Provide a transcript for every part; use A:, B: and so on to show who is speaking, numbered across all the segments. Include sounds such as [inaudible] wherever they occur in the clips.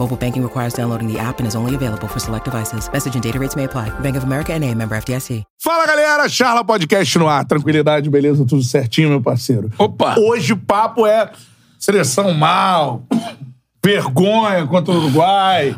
A: Mobile banking requires downloading the app and is only available for select devices. Message and data rates may apply. Bank of America and a member FDIC.
B: Fala galera, Charla Podcast no ar. Tranquilidade, beleza? Tudo certinho, meu parceiro?
C: Opa!
B: Hoje o papo é seleção mal, vergonha contra o Uruguai.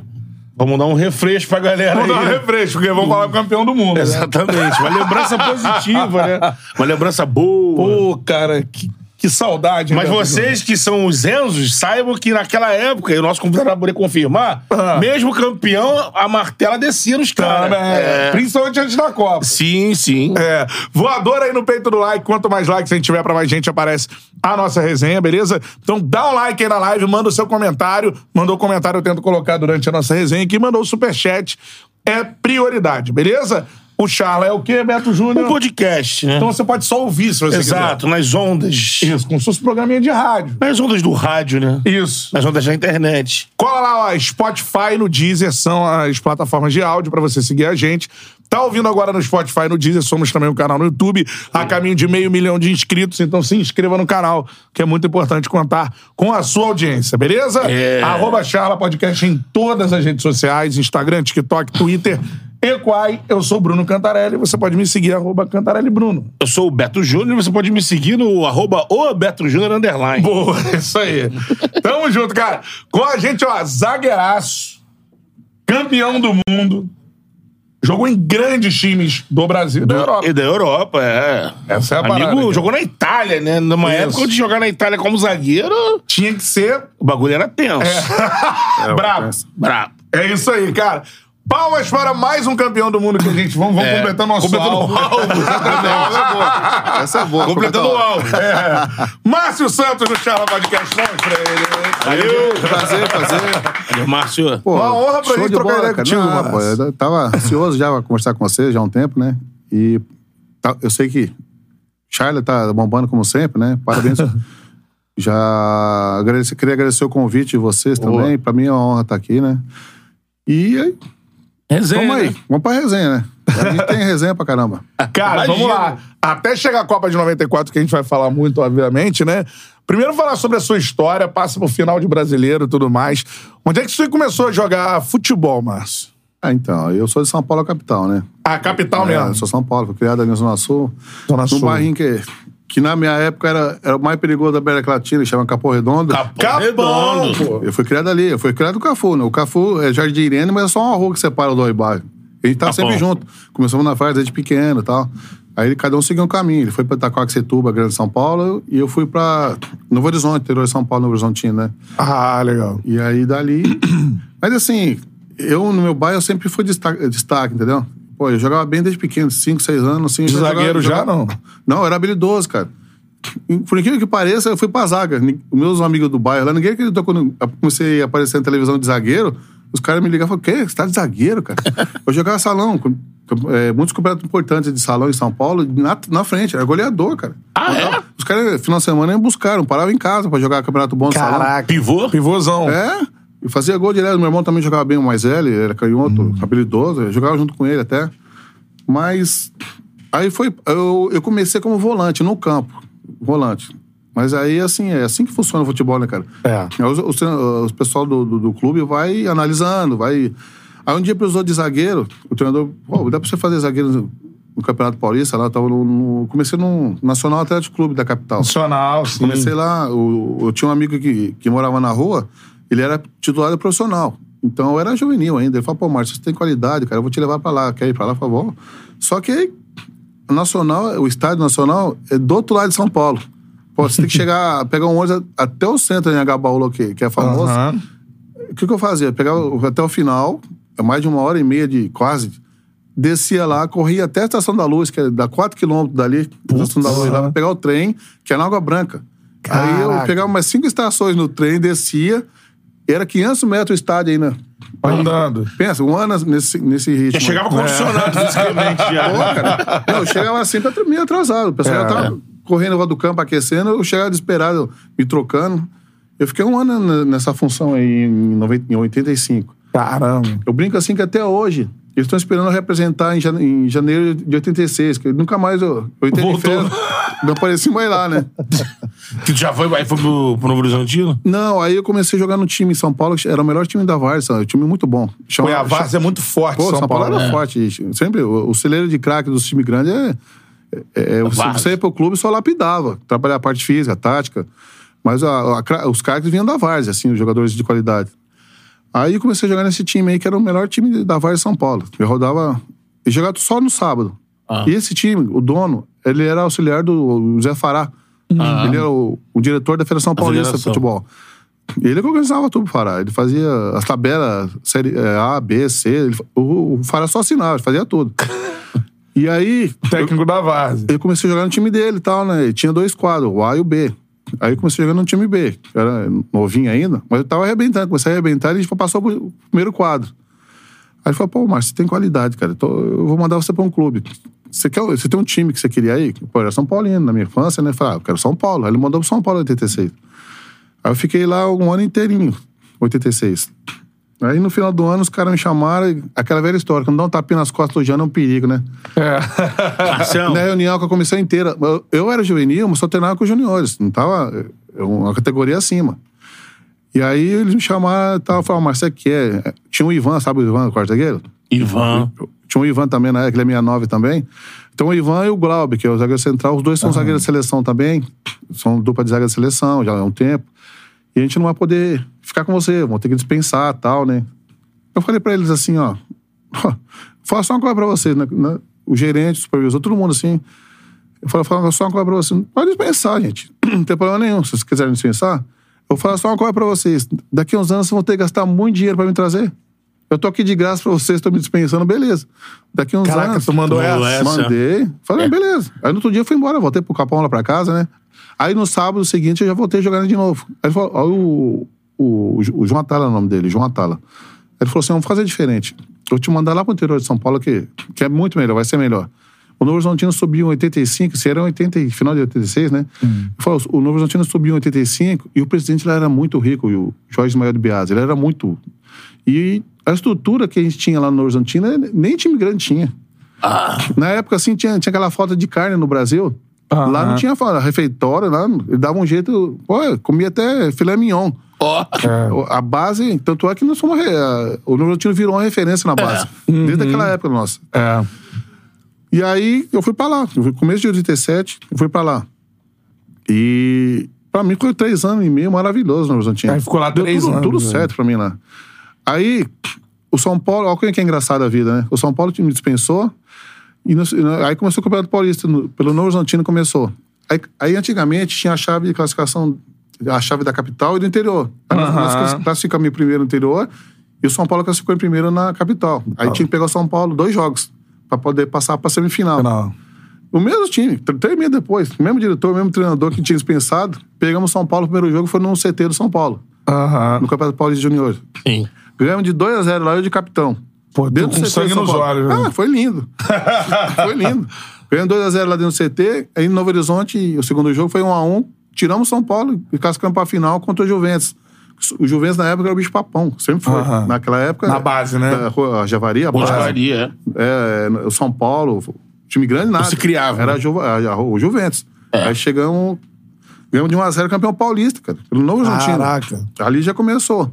C: Vamos dar um refresco pra galera
B: Vamos dar um
C: aí.
B: refresco, porque vamos falar com o campeão do mundo. né?
C: Exatamente. Uma lembrança positiva, né? [laughs] Uma lembrança boa.
B: Pô, cara, que, que saudade.
C: Mas vocês que são os Enzos, saibam que naquela época, e o nosso convidado vai poder confirmar,
B: Ah.
C: mesmo campeão, a martela descia nos
B: Cara,
C: caras.
B: é, Principalmente antes da Copa.
C: Sim, sim.
B: É, voador aí no peito do like. Quanto mais likes a gente tiver, pra mais gente aparece a nossa resenha, beleza? Então dá um like aí na live, manda o seu comentário. Mandou comentário, eu tento colocar durante a nossa resenha aqui. Mandou o superchat. É prioridade, beleza? O Charla é o quê, Beto Júnior?
C: Um podcast, né?
B: Então você pode só ouvir se você
C: Exato, nas ondas.
B: quiser. Isso, como se fosse um programinha de rádio.
C: Nas ondas do rádio, né?
B: Isso.
C: Nas ondas da internet.
B: Cola lá, ó, Spotify no Deezer são as plataformas de áudio pra você seguir a gente. Tá ouvindo agora no Spotify no Deezer, somos também um canal no YouTube, a caminho de meio milhão de inscritos, então se inscreva no canal, que é muito importante contar com a sua audiência, beleza?
C: É.
B: Arroba Charla Podcast em todas as redes sociais, Instagram, TikTok, Twitter, Equai. Eu sou Bruno Cantarelli, você pode me seguir, arroba Cantarelli Bruno.
C: Eu sou o Beto Júnior, você pode me seguir no arroba o Beto Júnior underline.
B: Boa, [laughs] isso aí. Tamo junto, cara. Com a gente, ó, zagueiraço, campeão do mundo, jogou em grandes times do Brasil e da Europa.
C: E da Europa, é.
B: Essa é a
C: Amigo
B: parada, cara.
C: jogou na Itália, né? Numa
B: Isso.
C: época de jogar na Itália como zagueiro,
B: Tinha que ser
C: o bagulho era tenso. [laughs]
B: brabo.
C: Brabo.
B: É isso aí, cara. Palmas para mais um campeão do mundo que a gente... Vamos, vamos
C: É,
B: completar nosso
C: completando
B: álbum.
C: o álbum, [laughs] exatamente.
D: Essa é boa.
C: Completando o álbum.
B: É. Márcio Santos no Charla Podcast. Vamos pra ele.
C: Valeu.
D: Prazer, prazer.
C: Valeu, Márcio.
D: Pô,
B: Uma honra pra gente
D: de
B: trocar
D: bola,
B: ideia contigo,
D: Não, pô, eu tava ansioso já pra conversar com você já há um tempo, né? E tá- eu sei que Charlie tá bombando como sempre, né? Parabéns. [laughs] já agradecer, queria agradecer o convite de vocês
B: Boa.
D: também. Pra mim é uma honra estar aqui, né? E aí,
C: Resenha,
D: vamos aí.
C: né?
D: Vamos pra resenha, né? A gente tem resenha pra caramba. [laughs]
B: Cara,
C: Imagina.
B: vamos lá. Até chegar a Copa de 94, que a gente vai falar muito, obviamente, né? Primeiro falar sobre a sua história, passa pro final de brasileiro e tudo mais. Onde é que você começou a jogar futebol, Márcio?
D: Ah, então, eu sou de São Paulo, capital, né?
B: A capital
D: É, eu
B: mesmo.
D: sou São Paulo, fui criado ali na Zona Sul.
B: Zona
D: num
B: Sul.
D: bairrinho que, que na minha época era, era o mais perigoso da América Latina, chama Capão Redondo.
C: Capão
B: Capão,
C: Redondo.
B: pô.
D: Eu fui criado ali, eu fui criado no Cafu, né? O Cafu é Jardim Irene, mas é só uma rua que separa os dois bairros. A gente tava
C: Capão.
D: sempre junto. Começamos na fase desde pequeno e tal. Aí cada um seguiu um caminho. Ele foi pra Itacoaxetuba, Grande São Paulo, e eu fui pra Novo Horizonte, interior de São Paulo, Novo Horizontino, né?
B: Ah, legal.
D: E aí dali. [clears throat] Mas assim, eu no meu bairro eu sempre fui destaque, destaque entendeu? Pô, eu jogava bem desde pequeno, 5, 6 anos, assim.
B: De
D: eu jogava-
B: zagueiro já,
D: jogava-
B: não?
D: Não, eu era habilidoso, cara. Por incrível que pareça, eu fui pra zaga. Os meus amigos do bairro lá, ninguém acreditou quando eu comecei a aparecer na televisão de zagueiro. Os caras me ligavam e falaram, o quê? Você tá de zagueiro, cara? [laughs] eu jogava salão. é, muitos campeonatos importantes de salão em São Paulo, na, na frente. Era goleador, cara.
C: Ah, é?
D: Os caras, final de semana, me buscaram. Paravam em casa pra jogar campeonato bom de salão.
B: Caraca.
C: Pivô?
B: Pivôzão.
D: É, e fazia gol direto. Meu irmão também jogava bem o mais velho, ele era canhoto,
B: Hum.
D: habilidoso, eu jogava junto com ele até. Mas aí foi. Eu, eu comecei como volante no campo. Volante. Mas aí, assim, é assim que funciona o futebol, né, cara?
B: É.
D: Os, pessoal do, do, do clube vai analisando, vai. Aí um dia precisou de zagueiro, o treinador, pô, dá pra você fazer zagueiro no, Campeonato Paulista, lá, eu tava no, no- Comecei no Nacional Atlético Clube da capital.
B: Nacional, sim.
D: Comecei lá, o- eu tinha um amigo que, que morava na rua, ele era titular do profissional. Então eu era juvenil ainda. Ele falou, pô, Márcio, você tem qualidade, cara, eu vou te levar pra lá. Quer ir pra lá, por favor? Só que o Nacional, o estádio Nacional é do outro lado de São Paulo. Pô, você tem que chegar, [laughs] pegar um ônibus até o centro em Agabaú, que, que é famoso.
B: Aham.
D: O que, que eu fazia? Eu Pegava até o final, é mais de uma hora e meia de quase. Descia lá, corria até a Estação da Luz, que é dá 4 quilômetros dali, a Estação da Luz, lá pra pegar o trem, que é na Água Branca. Aí eu
B: Caraca.
D: pegava umas cinco estações no trem, descia, era 500 metros o estádio ainda.
B: Andando.
D: Pensa, um ano nesse, nesse ritmo.
C: Já chegava condicionado fisicamente já.
D: Pô, cara. Não, eu chegava sempre atr- meio atrasado. O pessoal
B: É.
D: já tava correndo volta do campo, aquecendo, eu chegava desesperado, me trocando. Eu fiquei um ano nessa função aí, em, 90, em 85.
B: Caramba.
D: Eu brinco assim que até hoje, eles estão esperando eu representar em, jane- em janeiro de 86, que nunca mais eu, eu entrei férias, não apareci mais lá, né? [laughs]
C: Que tu já foi, aí foi pro, pro Novo Horizontino?
D: Não, aí eu comecei a jogar no time em São Paulo, que era o melhor time da Várzea, um time muito bom.
B: Foi
D: Chama-
B: a Várzea é muito forte,
D: Pô,
B: São, Paulo.
D: era
B: né?
D: forte. Sempre, o, o celeiro de craque dos times grandes é. é, é você,
C: Várzea.
D: você ia pro clube só lapidava. Trabalhar a parte física, a tática. Mas a- a os craques vinham da Várzea, assim, os jogadores de qualidade. Aí eu comecei a jogar nesse time aí, que era o melhor time da Várzea São Paulo. Eu rodava. E jogava só no sábado.
C: Ah.
D: E esse time, o dono, ele era auxiliar do Zé Fará. Ele era o, o diretor da Federação Paulista de. Futebol. Ele que organizava tudo pro Fará. Ele fazia as tabelas, série é, A, B, C. ele- o, o Fará só assinava, ele fazia tudo. [laughs] e aí,
B: Técnico da Várzea.
D: eu comecei a jogar no time dele e tal, né? E tinha dois quadros, o A e o B. Aí eu comecei jogar no time B. Eu Era novinho ainda, mas eu tava arrebentando. Comecei a arrebentar e a gente passou pro primeiro quadro. Aí ele falou, pô, Márcio, você tem qualidade, cara. Então, eu vou mandar você pra um clube. Você, quer, você tem um time que você queria ir? Pô, era São Paulino na minha infância, né? Eu Falei, ah, eu quero São Paulo. Aí ele mandou pro São Paulo em 86. Aí eu fiquei lá um ano inteirinho, 86. Aí no final do ano os caras me chamaram, aquela velha história, quando dá um tapinha nas costas do Jano é um perigo, né?
C: Marcelo.
D: Na reunião com a comissão inteira. Eu, eu era juvenil, mas só treinava com os juniores. Não tava. é Uma categoria acima. E aí eles me chamaram e tal, falaram, mas você quer? Tinha o Ivan, sabe o Ivan, o quarto zagueiro?
C: Ivan.
D: Tinha o Ivan também na época, ele é 69 também. Então o Ivan e o Glaube, que é o zagueiro central, os dois são zagueiros de seleção também. São dupla de zaga de seleção, já há um tempo. E a gente não vai poder ficar com você, vão ter que dispensar tal, né? Eu falei pra eles assim, ó. Só uma coisa pra vocês, né? né? O gerente, o supervisor, todo mundo assim. Eu falei, fala só uma coisa pra vocês. Pode dispensar, gente. [clears throat] Não tem problema nenhum. Se vocês quiserem dispensar, eu falar só uma coisa pra vocês. Daqui a uns anos vocês vão ter que gastar muito dinheiro pra me trazer. Eu tô aqui de graça pra vocês, tô me dispensando, beleza. Daqui a uns
B: Caraca,
D: anos.
B: mandou
C: Tu mandou
B: essa?
C: essa?
D: Mandei. Falei, beleza. Aí no outro dia eu fui embora, voltei pro Capão lá pra casa, né? Aí no sábado seguinte eu já voltei jogando de novo. Aí ele falou, aí o, o, o João Atala é o nome dele, João Atala. Ele falou assim: vamos fazer diferente. Eu vou te mandar lá pro interior de São Paulo, que, que é muito melhor, vai ser melhor. O Novo Horizontino subiu em 85, se era em 80, e final de 86, né? Ele falou, o Novo Horizontino subiu em 85 e o presidente lá era muito rico, o Jorge Maia de Biase, ele era muito. E a estrutura que a gente tinha lá no Novo Horizontino, nem time grande tinha. Na época, assim, tinha, tinha aquela falta de carne no Brasil. Lá
B: Aham.
D: não tinha fa- refeitório, lá ele dava um jeito. Pô, comia até filé mignon.
C: Ó.
D: A base, tanto é que nós a- O Novo Horizontino virou uma referência na base. Desde aquela época nossa.
B: É.
D: E aí eu fui pra lá. Eu Começo de 87, eu fui pra lá. E pra mim foi três anos e meio maravilhoso no Horizontino.
B: Aí ficou lá
D: Deu
B: três
D: tudo,
B: anos,
D: Tudo
B: né?
D: certo pra mim lá. Aí, o São Paulo, olha que é engraçado a vida, né? O São Paulo me dispensou. E no- aí começou o Campeonato Paulista, no- pelo Novo Horizontino começou. Aí, aí antigamente tinha a chave de classificação, a chave da capital e do interior. Aí nós classificamos em primeiro no interior e o São Paulo classificou em primeiro na capital. Aí tinha que pegar o São Paulo dois jogos pra poder passar pra semifinal.
B: Não.
D: O mesmo time, tr- três meses depois, o mesmo diretor, o mesmo treinador que tinha dispensado, pegamos o São Paulo, o primeiro jogo foi no CT do São Paulo,
B: Aham.
D: no Campeonato Paulista Júnior.
C: Sim.
D: Ganhamos de 2 a 0 lá, eu de capitão.
B: Pô,
D: Dentro do
B: com
D: CT
B: sangue nos olhos. né?
D: Ah, foi lindo. [laughs] foi lindo. Ganhamos 2 a 0 lá dentro do CT, aí no Novo Horizonte, o segundo jogo foi 1 a 1 tiramos São Paulo e cascamos pra final contra o Juventus. O Juventus na época era o bicho papão, sempre foi.
B: Aham.
D: Naquela época.
B: Na base, né?
D: A, rua- a Javari, a
C: Bom
D: base.
C: Javari, é.
D: É, o São Paulo, time grande nada.
C: se criava,
D: Era
C: né?
D: a Ju- a- o Juventus. Aí chegamos, ganhamos de 1 a 0 campeão paulista, cara, pelo Novo.
B: Caraca.
D: Ali já começou.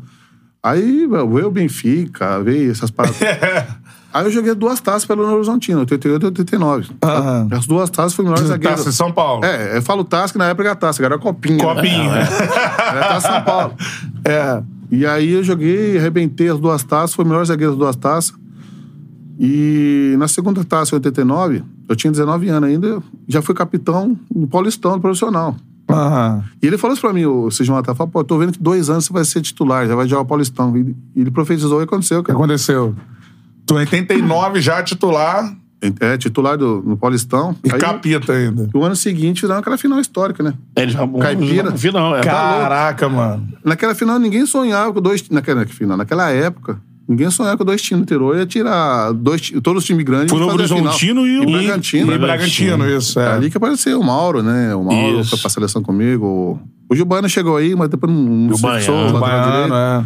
D: Aí veio o Benfica, veio essas paradas. [laughs] Aí eu joguei duas taças pelo Novo Horizontino, 88 e 89.
B: Aham.
D: As duas taças foi o melhor zagueiro.
B: Taça de São Paulo.
D: É, eu falo taça, que na época era taça, agora era copinha. né?
B: Copinha.
D: Era taça São Paulo.
B: É.
D: E aí eu joguei, arrebentei as duas taças, foi o melhor zagueiro das duas taças. E na segunda taça, em 89, eu tinha 19 anos ainda, já fui capitão do Paulistão, do profissional.
B: Aham.
D: E ele falou isso pra mim, o Sr. Jonathan, falou, pô, tô vendo que dois anos você vai ser titular, já vai jogar o Paulistão. E e ele profetizou e aconteceu, cara.
B: aconteceu? Tu em 89 já titular
D: É, titular do, no Paulistão.
B: e
D: Aí,
B: capita ainda.
D: o ano seguinte fizeram aquela final histórica, né?
C: Ele já
D: Caipira.
C: Final, é.
B: Caraca, mano.
D: Naquela final ninguém sonhava com dois. Naquela final, naquela época, ninguém sonhava com dois times do interior ia tirar dois, todos os times grandes.
C: Foi o. Horizontino e o-
D: e Bragantino.
B: E Bragantino, isso.
D: É
B: É.
D: ali que apareceu o Mauro, né? O Mauro
C: Isso.
D: foi pra seleção comigo. O Gilbano chegou aí, mas depois não, não
C: o
D: se fixou,
B: é.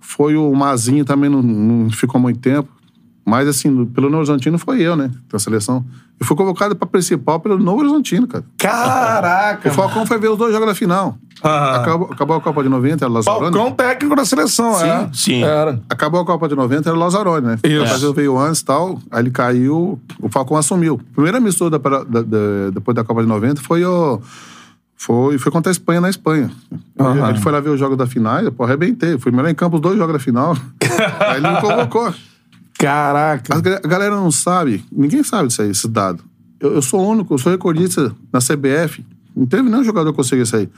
D: Foi o Mazinho também, não, não ficou muito tempo. Mas, assim, pelo Novo Horizontino foi eu, né? Da seleção. Eu fui convocado pra principal pelo Novo Horizontino, cara.
B: Caraca.
D: O Falcão foi ver os dois jogos da final.
B: Aham.
D: Acabou, acabou a Copa de 90, era Lazzaroni.
B: Falcão técnico da seleção, é.
C: sim.
B: Era.
D: Acabou a Copa de 90, era o Lazzaroni, né?
B: Isso.
D: O Brasil veio antes e tal, aí ele caiu, o Falcão assumiu. O primeiro amistoso da, da- da- depois da Copa de 90 foi o... Foi, foi contra a Espanha na Espanha.
B: Aham.
D: Ele foi lá ver os jogos da final, eu pô, arrebentei. Fui melhor em campo os dois jogos da final. [laughs] aí ele me convocou.
B: Caraca.
D: A ga- a galera não sabe, ninguém sabe disso aí, esse dado. Eu, eu sou o único, eu sou recordista na CBF. Não teve nenhum jogador que conseguiu isso aí.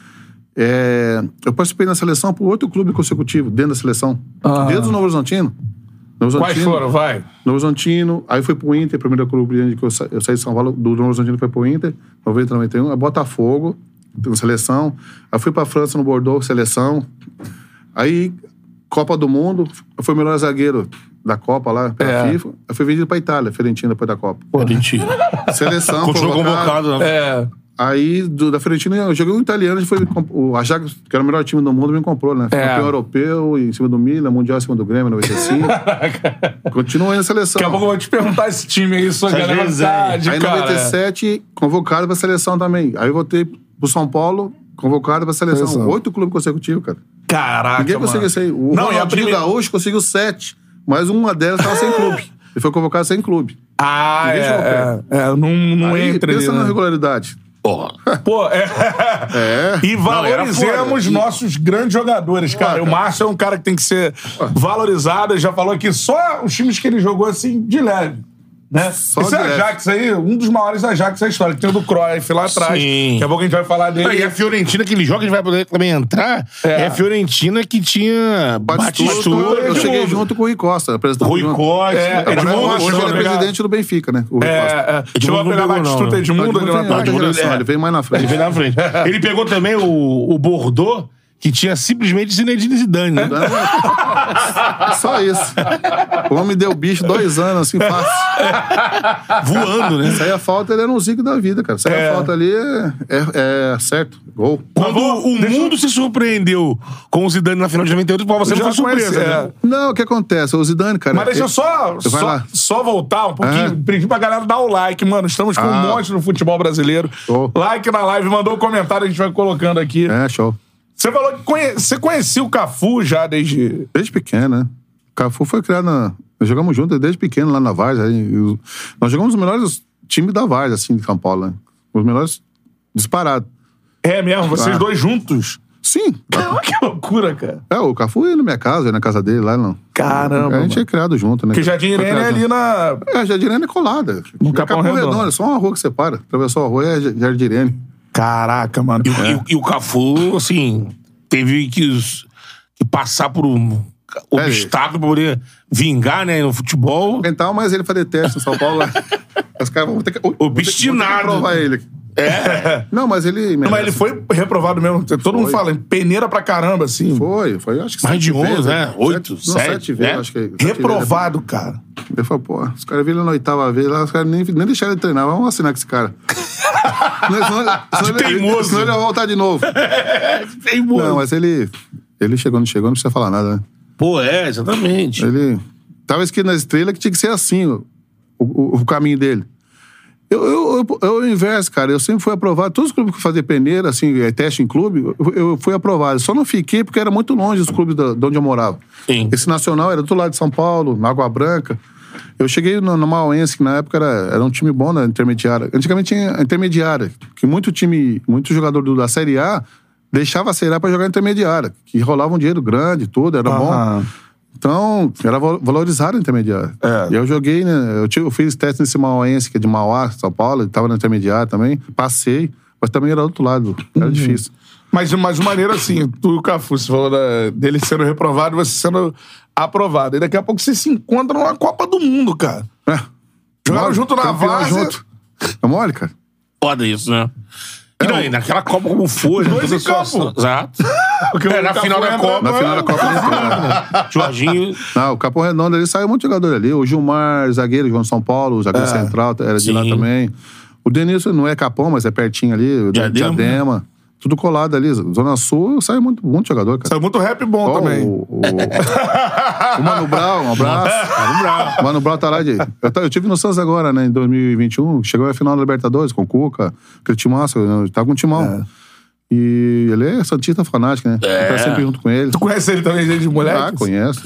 D: É, eu participei na seleção por oito clubes consecutivos, dentro da seleção.
B: Ah.
D: Dentro do Novo Horizontino. Novo
B: Quais
D: Horizontino,
B: foram? Vai.
D: Novo Horizontino, aí fui pro Inter, primeiro clube que eu, sa- eu saí de São Paulo, do Novo Horizontino foi pro Inter, 90, 91, aí Botafogo, na seleção. Aí fui pra França, no Bordeaux, seleção. Aí, Copa do Mundo, eu fui o melhor zagueiro da Copa lá, pela
B: É.
D: FIFA. Eu fui vendido pra Itália, Fiorentina, depois da Copa.
C: Mentira. [laughs]
D: Seleção,
C: Continuou convocado, né?
B: É.
D: Aí, do- da Fiorentina, eu joguei um italiano, foi, o Ajax, que era o melhor time do mundo, me comprou, né?
B: É.
D: Campeão europeu, em cima do Milan, mundial em cima do Grêmio, 95. [laughs] Continuei na seleção.
B: Daqui a pouco eu vou te perguntar esse time aí, sua galera
D: Aí, em
B: cara.
D: 97, convocado pra seleção também. Aí, eu voltei pro São Paulo, convocado pra seleção.
B: Seleção.
D: Oito clubes consecutivos, cara.
B: Caraca,
D: Ninguém conseguiu isso aí. O
B: Não, e a
D: Ronaldinho
B: primeira...
D: Gaúcho conseguiu sete, mas uma delas tava sem clube. [laughs] Ele foi convocado sem clube.
B: Ah, é,
D: Ninguém
B: é, é. Não, não
D: Aí,
B: entra
D: pensa na
B: né?
D: regularidade.
C: Porra. [laughs]
B: Pô, é.
D: É.
B: E
C: Não,
B: valorizemos
C: foda.
B: nossos grandes jogadores, cara.
D: cara.
B: O Márcio é um cara que tem que ser valorizado. Ele já falou aqui só os times que ele jogou assim, de leve. Né?
D: Só
B: Esse
D: de leve.
B: Ajax aí, um dos maiores Ajax da história. que Tem o do Cruyff lá atrás.
C: Sim.
B: Daqui a pouco a gente vai falar dele.
C: E a Fiorentina, que ele joga, a gente vai poder também entrar, é, a Fiorentina que tinha
D: Batistuta,
C: Batistuta,
D: eu cheguei junto com o Rui Costa.
C: Rui. Costa.
B: É, Edmundo,
D: hoje ele é presidente do Benfica, né? O Rui
B: É,
D: Costa.
B: é. Chegou a pegar Batistuta? Edmundo
C: é.
D: ele veio mais na frente.
C: Ele veio na frente. Ele pegou também o, o Bordeaux, que tinha simplesmente Zinedine Zidane, né?
D: Só isso. O homem deu bicho dois anos, assim, fácil.
C: Voando, né?
D: Saía falta, ele era um zico da vida, cara. Saía
B: É.
D: falta ali, é, é, é certo. Gol.
C: Quando o mundo se surpreendeu com o Zidane na final de 98, pra você
B: Eu
C: não foi surpresa, né?
B: é.
D: Não, o que acontece? O Zidane, cara...
B: Mas deixa eu só, só, só voltar um pouquinho.
D: Ah.
B: Pedir pra galera dar o like, mano. Estamos com um
D: Ah.
B: monte no futebol brasileiro.
D: Show.
B: Like na live, mandou o comentário, a gente vai colocando aqui.
D: É, show.
B: Você falou que conhe... você conhecia o Cafu já desde.
D: Desde pequeno, né? O Cafu foi criado na... Nós jogamos juntos desde pequeno lá na o- Nós jogamos os melhores times da Várzea, assim, de São Paulo, né? Os melhores disparados.
B: É mesmo, vocês
D: Ah.
B: dois juntos.
D: Sim.
B: que loucura, cara.
D: É, o Cafu ia na minha casa, ia na casa dele lá, não.
B: Caramba.
D: A gente é
B: mano.
D: criado junto, né?
B: Porque Jardim Irene é ali na.
D: É, Jardim Irene é colada.
B: No
D: É
B: Capão Redondo.
D: é só uma rua que separa. Atravessou a rua é Jardim Irene.
B: Caraca, mano.
C: E, o- e o- e o Cafu, assim, teve que, os- que passar por um obstáculo pra poder vingar, né, no futebol.
D: Então, mas ele fazer teste em São Paulo lá. [laughs] Os caras vão ter que. vão ter- vão ter que
C: Obstinado.
D: provar ele.
C: É. [laughs]
D: Não, mas ele.
B: Não, mas ele foi reprovado mesmo. Todo mundo fala, peneira pra caramba, assim.
D: Foi, foi, acho que
C: Mais de
D: sete
C: 11,
D: vezes,
C: né? Oito,
D: sete, não,
C: sete,
D: sete vezes,
C: né?
D: acho que.
B: Reprovado, cara.
D: vezes. Ele falou, pô, os caras viram na oitava vez lá, os caras nem, nem deixaram ele treinar. Vamos assinar com esse cara. [laughs] senão, senão, senão, ele-
C: teimoso.
D: senão ele vai voltar de novo. [laughs]
C: Teimoso.
D: Não, mas ele. Ele chegou, não chegou, não precisa falar nada, né?
C: Pô, é, exatamente.
D: Ele. Tava escrito na estrela que tinha que ser assim o, o, o caminho dele. Eu, eu, eu, eu, o inverso, cara. Eu sempre fui aprovado. Todos os clubes que faziam peneira, assim, eh, teste em clube, eu, eu fui aprovado. Só não fiquei porque era muito longe os clubes da- de onde eu morava.
C: Sim.
D: Esse nacional era do outro lado de São Paulo, na Água Branca. Eu cheguei no, no Mauense, que na época era, era um time bom na intermediária. Antigamente tinha intermediária, que muito time, muito jogador do- da Série A deixava a Série A pra jogar intermediária, que rolava um dinheiro grande, tudo, era
B: Aham.
D: bom. Então, era val- valorizado o intermediário.
B: É.
D: E eu joguei, né? Eu, tive, eu fiz teste nesse Mauense, que é de Mauá, São Paulo, ele tava no intermediário também. Passei, mas também era do outro lado. Era
B: Uhum.
D: difícil.
B: Mas, mas de maneira assim, tu e o Cafu, você falou da- dele sendo reprovado e você sendo aprovado. E daqui a pouco vocês se encontram numa Copa do Mundo, cara.
D: É.
B: Jogaram junto na várzea.
D: junto. É mole, cara.
C: Foda isso, né? E não, e naquela Copa como foi, né?
B: Dois
C: Toda
B: em campo.
C: situação- Exato. [laughs]
B: Porque
C: É, na
B: Cafu
C: final da Copa.
D: Na final da Copa ele entrou, né? [laughs]
C: Jorginho.
D: Não, o Capão Redondo ali saiu muito jogador ali. O Gilmar, zagueiro, João São Paulo, o zagueiro central, era de lá
C: Sim.
D: também. O Denilson não é Capão, mas é pertinho ali. O
C: Diadema.
D: Diadema. Tudo colado ali. Zona Sul sai muito, muito jogador, cara.
B: Saiu muito rap bom
D: Ó,
B: também.
D: O, o, o Mano Brown, um abraço.
C: Mano Brown.
D: O Mano Brown tá lá de. Eu, ta- eu tive no Santos agora, né, em 2021. Chegou a final da Libertadores com o Cuca, aquele timaço. Tava com o Timão. E ele é Santista fanático, né?
C: É.
D: Tá sempre junto com ele.
B: Tu conhece ele também, gente de moleque?
D: Ah, conheço.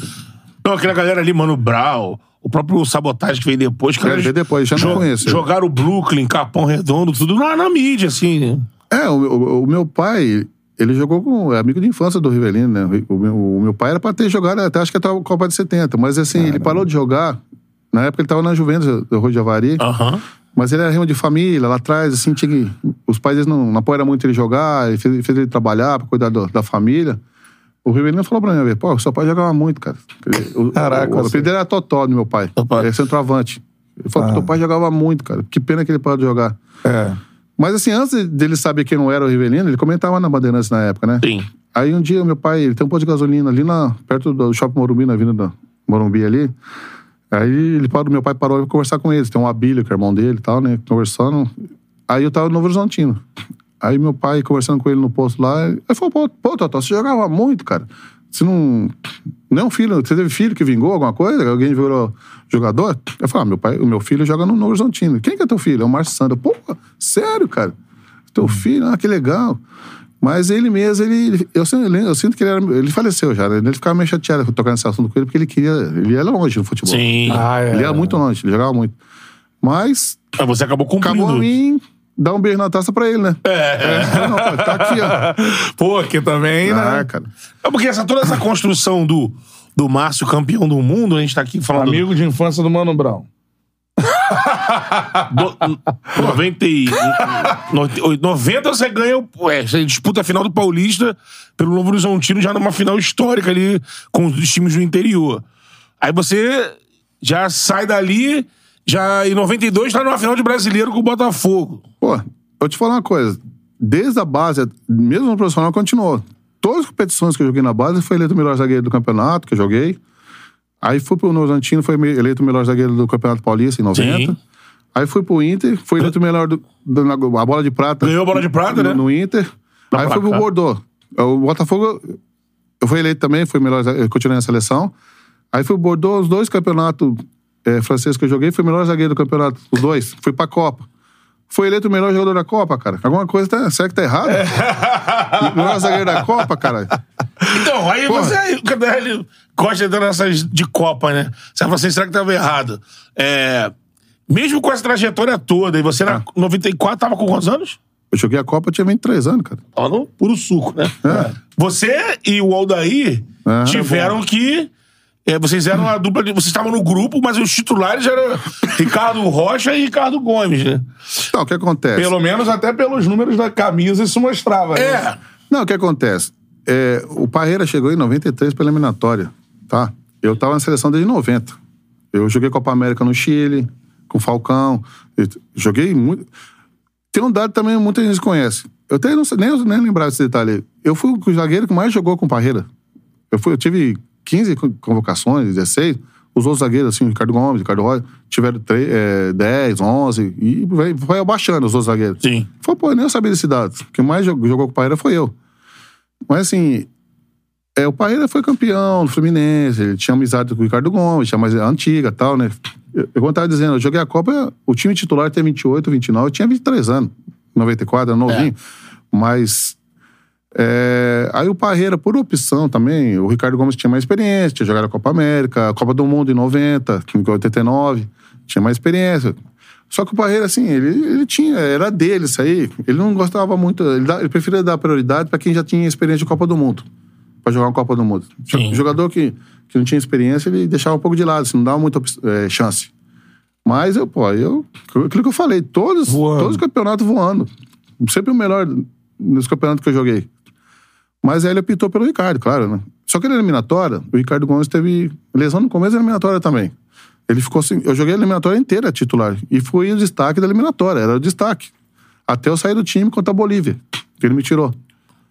C: Não, aquela galera ali, Mano Brau, o próprio Sabotagem que veio depois.
D: É, veio depois, já não conheço.
C: Jogaram o Brooklyn, Capão Redondo, tudo na, na mídia, assim.
D: É, o, o- o meu pai, ele jogou com. É amigo de infância do Rivelino, né? O meu, o meu pai era pra ter jogado até acho que até a Copa de 70. Mas assim, ele parou de jogar. Na época ele tava na Juventus do Rio de Avari.
C: Aham.
D: Mas ele era rima de família, lá atrás, assim, tinha que. Os pais eles não, não apoiaram muito ele jogar, ele fez, fez ele trabalhar pra cuidar do- da família. O Rivelino falou pra mim, pô, seu pai jogava muito, cara. O,
B: Caraca,
D: o, o apelido era Totó do meu pai. Ele é centroavante. Ele falou, teu pai jogava muito, cara. Que pena que ele parou de jogar.
B: É.
D: Mas assim, antes dele saber quem não era o Rivelino, ele comentava na Bandeirantes na época, né?
C: Sim.
D: Aí um dia, meu pai, ele tem um posto de gasolina ali na, perto do Shopping Morumbi, na Avenida Morumbi ali. Aí ele parou, meu pai parou pra conversar com ele. Tem um Abílio, que é irmão dele e tal, né? Conversando. Aí eu tava no Novo Horizontino. Aí meu pai conversando com ele no posto lá, ele falou, pô, pô Totó, você jogava muito, cara. Você não. Não é um filho, você teve filho que vingou alguma coisa? Alguém virou jogador? Eu falei, ah, meu pai, o meu filho joga no Novo Horizontino. Quem que é teu filho? É o Márcio Sandra. Pô, sério, cara? Teu filho, ah, que legal. Mas ele mesmo, ele, eu, sinto- eu sinto que ele, era, ele faleceu já, né? Ele ficava meio chateado tocando esse assunto com ele, porque ele queria. Ele ia longe no futebol.
C: Sim.
B: Ah, é.
D: Ele ia muito longe, ele jogava muito. Mas
C: Mas você acabou cumprindo.
D: acabou a mim dar um beijo na taça pra ele, né? É. Não, pô, tá aqui, ó. [laughs]
B: Pô, aqui também,
D: Ah,
B: né?
D: cara.
C: É porque essa, toda essa construção do, do Márcio campeão do mundo, a gente tá aqui falando.
B: Amigo de infância do Mano Brown. [laughs]
C: Do, 90, e- no- 90 você ganha. o- É, você disputa a final do Paulista pelo Novo Horizontino já numa final histórica ali com os times do interior. Aí você já sai dali, já em 92 tá numa final de brasileiro com o Botafogo.
D: Pô, eu te falar uma coisa. Desde a base, mesmo no profissional, continuou. Todas as competições que eu joguei na base, foi eleito o melhor zagueiro do campeonato, que eu joguei. Aí fui pro Novo Horizontino, foi eleito o melhor zagueiro do Campeonato Paulista, em 90.
C: Sim.
D: Aí fui pro Inter, foi eleito o melhor do, do- na- a bola de prata.
C: Ganhou a bola de prata,
D: no,
C: né?
D: No Inter.
C: Dá
D: aí fui pro. Bordeaux. O Botafogo, eu fui eleito também, fui o melhor, eu continuei na seleção. Aí fui pro Bordeaux, os dois campeonatos eh, franceses que eu joguei, fui o melhor zagueiro do campeonato, os dois. Fui pra Copa. Foi eleito o melhor jogador da Copa, cara. Alguma coisa tá. Será que tá errado? o melhor zagueiro da Copa, cara.
C: Então, aí
D: Porra.
C: você ele gosta de nessas de Copa, né? Você fala assim, será que tava errado? É, mesmo com essa trajetória toda, e você
D: Ah.
C: na 94 tava com quantos anos?
D: Eu joguei a Copa, eu tinha 23 anos, cara.
C: Tava no puro suco, né? Você e o Aldair
D: É.
C: tiveram que. É, vocês eram a dupla de. Vocês estavam no grupo, mas os titulares eram [laughs] Ricardo Rocha e Ricardo Gomes, né?
D: Então, o que acontece?
B: Pelo menos até pelos números da camisa isso mostrava. né?
C: É.
D: Não, o que acontece? É, o Parreira chegou em 93 pela eliminatória, tá? Eu tava na seleção desde 90. Eu joguei Copa América no Chile, com o Falcão. Joguei muito. Tem um dado também que muita gente conhece. Eu até não sei, nem, nem lembrava desse detalhe. Eu fui o zagueiro que mais jogou com o Parreira. Eu, fui, eu tive 15 co- convocações, 16. Os outros zagueiros, assim, o Ricardo Gomes, o Ricardo Roy, tiveram tre- é, 10, 11. E vai, vai abaixando os outros zagueiros.
C: Sim.
D: Falei, pô, eu nem eu sabia desse dado. Quem mais jogou, jogou com o Parreira foi eu. Mas assim, é, o Parreira foi campeão do Fluminense, ele tinha amizade com o Ricardo Gomes, tinha mais é antiga e tal, né? Eu, eu, como eu tava dizendo, eu joguei a Copa, o time titular tem 28, 29, eu tinha 23 anos, 94, era novinho. Mas. É, aí o Parreira, por opção também, o Ricardo Gomes tinha mais experiência, tinha jogado a Copa América, a Copa do Mundo em 90, em 89, tinha mais experiência. Só que o Parreira, assim, ele, ele tinha, era dele isso aí. Ele não gostava muito, ele, dá- ele preferia dar prioridade para quem já tinha experiência de Copa do Mundo, para jogar uma Copa do Mundo.
C: Sim.
D: Jogador que que não tinha experiência, ele deixava um pouco de lado, assim, não dava muita eh, chance. Mas eu, pô, eu, aquilo que eu falei, todos,
B: Voando.
D: todos os campeonatos voando. Sempre o melhor nos campeonatos que eu joguei. Mas aí ele apitou pelo Ricardo, claro, né? Só que na eliminatória, o Ricardo Gomes teve lesão no começo da eliminatória também. Ele ficou assim. Eu joguei a eliminatória inteira titular. E fui o destaque da eliminatória, era o destaque. Até eu sair do time contra a Bolívia, que ele me tirou.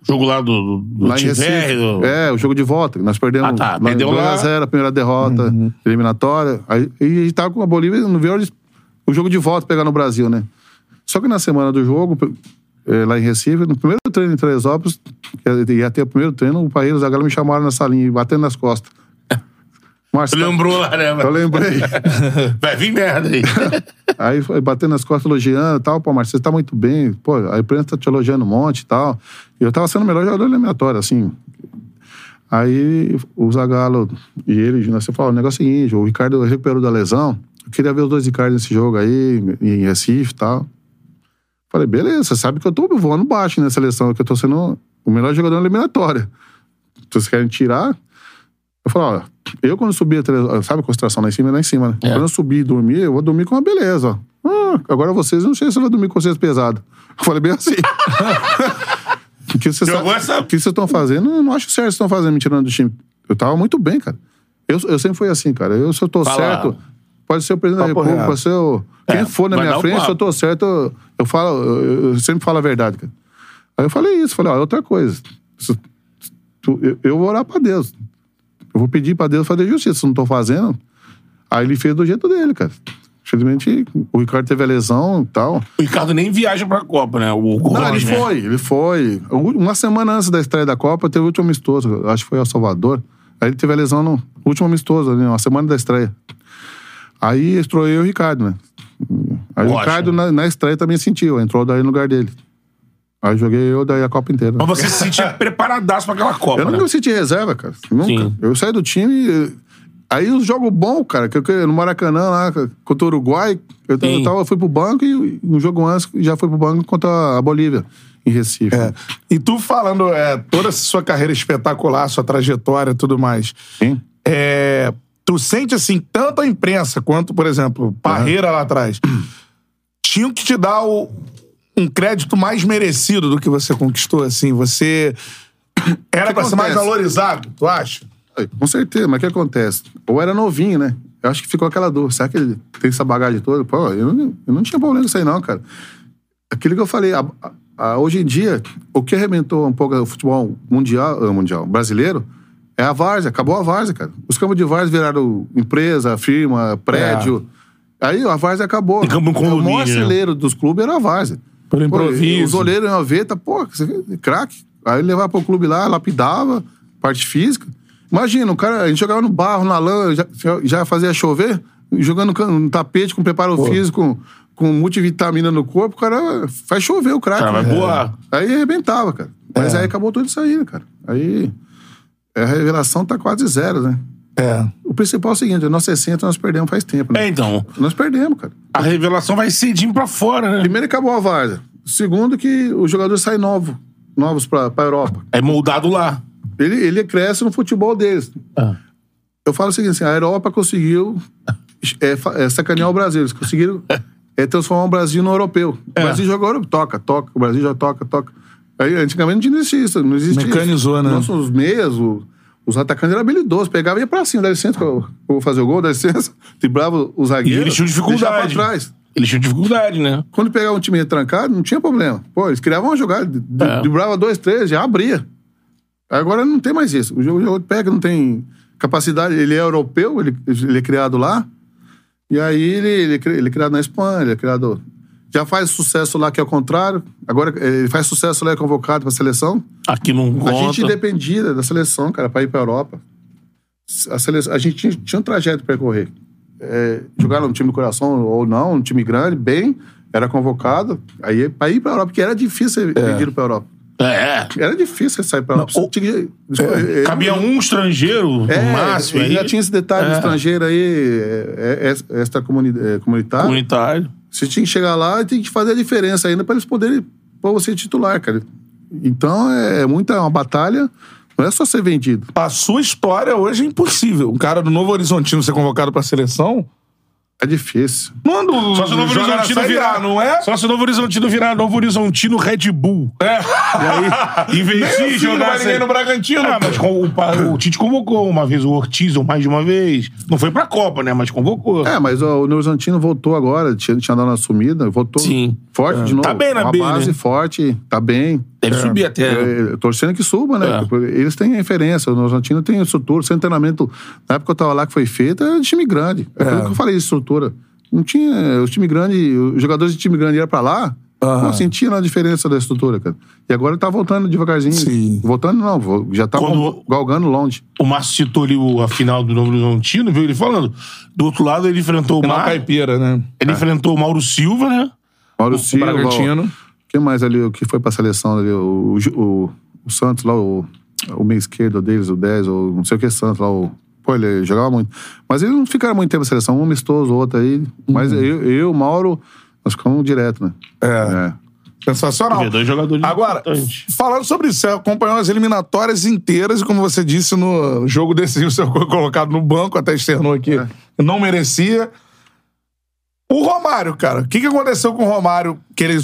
C: Jogo lá do, do,
D: Lá em
C: Tiver,
D: Recife.
C: do-
D: É, o jogo de volta. Nós perdemos
C: Ah, tá.
D: lá
C: Perdeu lá.
D: 2x0, a primeira derrota, eliminatória. Aí, e a gente tava com a Bolívia, não viu o jogo de volta pegar no Brasil, né? Só que na semana do jogo, lá em Recife, no primeiro treino em Teresópolis, que ia ter o primeiro treino, o e o Zagallo me chamaram na salinha, batendo nas costas. [laughs] Tá-
C: lembrou lá, né?
D: eu lembrei. [laughs]
C: Vai vir merda aí. [laughs]
D: Aí foi batendo nas costas, elogiando e tal. Pô, Marcelo, você tá muito bem. Pô, a imprensa tá te elogiando um monte e tal. E eu tava sendo o melhor jogador eliminatório, assim. Aí o Zagallo e ele, nós falou, o negócio é o seguinte, o Ricardo recuperou da lesão. Eu queria ver os dois Ricardo nesse jogo aí, em Recife e tal. Falei, beleza, você sabe que eu tô voando baixo nessa seleção, que eu tô sendo o melhor jogador eliminatória. Vocês querem tirar? Eu falei, olha, eu quando subi a televisão, sabe a concentração lá em cima, lá em cima, né?
C: É.
D: Quando eu subir e dormir, eu vou dormir com uma beleza. Ah, agora vocês, eu não sei se eu vou dormir com vocês pesado. Eu falei bem assim. [laughs] O que vocês vocês estão fazendo, eu não acho certo vocês estão fazendo, me tirando do time. Eu tava muito bem, cara. Eu, eu sempre fui assim, cara. Eu, se eu tô
C: Fala.
D: certo, pode ser o presidente da
B: Papo
D: República,
B: reto.
D: pode ser o... Quem
C: É,
D: for na minha frente, se eu tô certo, eu, eu falo, eu, eu sempre falo a verdade, cara. Aí eu falei isso, falei, ó, outra coisa. Se- tu- eu, eu vou orar pra Deus. Eu vou pedir pra Deus fazer justiça. Se eu não tô fazendo, aí ele fez do jeito dele, cara. Infelizmente, o Ricardo teve a lesão e tal.
C: O Ricardo nem viaja pra Copa, né? O
D: Não, ele
C: né?
D: foi, ele foi. Uma semana antes da estreia da Copa, teve o último amistoso, acho que foi ao Salvador. Aí ele teve a lesão no último amistoso, ali, uma semana da estreia. Aí entrou eu e o Ricardo, né? Aí o
C: Ótimo.
D: Ricardo na, na estreia também sentiu, entrou daí no lugar dele. Aí joguei eu daí a Copa inteira.
C: Mas você se sentia [laughs] preparadaço pra aquela Copa,
D: Eu
C: né?
D: nunca me senti reserva, cara. Nunca.
C: Sim.
D: Eu saí do time. Aí os jogos bons, cara, que eu, no Maracanã lá contra o Uruguai, eu,
C: Sim.
D: eu, tava, eu fui pro banco e um jogo antes já fui pro banco contra a Bolívia, em Recife.
B: É. E tu falando é, toda essa sua carreira espetacular, sua trajetória e tudo mais.
D: Sim.
B: É, tu sente assim, tanto a imprensa quanto, por exemplo, Parreira lá atrás, [clears throat] tinham que te dar o- um crédito mais merecido do que você conquistou, assim. Você era pra ser mais valorizado, tu acha?
D: Com certeza, mas o que acontece? Ou era novinho, né? Eu acho que ficou aquela dor. Será que ele tem essa bagagem toda? Pô, eu não, eu não tinha problema com isso aí, não, cara. Aquilo que eu falei, a- a- a- hoje em dia, o que arrebentou um pouco o futebol mundial, eh, mundial brasileiro é a várzea. Acabou a várzea, cara. Os campos de várzea viraram empresa, firma, prédio. Aí a várzea acabou.
C: Tem campo em
D: o maior celeiro dos clubes era a várzea.
B: Pelo
D: Pô,
B: improviso.
D: Os olheiros iam ver, tá, pô, é craque. Aí levava pro clube lá, lapidava, parte física. Imagina, o cara, a gente jogava no barro, na lã, já, já fazia chover, jogando no tapete com preparo físico, com multivitamina no corpo, o cara faz chover o craque.
C: Cara, vai
D: né?
C: voar.
D: Aí arrebentava, cara. Mas aí acabou tudo isso aí, né, cara. Aí a revelação tá quase zero, né?
B: É.
D: O principal é o seguinte, a nossa essência nós perdemos faz tempo, né?
C: É, então.
D: Nós perdemos, cara.
C: A revelação vai cedinho pra fora, né?
D: Primeiro acabou a várzea. Segundo que os jogadores saem novos, novos pra, pra Europa.
C: É moldado lá.
D: Ele, ele cresce no futebol deles.
C: Ah.
D: Eu falo o seguinte, assim, a Europa conseguiu é, é, sacanear o Brasil. Eles conseguiram [laughs] é, transformar o Brasil no europeu. O Brasil joga Europa, toca, toca. O Brasil já toca, toca. Aí, antigamente não tinha isso. Não existia
B: Mecanizou,
D: isso.
B: né?
D: Nossos meias, o- os atacantes eram habilidosos. Pegava e ia pra cima. Dá licença, eu, eu vou fazer o gol, dá licença. [laughs] Driblava o
C: E
D: zagueiro.
C: eles tinham dificuldade.
D: pra trás.
C: Eles tinham dificuldade, né?
D: Quando pegava um time retrancado, não tinha problema. Pô, eles criavam uma jogada,
C: É.
D: driblava dois, três, já abria. Agora não tem mais isso. O jogo, o pega, não tem capacidade. Ele é europeu, ele, ele é criado lá. E aí ele, ele, é ele é criado na Espanha, ele é criado. Já faz sucesso lá, que é o contrário. Agora ele faz sucesso lá, é convocado pra seleção.
C: Aqui não conta.
D: A gente dependia da seleção, cara, pra ir pra Europa. A, seleção, a gente tinha, tinha um trajeto pra percorrer. É, jogar no time do coração ou não, um time grande, bem, era convocado. Aí pra ir pra Europa, porque era difícil ser vendido pra Europa.
C: É.
D: Era difícil você sair pra Europa.
B: Não,
D: tinha eu-
C: Cabia um estrangeiro,
D: é,
C: no máximo. aí,
D: já tinha esse detalhe do
C: É.
D: estrangeiro aí, é, é, extra comuni- é, comunitário.
C: Comunitário.
D: Você tinha que chegar lá e tem que fazer a diferença ainda para eles poderem pôr você titular, cara. Então é muita uma batalha, Não é só ser vendido.
B: A sua história hoje é impossível. Um cara do Novo Horizontino ser convocado pra seleção.
D: É difícil.
B: Não ando,
C: Só se o Novo
B: joga na
C: Horizontino
B: Série A,
C: virar.
B: não é?
C: Só se o Novo Horizontino virar Novo Horizontino Red Bull.
B: É.
C: E aí, [laughs]
B: Nem
C: de
B: assim
C: jogar.
B: não vai ninguém no Bragantino.
C: Ah, mas com- o, pa- o Tite convocou uma vez o Ortiz, ou mais de uma vez. Não foi pra Copa, né? Mas convocou.
D: É, mas ó, o Neurzantino voltou agora, tinha, tinha dado uma sumida, voltou
C: Sim.
D: forte de novo.
C: Tá bem na
D: uma
C: B,
D: base
C: né?
D: forte, tá bem.
C: Deve subir até.
D: É, torcendo que suba, né?
C: É.
D: Porque Eles têm referência, o Neurzantino tem estrutura, sem treinamento. Na época que eu tava lá que foi feito, era de time grande. É, por isso que eu falei de estrutura. Não tinha. Os time grande, os jogadores de time grande iam pra lá, não sentia a diferença da estrutura, cara. E agora tá voltando devagarzinho.
B: Sim.
D: Voltando não, já tá
C: Quando-
D: galgando longe.
C: O Márcio citou ali o- a final do Novo Horizontino, viu ele falando. Do outro lado, ele enfrentou o Mar...
B: caipira, né?
C: Ele enfrentou o Mauro Silva, né?
D: Mauro Silva.
B: Bragantino.
D: Mais ali, o que foi pra seleção ali? O, o, o- Santos lá, o, o meio esquerdo deles, o 10, ou não sei o que Santos lá, o. Pô, ele jogava muito. Mas ele não ficaram muito tempo na seleção, um amistoso, outro aí. Mas eu, eu, Mauro, nós ficamos direto, né?
B: É. Sensacional.
C: Teve dois jogadores
B: Agora,
C: importantes.
B: falando sobre isso, você acompanhou as eliminatórias inteiras e, como você disse, no jogo decisivo, [laughs] você foi colocado no banco, até externou aqui,
D: É.
B: não merecia. O Romário, cara, o que, que aconteceu com o Romário? Que ele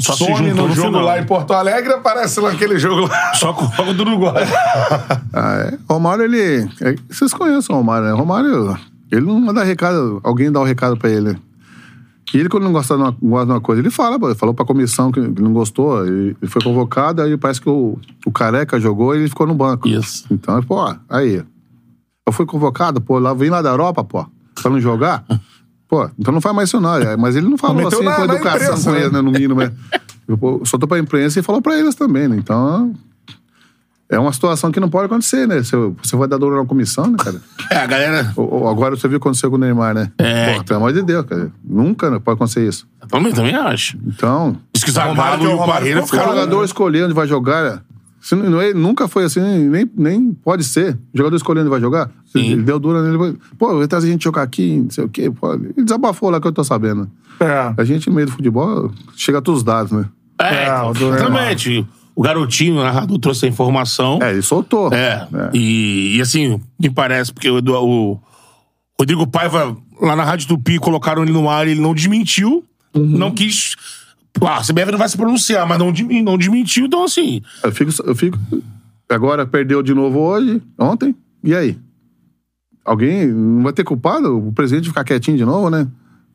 C: Só se
B: some
C: juntou
B: no
C: no
B: jogo
C: final.
B: lá em Porto Alegre, aparece lá naquele jogo lá.
C: Só com o jogo do Uruguai. [laughs]
D: Ah, é. Romário, ele. é, vocês conhecem o Romário, né? Romário, ele não manda recado, alguém dá o recado pra ele. E ele, quando não gosta de uma, gosta de uma coisa, ele fala, pô, ele falou pra comissão que não gostou, ele, ele foi convocado, aí parece que o, o Careca jogou e ele ficou no banco.
C: Isso.
D: Então, pô, aí. Eu fui convocado, pô, lá, vim lá da Europa, pô, pra não jogar. [laughs] Pô, então não faz mais isso não. É, Mas ele não falou assim
B: na-
D: com
B: na
D: educação
B: imprensa,
D: com eles,
B: né?
D: né, no mínimo, né? Eu soltou pra imprensa e falou pra eles também, né? Então, é uma situação que não pode acontecer, né? Você, você vai dar dor na comissão, né, cara? [laughs]
C: É, a galera.
D: Ou agora você viu o que aconteceu com o Neymar, né?
C: É.
D: Pô, pelo amor de Deus, cara. Nunca né, pode acontecer isso.
C: Eu também, também acho.
D: Então,
C: Diz que o Zagallo
B: o
C: e o Parreira
B: ficou
D: o
C: ficaram.
D: jogador escolher onde vai jogar. Se não- é- nunca foi assim, nem, nem pode ser. O jogador escolher onde vai jogar.
C: Sim.
D: Ele deu dura nele. vai- Pô, trazer a gente jogar aqui, não sei o quê. Pô, ele desabafou lá que eu tô sabendo.
B: É.
D: A gente, no meio do futebol, chega a todos os dados, né?
C: É,
B: É, o do
C: exatamente. O garotinho, o narrador, trouxe a informação.
D: É, ele soltou.
C: É. E, e assim, me parece, porque o, o Rodrigo Paiva, lá na Rádio Tupi, colocaram ele no ar e ele não desmentiu.
B: Uhum.
C: Não quis. Ah, a CBF não vai se pronunciar, mas não, não desmentiu, então assim.
D: Eu fico, eu fico. Agora perdeu de novo hoje, ontem. E aí? Alguém não vai ter culpado o presidente ficar quietinho de novo, né?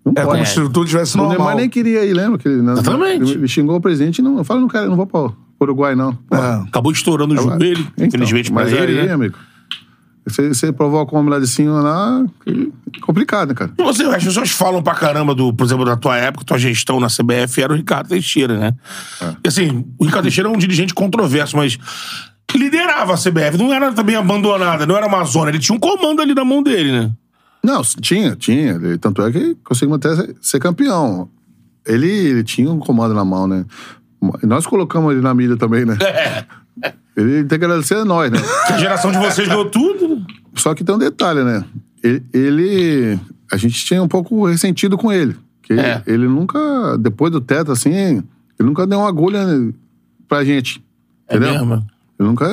D: Não
B: É como
D: pode.
B: se tudo tivesse
D: O
B: normal.
D: Neymar nem queria ir, lembra? Que ele, não-
C: Exatamente.
D: Ele, xingou o presidente e não. Fala, não quero, não vou para o Uruguai, não.
B: É.
C: Acabou estourando o joelho,
D: então,
C: infelizmente pra
D: mas
C: ele,
D: aí,
C: né?
D: amigo. Você, você provoca um homem lá de cima lá. que- Complicado, né, cara?
C: E Você, as pessoas falam pra caramba do, por exemplo, da tua época, tua gestão na CBF era o Ricardo Teixeira, né?
D: É.
C: E assim, o Ricardo Teixeira é um dirigente controverso, mas liderava a CBF, não era também abandonada, não era uma zona, ele tinha um comando ali na mão dele, né?
D: Não, tinha, tinha. Ele- Tanto é que conseguimos até ser- campeão. Ele, ele tinha um comando na mão, né? Nós colocamos ele na mídia também, né? Ele tem que agradecer a nós, né? [laughs]
C: A geração de vocês ganhou tudo. né?
D: Só que tem um detalhe, né? Ele, ele- a gente tinha um pouco ressentido com ele. Que
C: É.
D: ele nunca, depois do teto, assim, ele nunca deu uma agulha pra gente.
C: É
D: Entendeu?
C: mesmo.
D: Ele nunca.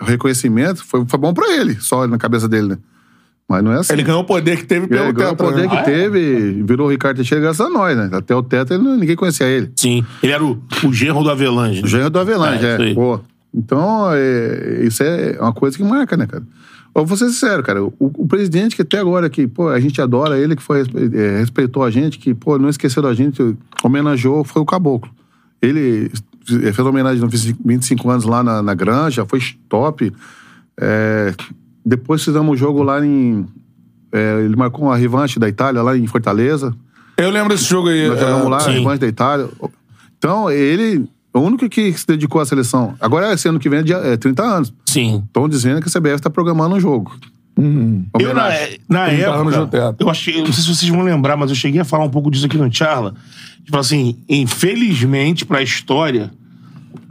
D: O reconhecimento foi, foi bom pra ele, só na cabeça dele, né? Mas não é assim.
B: Ele ganhou o poder que teve
D: Ele
B: pelo
D: ganhou o poder
B: né?
D: que teve, virou o Ricardo Teixeira graças a nós, né? Até o teto ele, ninguém conhecia ele.
C: Sim. Ele era o, o genro do Avelange.
D: O Genro do Avelange,
C: É,
D: é. Pô. Então, é, isso é uma coisa que marca, né, cara? Eu vou ser sincero, cara. O, o presidente que até agora, que, pô, a gente adora ele, que foi, é, respeitou a gente, que, pô, não esqueceu da gente, homenageou, foi o Caboclo. Ele é, fez homenagem nos 25 anos lá na, na Granja, foi top. É, depois fizemos um jogo lá em. é, ele marcou uma revanche da Itália lá em Fortaleza.
B: Eu lembro desse jogo aí.
D: Nós
B: é,
D: jogamos lá,
C: sim.
D: a revanche da Itália. Então, ele. O único que se dedicou à seleção. Agora, esse ano que vem é, dia- é 30 anos.
C: Sim.
D: Estão dizendo que a CBF está programando um jogo.
C: Eu, na, na
B: 30
C: época, eu achei, eu não sei se vocês vão lembrar, mas eu cheguei a falar um pouco disso aqui no Charla. Tipo assim, infelizmente pra história,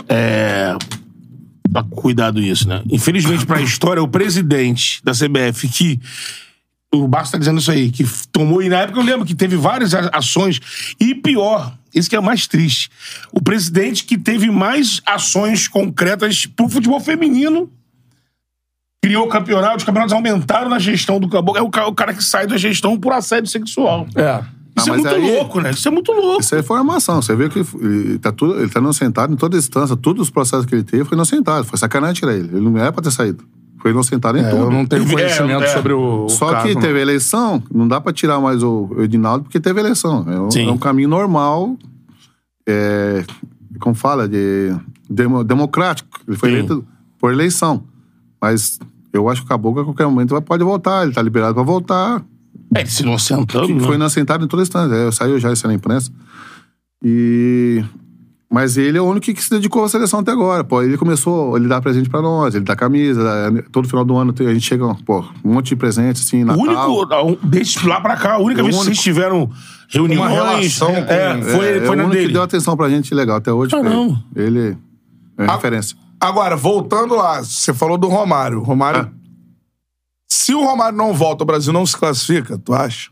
C: é... Tá cuidado isso, né? Infelizmente pra história, o presidente da CBF que o Barça tá dizendo isso aí, que tomou, e na época eu lembro que teve várias a- ações, e pior, isso que é mais triste, o presidente que teve mais ações concretas pro futebol feminino criou o campeonato, os campeonatos aumentaram na gestão do caboclo. É o, ca- o cara que sai da gestão por assédio sexual.
B: É.
C: Isso
D: Ah,
C: é
D: mas
C: muito
D: aí-
C: louco, né? Isso é muito louco.
D: Isso aí foi armação. Você vê que ele tá, tudo, ele tá inocentado em toda instância. Todos os processos que ele teve foi inocentado. Foi sacanagem tirar ele. Ele não era pra ter saído. Foi inocentado em
B: É,
D: tudo.
B: eu não tenho [laughs]
C: É,
B: conhecimento
C: é.
B: sobre o. o
D: Só
B: caso,
D: que
B: não.
D: teve eleição, não dá pra tirar mais o Edinaldo porque teve eleição. É um,
C: Sim.
D: é um caminho normal, é, como fala, de demo- democrático. Ele foi
C: Sim.
D: eleito por eleição. Mas eu acho que o Caboclo a qualquer momento vai- pode voltar. Ele tá liberado pra voltar.
C: É, ele se inocentando. Né?
D: foi inocentado em toda instância. É, saiu já isso na imprensa. E... Mas ele é o único que se dedicou à seleção até agora. Pô, ele começou, ele dá presente pra nós, ele dá camisa. Todo final do ano a gente chega, pô, um monte de presente, assim,
C: O
D: Natal.
C: único, a- um- desde lá pra cá, a única
D: É o
C: vez que
D: único.
C: vocês tiveram reuniões.
B: Uma relação com-
C: é, foi,
D: é,
C: foi
D: é o
C: na
D: único
C: dele.
D: que deu atenção pra gente legal até hoje. foi
C: Caramba.
D: Ele Ele é
B: Ah,
D: referência.
B: Agora, voltando lá, você falou do Romário. Romário.
D: Ah.
B: Se o Romário não volta, o Brasil não se classifica, tu acha?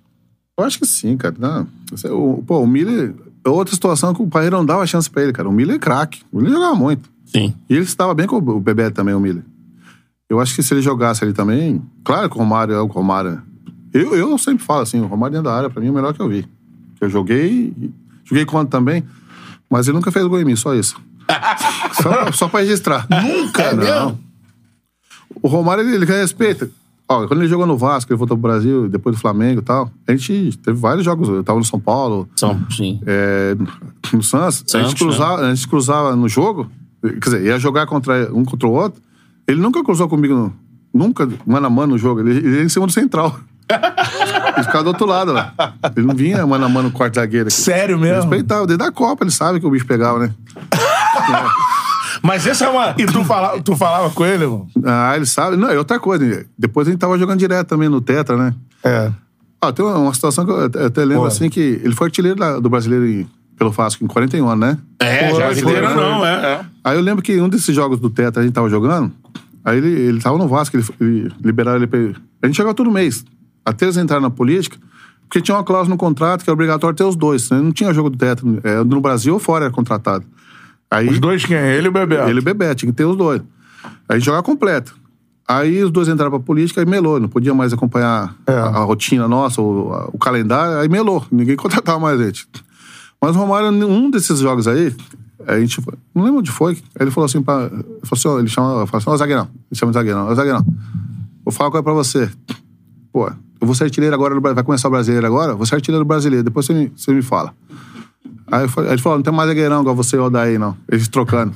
D: Eu acho que sim, cara. Não, o, pô, o Miller... É outra situação que o Parreira não dava chance pra ele, cara. O Miller é craque. O Miller jogava muito.
C: Sim.
D: E ele estava bem com o Bebé também, o Miller. Eu acho que se ele jogasse ali também... Claro que o Romário é o Romário. Eu, eu sempre falo assim, o Romário dentro da área, pra mim, é o melhor que eu vi. Eu joguei... Joguei contra também, mas ele nunca fez gol em mim, só isso. [laughs] só, só pra registrar. Nunca,
C: É
D: não.
C: mesmo?
D: O Romário, ele, ele respeita. Ó, quando ele jogou no Vasco, ele voltou pro Brasil, depois do Flamengo e tal, a gente teve vários jogos. Eu tava no São Paulo,
C: São, sim.
D: é, no Santos. a,
C: Santos,
D: gente cruzava, a gente cruzava no jogo, quer dizer, ia jogar contra um contra o outro. Ele nunca cruzou comigo, no- nunca mano a mano no jogo. Ele, ele ia em cima do central. [laughs] ele ficava do outro lado lá. Ele não vinha mano a mano no quarto zagueiro. aqui.
B: Sério
D: Ele
B: mesmo?
D: respeitava, desde a Copa, ele sabe que o bicho pegava, né? [laughs]
C: Mas essa é uma.
B: E tu falava, tu falava com ele, irmão?
D: Ah, ele sabe. Não, é outra coisa. Depois a gente tava jogando direto também no Tetra, né?
B: É.
D: Ah, tem uma, situação que eu até- lembro
B: Pô.
D: assim que ele foi artilheiro da- do brasileiro em- pelo Vasco em 41 anos, né?
C: É,
B: Pô,
C: já
B: foi,
C: não, é. é.
D: Aí eu lembro que um desses jogos do Tetra a gente tava jogando, aí ele, ele tava no Vasco, ele, ele liberaram ele pra ele. A gente jogava todo mês, até eles entraram na política, porque tinha uma cláusula no contrato que é obrigatório ter os dois. Né? Não tinha jogo do Tetra, é, no Brasil ou fora era contratado. Aí,
B: Os dois quem? Ele e o Bebê.
D: ele e o Bebé, tinha que ter os dois. Aí jogava completo. Aí os dois entraram pra política e melou, não podia mais acompanhar
B: É.
D: a, a rotina nossa, o, a- o calendário, aí melou, ninguém [laughs] contratava mais a gente. Mas o Romário, um desses jogos aí, a gente, não lembro onde foi, ele falou assim, pra, ele falou assim, ó, ele chama, falou assim, ó, zagueirão, ele chama de zagueirão, ó, zagueirão, vou falar uma coisa pra você. Pô, eu vou ser artilheiro agora, vai começar o brasileiro agora, vou ser artilheiro brasileiro, depois você me, você me fala. Aí falei- aí ele falou, não tem mais zagueirão igual você e o Odaí, não. Eles trocando.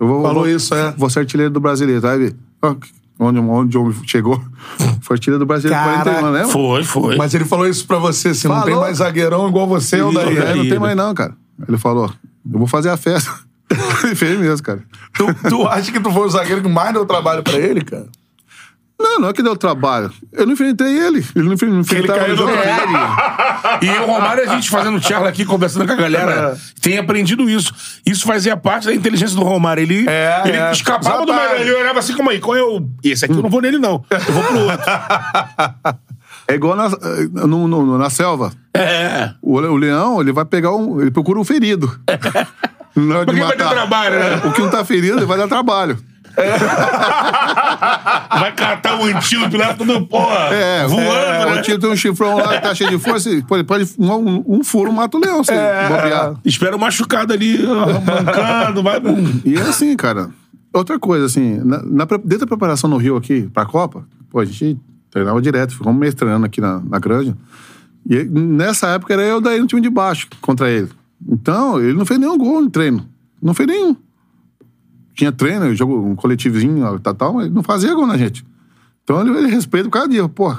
D: Eu vou,
B: Falou
D: vou-
B: isso, é.
D: Vou ser artilheiro do brasileiro, tá? Aí ele, ó, onde, onde o homem chegou? [laughs] Foi artilheiro do brasileiro em
B: Caraca.
D: 41, né?
C: Foi, foi.
B: Mas ele falou isso pra você, assim, não
D: Falou.
B: tem mais zagueirão igual você ou daí.
D: É, não tem mais não, cara. Ele falou, eu vou fazer a festa. [laughs] Ele fez mesmo, cara.
B: Tu, tu acha que tu foi o zagueiro que mais deu trabalho pra ele, cara?
D: Não, não é que deu trabalho. Eu não enfrentei ele. Ele não não enfrentava
B: caiu
D: no.
C: É, [laughs] E o Romário, a gente fazendo charla aqui, conversando com a galera, tem aprendido isso. Isso fazia parte da inteligência do Romário. Ele,
B: É,
C: ele
B: é.
C: escapava do meio, ele olhava assim, como aí, qual é o... Esse aqui eu não vou nele, não. Eu vou pro outro. [laughs]
D: É igual na, no- no- na selva.
C: É.
D: O, o leão, ele vai pegar um. Ele procura um ferido. [laughs] Na hora de
C: Porque vai ter
D: matar.
C: trabalho, né?
D: O que não tá ferido, ele vai dar trabalho. [laughs]
C: Vai catar o antílope lá, tudo, porra,
D: É,
C: voando,
D: é,
C: né?
D: O tio tem um chifrão lá que tá cheio de força. Pode, pode, um, um furo mata o leão, se bobear.
C: Espera o machucado ali, ó, mancando, vai...
D: E é assim, cara. Outra coisa, assim, na, na dentro da preparação no Rio aqui, pra Copa, pô, a gente treinava direto, ficamos um mês treinando aqui na, na granja. E nessa época era eu daí no time de baixo contra ele. Então, ele não fez nenhum gol no treino. Não fez nenhum. Tinha treino, jogo, um coletivozinho, tal, tal, mas não fazia gol na gente. Então ele, ele respeita o cada dia, pô.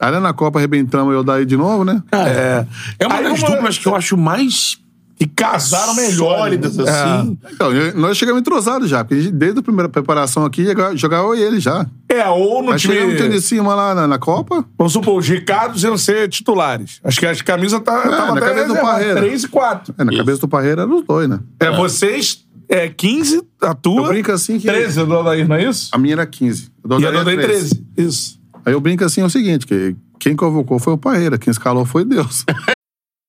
D: Aí na Copa arrebentamos eu daí de novo, né?
B: É.
C: É uma
B: Aí
C: das
B: uma-
C: duplas que eu acho mais
B: Que casaram melhor.
C: sólidas,
B: né?
C: assim.
D: Então, eu- nós chegamos entrosados já, porque desde a primeira preparação aqui, jogava, eu e ele já.
B: É, ou no
D: Aí
B: time...
D: chegamos no time de cima lá na, na Copa,
B: Vamos supor, os Ricardos iam ser titulares. Acho que as camisas tá, tava
D: na
B: até
D: cabeça do Parreira.
B: 3 e 4.
D: É, na cabeça do Parreira eram os dois, né?
B: É, vocês, é 15, a tua.
D: Eu brinco assim que-
B: 13 do Odair, não é isso?
D: A minha era 15. A do
B: E a
D: Odair
B: 13. Isso.
D: Aí eu brinco assim é o seguinte, que quem convocou foi o Parreira, quem escalou foi Deus. [laughs]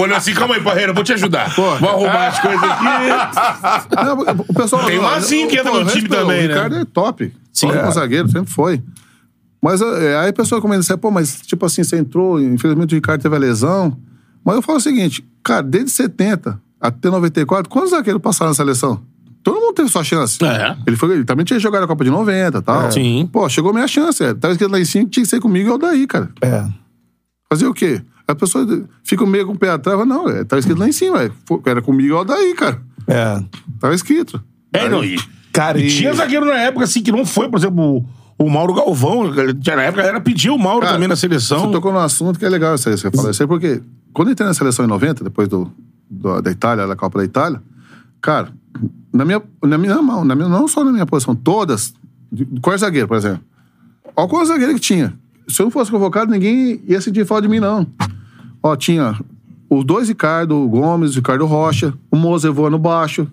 C: Falei assim, calma aí, Parreira, eu vou te ajudar. Vou arrumar as coisas aqui. [laughs]
D: Não, o pessoal,
C: Tem um assim que entra no time também,
D: o
C: né?
D: Ricardo é top.
C: Sim.
D: É. zagueiro, sempre foi. Mas é, aí a pessoa começa a dizer, pô, mas tipo assim, você entrou, infelizmente o Ricardo teve a lesão. Mas eu falo o seguinte, cara, desde 70 até 94, quantos zagueiros passaram na seleção? Todo mundo teve sua chance.
C: É.
D: Ele, foi, ele também tinha jogado a Copa de 90 e tal.
C: Sim.
D: Pô, chegou a minha chance. É. Tava escrito lá em cima, tinha que ser comigo e eu daí, cara.
B: É.
D: Fazer o quê? A pessoa fica meio com o pé atrás, não, é, tava escrito lá em cima, é, Pô, era comigo eu daí, cara.
B: É.
D: Tava escrito.
C: É, não, e,
B: Cara,
C: e
B: e-
C: tinha zagueiro na época, assim, que não foi, por exemplo, o, o Mauro Galvão. que Na época era pedir o Mauro
D: Cara,
C: também na seleção.
D: Você tocou num assunto que é legal isso aí, você falar isso aí, porque quando eu entrei na seleção em 90, depois do, do- da Itália, da Copa da Itália, cara, na minha, na minha mão, na minha, não só na minha posição, todas, de- qual é zagueiro, por exemplo? Olha qual zagueiro que tinha. Se eu não fosse convocado, ninguém ia sentir falta de mim, não. Ó, tinha os dois Ricardo Gomes, Ricardo Rocha, o Moser voando baixo,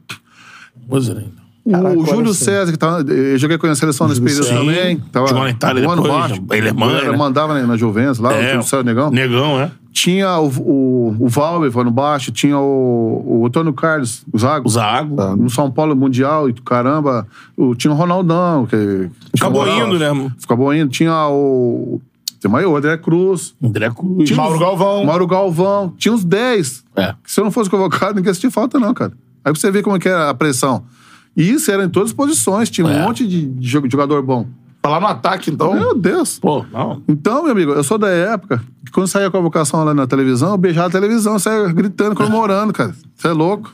C: Pois é, então.
D: o
B: Caraca,
D: Júlio
B: assim.
D: César, que tava, eu joguei com ele na seleção nesse período também. Tava
C: Jogou na Itália
D: voando
C: depois,
D: baixo.
C: ele é mãe,
D: Ele
C: né?
D: Mandava na, na Juventus lá, o Júlio César Negão.
C: Negão, é.
D: Tinha o, o, o Valber voando baixo, tinha o, o Antônio Carlos, o Zago.
C: O Zago.
D: No São Paulo Mundial, e caramba. O, tinha o Ronaldão, que.
C: Acabou
D: o-
C: indo, né?
D: Acabou indo. Tinha o. Tem mais o André Cruz.
C: André Cruz.
D: Tinha
B: Mauro Galvão.
D: Mauro Galvão. Tinha uns 10.
C: É.
D: Se eu não fosse convocado, ninguém sentia falta, não, cara. Aí você vê como é que era a pressão. E isso era em todas as posições. Tinha um
C: É.
D: monte de, de jogo- de jogador bom.
B: Falar no ataque, então.
D: Meu Deus.
C: Pô, não.
D: Então, meu amigo, eu sou da época que quando saía a convocação lá na televisão, eu beijava a televisão, eu saía gritando, comemorando, cara. Você é louco.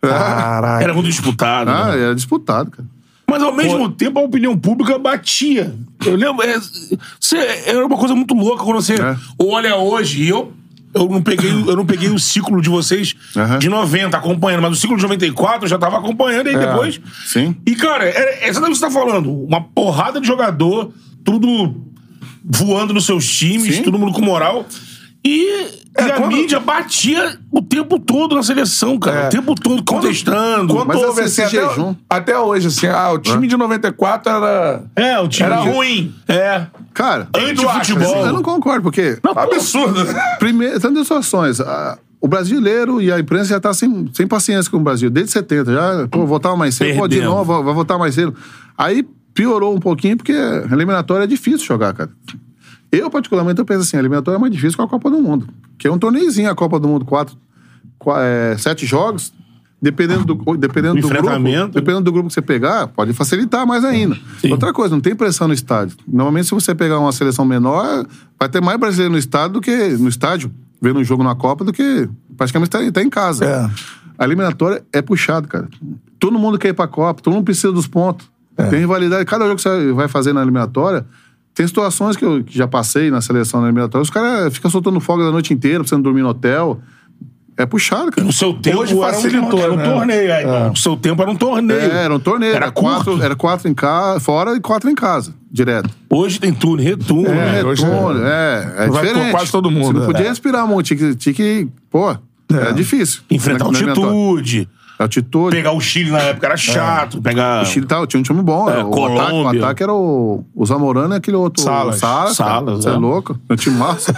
B: Caraca.
C: Era muito disputado.
D: Ah,
C: né?
D: era disputado, cara.
C: Mas ao mesmo tempo a opinião pública batia. Eu lembro. É, cê- era uma coisa muito louca quando você
D: É.
C: olha hoje e eu. Eu não, peguei, eu não peguei o ciclo de vocês
D: Aham.
C: de 90 acompanhando, mas o ciclo de 94 eu já tava acompanhando e aí depois.
D: Sim.
C: E, cara, é, é exatamente o que você tá falando. Uma porrada de jogador, tudo voando nos seus times,
D: Sim.
C: todo mundo com moral. E, e a
B: quando-
C: mídia batia o tempo todo na seleção, cara.
B: É.
C: O tempo todo contestando.
B: Quando
D: Mas
B: houve
D: assim,
B: assim,
D: esse
B: até,
D: jejum-
B: até hoje, assim, ah, o time de 94 era.
C: É, o time
B: Era
C: de-
B: ruim.
C: É.
D: Cara,
C: Anti-futebol.
D: eu não concordo, porque.
B: Absurdo.
D: Primeiro, tantas situações. a- o brasileiro e a imprensa já tá sem, sem paciência com o Brasil, desde 70. Já, pô, votar mais cedo, pô, de novo, vai votar mais cedo. Aí piorou um pouquinho, porque a eliminatória é difícil jogar, cara. Eu, particularmente, eu penso assim, a eliminatória é mais difícil que a Copa do Mundo. Que é um torneiozinho, a Copa do Mundo, quatro, qua- é, sete jogos. Dependendo do, dependendo do grupo,
C: enfrentamento.
D: dependendo do grupo que você pegar, pode facilitar mais ainda.
C: Sim.
D: Outra coisa, não tem pressão no estádio. Normalmente, se você pegar uma seleção menor, vai ter mais brasileiro no estádio do que no estádio, vendo um jogo na Copa, do que praticamente tá, tá em casa.
B: É.
D: A eliminatória é puxado, cara. Todo mundo quer ir pra Copa, todo mundo precisa dos pontos. Tem rivalidade. Cada jogo que você vai fazer na eliminatória, tem situações que eu que já passei na seleção na eliminatória, os caras ficam soltando fogo a noite inteira, precisando dormir no hotel. É puxado, cara.
C: No seu tempo
B: Hoje
C: era um,
B: facilitou,
C: era um
B: né?
C: torneio. aí,
B: É.
C: No seu tempo era um torneio.
D: É, era um torneio.
C: Era
D: Era, quatro, era quatro em casa, fora e quatro em casa, direto.
C: Hoje tem turno, retorno.
D: É,
B: hoje
D: retorno, é, é
B: Vai
D: diferente.
B: quase todo mundo,
D: Você não
B: é.
D: podia respirar muito, tinha que, tinha que pô, era difícil.
C: Enfrentar
D: Na-
C: Altitude. Pegar o Chile na época era chato. Pegar.
D: O Chile tava, tinha um time bom.
C: É,
D: o,
C: Colômbia.
D: ataque, o ataque era o, o Zamorano e aquele outro.
B: Salas.
D: o Salas.
C: Salas,
D: Você é.
C: é.
D: louco? Tinha um time massa.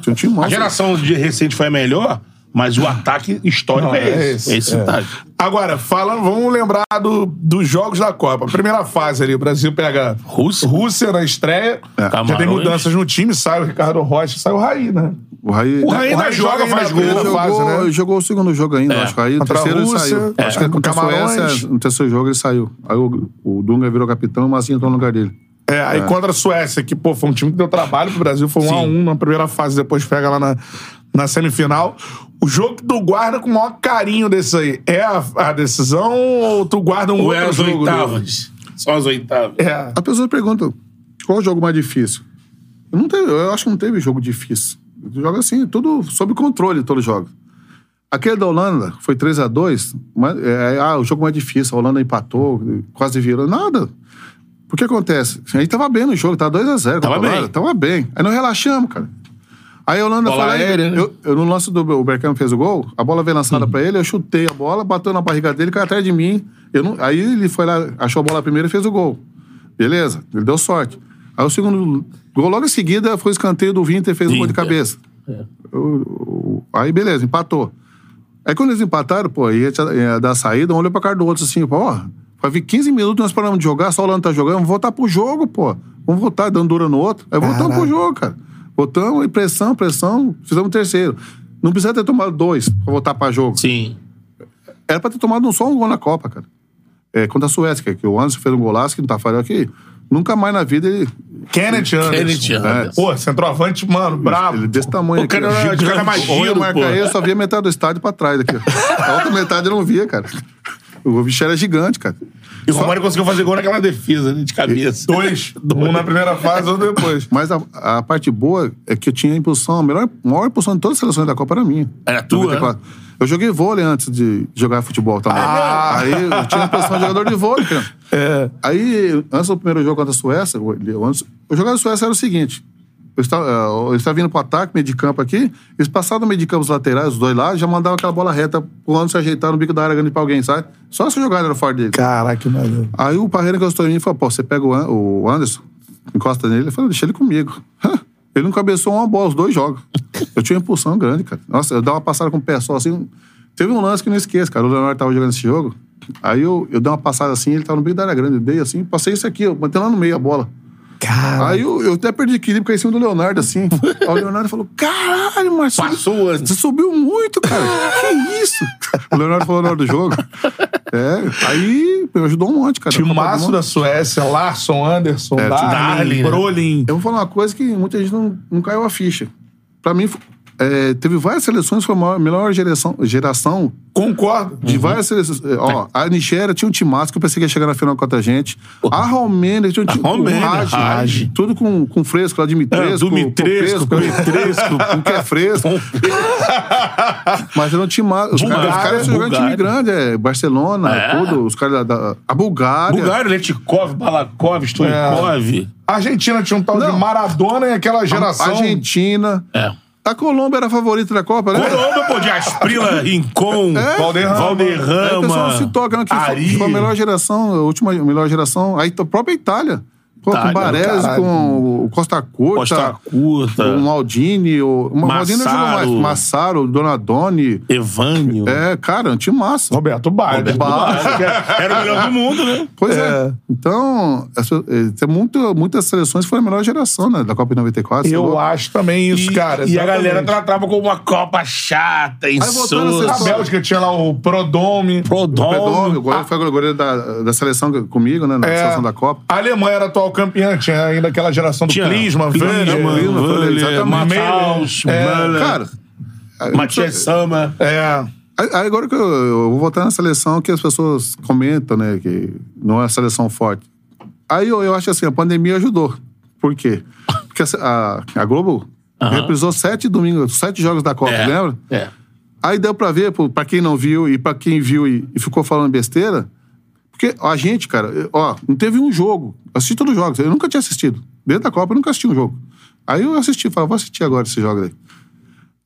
D: Tinha um time
C: A
D: massa.
C: geração de recente foi a melhor, Mas o ataque histórico
B: Não,
C: é,
B: é
C: esse.
B: esse,
C: Esse
B: é.
C: ataque.
B: Agora, falando, vamos lembrar do, dos jogos da Copa. Primeira fase ali, o Brasil pega
C: Rússia.
B: Rússia na estreia. Já tem mudanças no time, sai o Ricardo Rocha, sai o Raí, né?
D: O Raí,
C: O Raí ainda joga,
B: ainda
C: faz gol.
D: jogou,
B: fase, né?
D: ele jogou o segundo jogo ainda,
C: É.
D: acho que aí o
B: Contra
D: terceiro
B: Rússia,
D: saiu.
B: é.
D: Acho que contra a
B: Camarões.
D: Suécia, no terceiro jogo ele saiu. Aí o, o Dunga virou capitão e o Massinho entrou no lugar dele.
B: É, aí contra a Suécia, que, pô, foi um time que deu trabalho pro Brasil, foi um a um na primeira fase, depois pega lá na, na semifinal. O jogo que tu guarda com o maior carinho desse aí é a, a decisão ou tu guarda um
C: Ou
B: outro
C: é as
B: jogo?
C: oitavas? Só as oitavas.
B: É.
D: As pessoas perguntam qual o jogo mais difícil. Eu, não teve, eu acho que não teve jogo difícil. Tu joga assim, tudo sob controle, todos os jogos. Aquele da Holanda foi 3x2, mas, é, ah, o jogo mais difícil, a Holanda empatou, quase virou. Nada. O que acontece? A gente tava bem no jogo, tava 2x0.
C: Tava bem.
D: Tava bem. Aí nós relaxamos, cara. Aí a Holanda
C: Bola
D: e-
C: aérea, né?
D: eu, eu, no lance do o Bergkamp fez o gol, a bola veio
C: Uhum.
D: lançada pra ele, eu chutei a bola, bateu na barriga dele, caiu atrás de mim. Eu não, aí ele foi lá, achou a bola primeiro e fez o gol. Beleza, ele deu sorte. Aí o segundo gol, logo em seguida, foi o escanteio do Winter, fez o gol de cabeça. O- o- aí beleza, empatou. Aí quando eles empataram, pô, ia, ia dar a saída, um olhou pra cara do outro assim, pô, ó, vai vir 15 minutos nós paramos de jogar, só o Holanda tá jogando, vamos voltar pro jogo, pô. Vamos voltar, dando dura no outro. Aí voltamos pro jogo, cara. Voltamos, e pressão, pressão, fizemos o terceiro. Não precisa ter tomado dois pra voltar pra jogo.
C: Sim.
D: Era pra ter tomado só um gol na Copa, cara. É, contra a Suécia, que- o Anderson fez um golaço que não tá falhando aqui. Nunca mais na vida ele.
B: Kenneth Anderson.
C: Kenneth Anderson.
B: Pô, centroavante, mano, bravo.
D: Ele desse tamanho
C: O
D: aqui.
C: cara
D: ó,
C: era-
D: gigante.
C: cara mais giro, pô.
D: ele, eu só via metade do estádio pra trás aqui. ó. A outra metade eu não via, cara. O bicho era gigante, cara.
C: E o Romário conseguiu fazer gol naquela defesa, né, de cabeça. [laughs]
B: Dois. Um na primeira fase, outro depois.
D: Mas a, a parte boa é que eu tinha a impulsão, a melhor, maior impulsão de todas as seleções da Copa era minha.
C: Era tua,
D: 94. Eu joguei vôlei antes de jogar futebol também. Aí eu tinha a impulsão de jogador de vôlei, cara. Aí, antes do primeiro jogo contra a Suécia, o, o, antes- o jogo da Suécia era o seguinte. Eu estava, eh, eu estava vindo pro ataque, meio de campo aqui, eles passaram do meio de campo os laterais, os dois lados, já mandavam aquela bola reta pro ano se ajeitar no bico da área grande pra alguém, sabe? Só essa jogada era forte dele.
B: Caraca, que maneiro.
D: Aí o Parreira encostou em mim e falou: pô, você pega o An- o Anderson, encosta nele. Eu falei: deixa ele comigo. Ele não cabeçou uma bola, os dois jogos. Eu tinha uma impulsão grande, cara. Nossa, eu dava uma passada com o pé só assim. Teve um lance que eu não esqueço, cara. O Leonardo tava jogando esse jogo. Aí eu, eu dei uma passada assim, ele tava no meio da área grande. Eu dei assim, passei isso aqui, eu botei lá no meio a bola. Aí eu, eu até perdi equilíbrio, caí em cima do Leonardo, assim. [laughs] Aí o Leonardo falou: caralho, Marcelo.
C: Passou antes.
D: Você subiu muito, cara. que isso? O Leonardo falou na hora do jogo. É, aí me ajudou um monte, cara.
B: Time
D: Na Copa do
B: maço
D: Mundo.
B: da Suécia, Larson, Anderson,
D: É,
B: Darlin,
C: Darlin?
B: Brolin.
D: Eu vou falar uma coisa que muita gente não, não caiu a ficha. Pra mim, é, teve várias seleções foi a maior- melhor geração, geração
B: Concordo.
D: de várias seleções. É, Ó, a Nigéria tinha um timaço que eu pensei que ia chegar na final contra a gente. A Romênia tinha um time.
C: Romênia.
D: Tudo com, com fresco, lá Dimitrescu.
C: É, Dumitrescu,
D: Dumitrescu, [laughs] com que é fresco. [laughs] Mas era um time. Os
C: Bulgária,
D: caras caras jogando time
C: Bulgária.
D: grande, é Barcelona,
C: É.
D: tudo. Os caras da. A Bulgária.
C: Bulgário, Letikov, Balakov, Stoikov.
B: A Argentina tinha um tal de
D: Não.
B: Maradona e aquela geração.
D: Argentina.
C: É.
D: A Colômbia era a favorita da Copa, né?
C: Colômbia, pô, de Asprila, [laughs] Rincon,
B: Valderrama.
D: Aí o pessoal
C: Valderrama,
D: se toca, né? Que
C: Ari.
D: foi a melhor geração, a última melhor geração. Aí a própria Itália. Pô, com o Baresi, com o Costa Curta.
C: Costa Curta,
D: O Maldini, o, o Maldini não jogou mais.
C: Massaro.
D: Donadoni.
C: Evânio.
D: É, cara, um time massa.
B: Roberto Baggio.
C: Era o melhor do mundo, né?
D: Pois é. Então, essa, é, tem muito, muitas seleções foram a melhor geração, né? Da Copa de 94. você
B: Eu
D: falou.
B: acho também isso,
C: E,
B: cara.
C: e a galera
B: exatamente.
C: tratava como uma Copa chata,
D: voltando a.
B: Bélgica tinha lá o Prodome.
D: O Pedro,
C: Prodome.
D: o goleiro foi o goleiro da, da seleção comigo, né? Na
B: É.
D: seleção da Copa.
B: A Alemanha era atual campeã, tinha ainda aquela geração do
C: Tinha
B: Klinsmann,
C: Klinsmann, Völler,
D: exatamente.
C: Matthaus,
B: É,
D: Cara,
C: Matias Sama.
B: É.
D: Agora que eu, eu vou voltar na seleção que as pessoas comentam, né? Que não é a seleção forte. Aí eu, eu acho assim, a pandemia ajudou. Por quê? Porque a, a, a Globo reprisou sete domingos, sete jogos da Copa,
C: É,
D: lembra?
C: É.
D: Aí deu pra ver, pra quem não viu e pra quem viu e, e ficou falando besteira. Porque a gente, cara, ó, não teve um jogo. Assisti todos os jogos. Eu nunca tinha assistido. Dentro da Copa, eu nunca assisti um jogo. Aí eu assisti, falei, vou assistir agora esse jogo aí.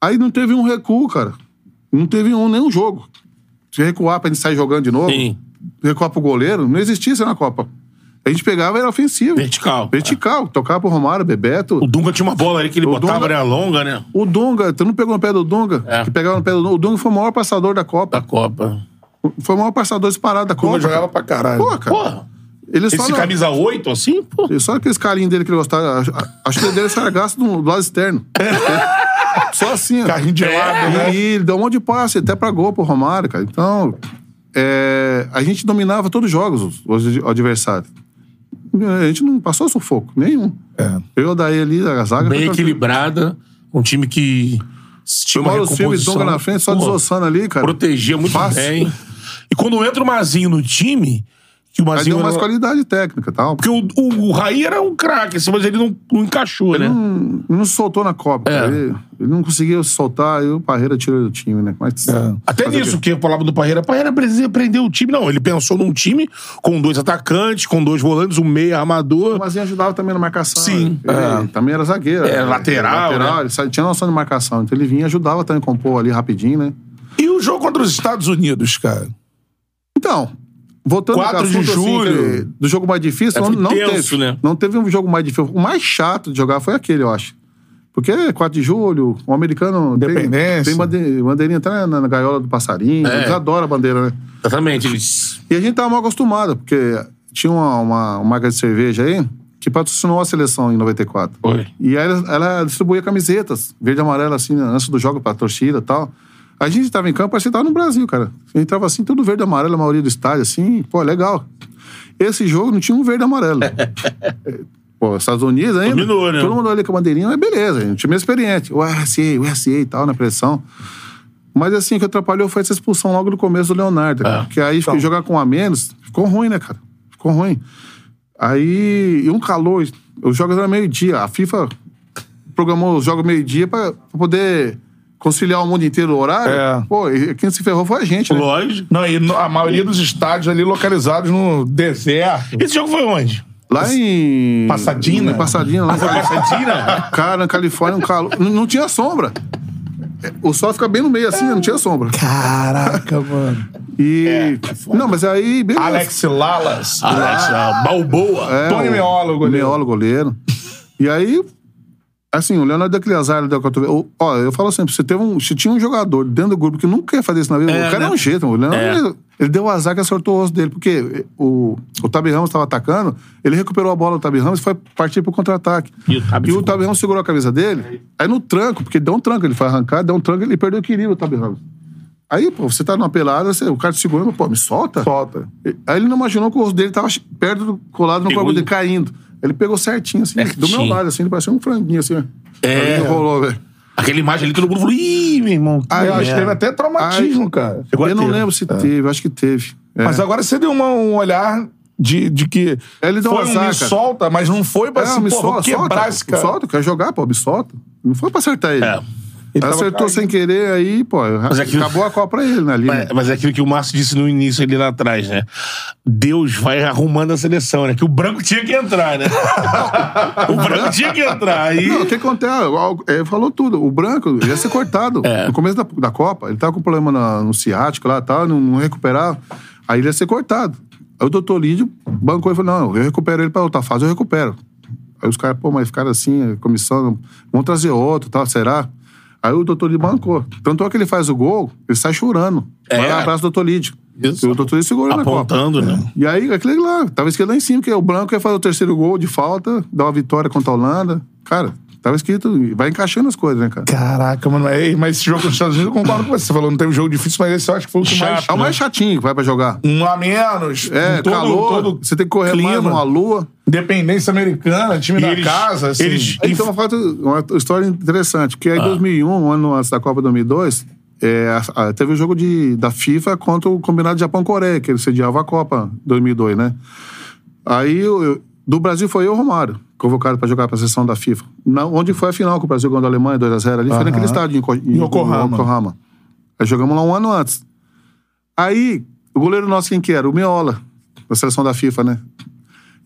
D: Aí não teve um recuo, cara. Não teve um, nenhum jogo. Se recuar pra gente sair jogando de novo,
C: Sim.
D: recuar pro goleiro, não existia isso na Copa. A gente pegava era ofensivo.
C: Vertical.
D: Vertical. Tocava pro Romário, Bebeto.
C: O Dunga tinha uma bola ali que ele
D: O
C: botava,
D: Dunga-
C: era longa, né?
D: O Dunga, tu não pegou no pé do Dunga?
C: É.
D: Que pegava no pé do Dunga. O Dunga foi o maior passador da Copa.
C: Da Copa.
D: Foi o maior passador disparado da
B: Como
D: Copa.
B: eu jogava pra caralho.
D: Pô, cara.
C: Porra.
D: Ele só,
C: Esse
D: não-
C: camisa 8, assim, pô.
D: ele só aqueles carinhos dele que ele gostava. Acho- Acho que ele dele era gasto do, do lado externo. [laughs] só assim, ó.
B: Carrinho de lado, né?
D: E ele deu um monte de passe, até pra gol pro Romário, cara. Então, é, a gente dominava todos os jogos, os, os adversários. A gente não passou sufoco, nenhum.
B: É.
D: Eu daí ali, a zaga.
C: Bem
D: foi
C: equilibrada. Um time que tinha
D: O
C: uma
D: Mauro Silva e
C: recomposição.
D: Na frente, só
C: Pô,
D: desossando ali, cara.
C: Protegia muito
D: Fácil.
C: bem. E quando entra o Mazinho no time, que o
D: Aí
C: Mazinho.
D: deu mais
C: era-
D: qualidade técnica e tal.
C: Porque o, o, o Raí era um craque, assim, mas ele não, não encaixou, né?
D: Ele não se soltou na Copa.
C: É.
D: Ele, ele não conseguiu se soltar, aí o Parreira tirou do time, né? Mas,
C: Até
D: fazer o
C: nisso que eu falava do Parreira. Parreira precisa prender o time. Não, ele pensou num time com dois atacantes, com dois volantes, um meia armador.
D: O Mazinho ajudava também na marcação.
C: Sim.
D: Ele também era zagueiro.
C: É,
D: né?
C: lateral,
D: lateral
C: né?
D: Ele sa- tinha noção de marcação. Então ele vinha e ajudava também a compor ali rapidinho, né?
B: E o jogo contra os Estados Unidos, cara?
D: Então, voltando
B: 4
D: ao
B: de
D: assunto, assim,
B: julho.
D: que- do jogo mais difícil,
C: É,
D: não,
C: tenso,
D: teve.
C: né?
D: Não teve um jogo mais difícil. O mais chato de jogar foi aquele, eu acho. Porque 4 de julho, o americano tem,
B: Independência.
D: tem bande- bandeirinha até na, na gaiola do passarinho.
C: É.
D: Eles adoram a bandeira, né?
C: Exatamente. Eles...
D: E a gente tava mal acostumado, porque tinha uma, uma, uma marca de cerveja aí que patrocinou a seleção em 94.
C: Foi.
D: E aí ela, ela distribuía camisetas, verde e amarelo, assim, antes do jogo pra torcida e tal. A gente tava em campo, parecia que tava no Brasil, cara. A gente tava assim, tudo verde e amarelo, a maioria do estádio, assim, pô, legal. Esse jogo não tinha um verde e amarelo. [laughs] pô, Estados Unidos ainda.
C: Dominou, né?
D: Todo mundo ali com a bandeirinha, mas beleza, a gente time experiente. O USA, o USA e tal, na pressão. Mas assim, o que atrapalhou foi essa expulsão logo no começo do Leonardo. cara. Porque aí
B: Então.
D: jogar com um a menos, ficou ruim, né, cara? Ficou ruim. Aí, e um calor. Os jogos eram meio-dia. A FIFA programou os jogos meio-dia pra, pra poder conciliar o mundo inteiro o horário.
B: É.
D: Pô, e quem se ferrou foi a gente, né?
C: Lógico.
B: Não, e no- a maioria dos estádios ali localizados no deserto.
C: Esse jogo foi onde?
D: Lá em.
B: Passadina?
D: Em Passadina, lá em
C: Pasadena?
D: Cara, na Califórnia, um calor. Não, não tinha sombra. O sol fica bem no meio assim, não tinha sombra.
B: Caraca, [laughs] mano.
D: E. não, mas aí. Beleza.
B: Alex Lalas.
C: Alex, ah, Balboa.
D: É,
B: Tony Meola, goleiro.
D: Meola, goleiro. E aí, assim, o Leonardo ele deu a cotovela. O- Ó, eu falo sempre, você, teve um, se tinha um jogador dentro do grupo que nunca ia fazer isso na vida,
C: É,
D: o cara
C: né?
D: é um jeito. O Leonardo,
C: É.
D: ele, deu o azar que acertou o osso dele, porque o, o Tabi Ramos estava atacando, ele recuperou a bola do Tabi Ramos e foi partir pro contra-ataque.
C: E o Tabi
D: E o
C: ficou-
D: Tabi Ramos segurou a camisa dele, aí no tranco, porque deu um tranco, ele foi arrancar, deu um tranco, ele perdeu o equilíbrio, o Tabi Ramos. Aí, pô, você tá numa pelada, você- o cara te segurando, pô, me solta.
B: Solta.
D: Aí ele não imaginou que o osso dele tava perto, do, colado no
C: Pegou
D: corpo dele, caindo. Ele pegou certinho, assim, do
C: Certinho.
D: meu lado, assim, ele parecia um franguinho, assim, ó.
C: É.
D: Velho.
C: Aquela imagem ali, todo mundo falou: ih, meu irmão.
D: Ah,
B: eu acho que
D: é.
B: teve até traumatismo, cara.
C: Chegou a
D: Eu não
C: ter.
D: lembro se teve, acho que teve. É.
B: Mas agora você deu uma- um olhar de, de que
D: Ele deu
B: foi
D: um
B: um me
D: cara.
B: solta, mas não foi pra
D: É, me
B: pô, vou
D: solta,
B: quebrar
D: solta,
B: esse cara.
D: solta, quer jogar, pô, me solta. Não foi pra acertar ele.
C: É.
B: Ele tava
D: acertou sem querer, aí, pô,
C: Mas é aquilo-
D: acabou a Copa pra ele, né, ali. né?
C: Mas, mas é aquilo que o Márcio disse no início ali lá atrás, né? Deus vai arrumando a seleção, né? Que o branco tinha que entrar, né? [laughs] o branco tinha que entrar. Aí...
D: Não, o que acontece? Ele falou tudo. O branco ia ser cortado.
C: É.
D: No começo da, da Copa, ele tava com problema na- no ciático lá e tal, não, não recuperava. Aí ele ia ser cortado. Aí o doutor Lídio bancou e falou: não, eu recupero ele pra outra fase, eu recupero. Aí os caras, pô, mas ficaram assim, comissão, vamos trazer outro, tal, será? Aí o doutor Lídio bancou. Tanto é que ele faz o gol, ele sai chorando.
C: É.
D: Vai lá, abraça o doutor Lídio.
C: Isso.
D: E o doutor Lídio segurou na Copa.
C: Apontando, né?
D: E aí, aquele lá, tava escrito lá em cima, que o branco ia fazer o terceiro gol de falta, dar uma vitória contra a Holanda. Cara, tava escrito, vai encaixando as coisas, né, cara?
B: Caraca, mano. Ei, mas esse jogo com os Estados Unidos, eu concordo com você. Você falou, não teve jogo difícil, mas esse eu acho que foi o que mais.
D: É o mais chatinho que vai pra jogar.
B: Um a menos.
D: É,
B: todo,
D: calor,
B: todo
D: você tem que correr
B: clima.
D: mais numa lua.
B: Independência americana, time
C: E
B: da
C: eles-
B: casa, assim.
C: eles-
D: Aí tem uma, fato, uma história interessante, porque aí em 2001, um ano antes da Copa 2002, é, a- a- teve o jogo de, da FIFA contra o combinado Japão-Coreia, que ele sediava a Copa 2002, né? Aí eu- eu- do Brasil foi eu Romário, convocado para jogar para a seleção da FIFA. Na, onde foi a final que o Brasil ganhou da Alemanha, 2x0 ali, foi naquele estádio em, em,
B: Yokohama.
D: Yokohama. Aí jogamos lá um ano antes. Aí, o goleiro nosso quem que era? O Meola, da seleção da FIFA, né?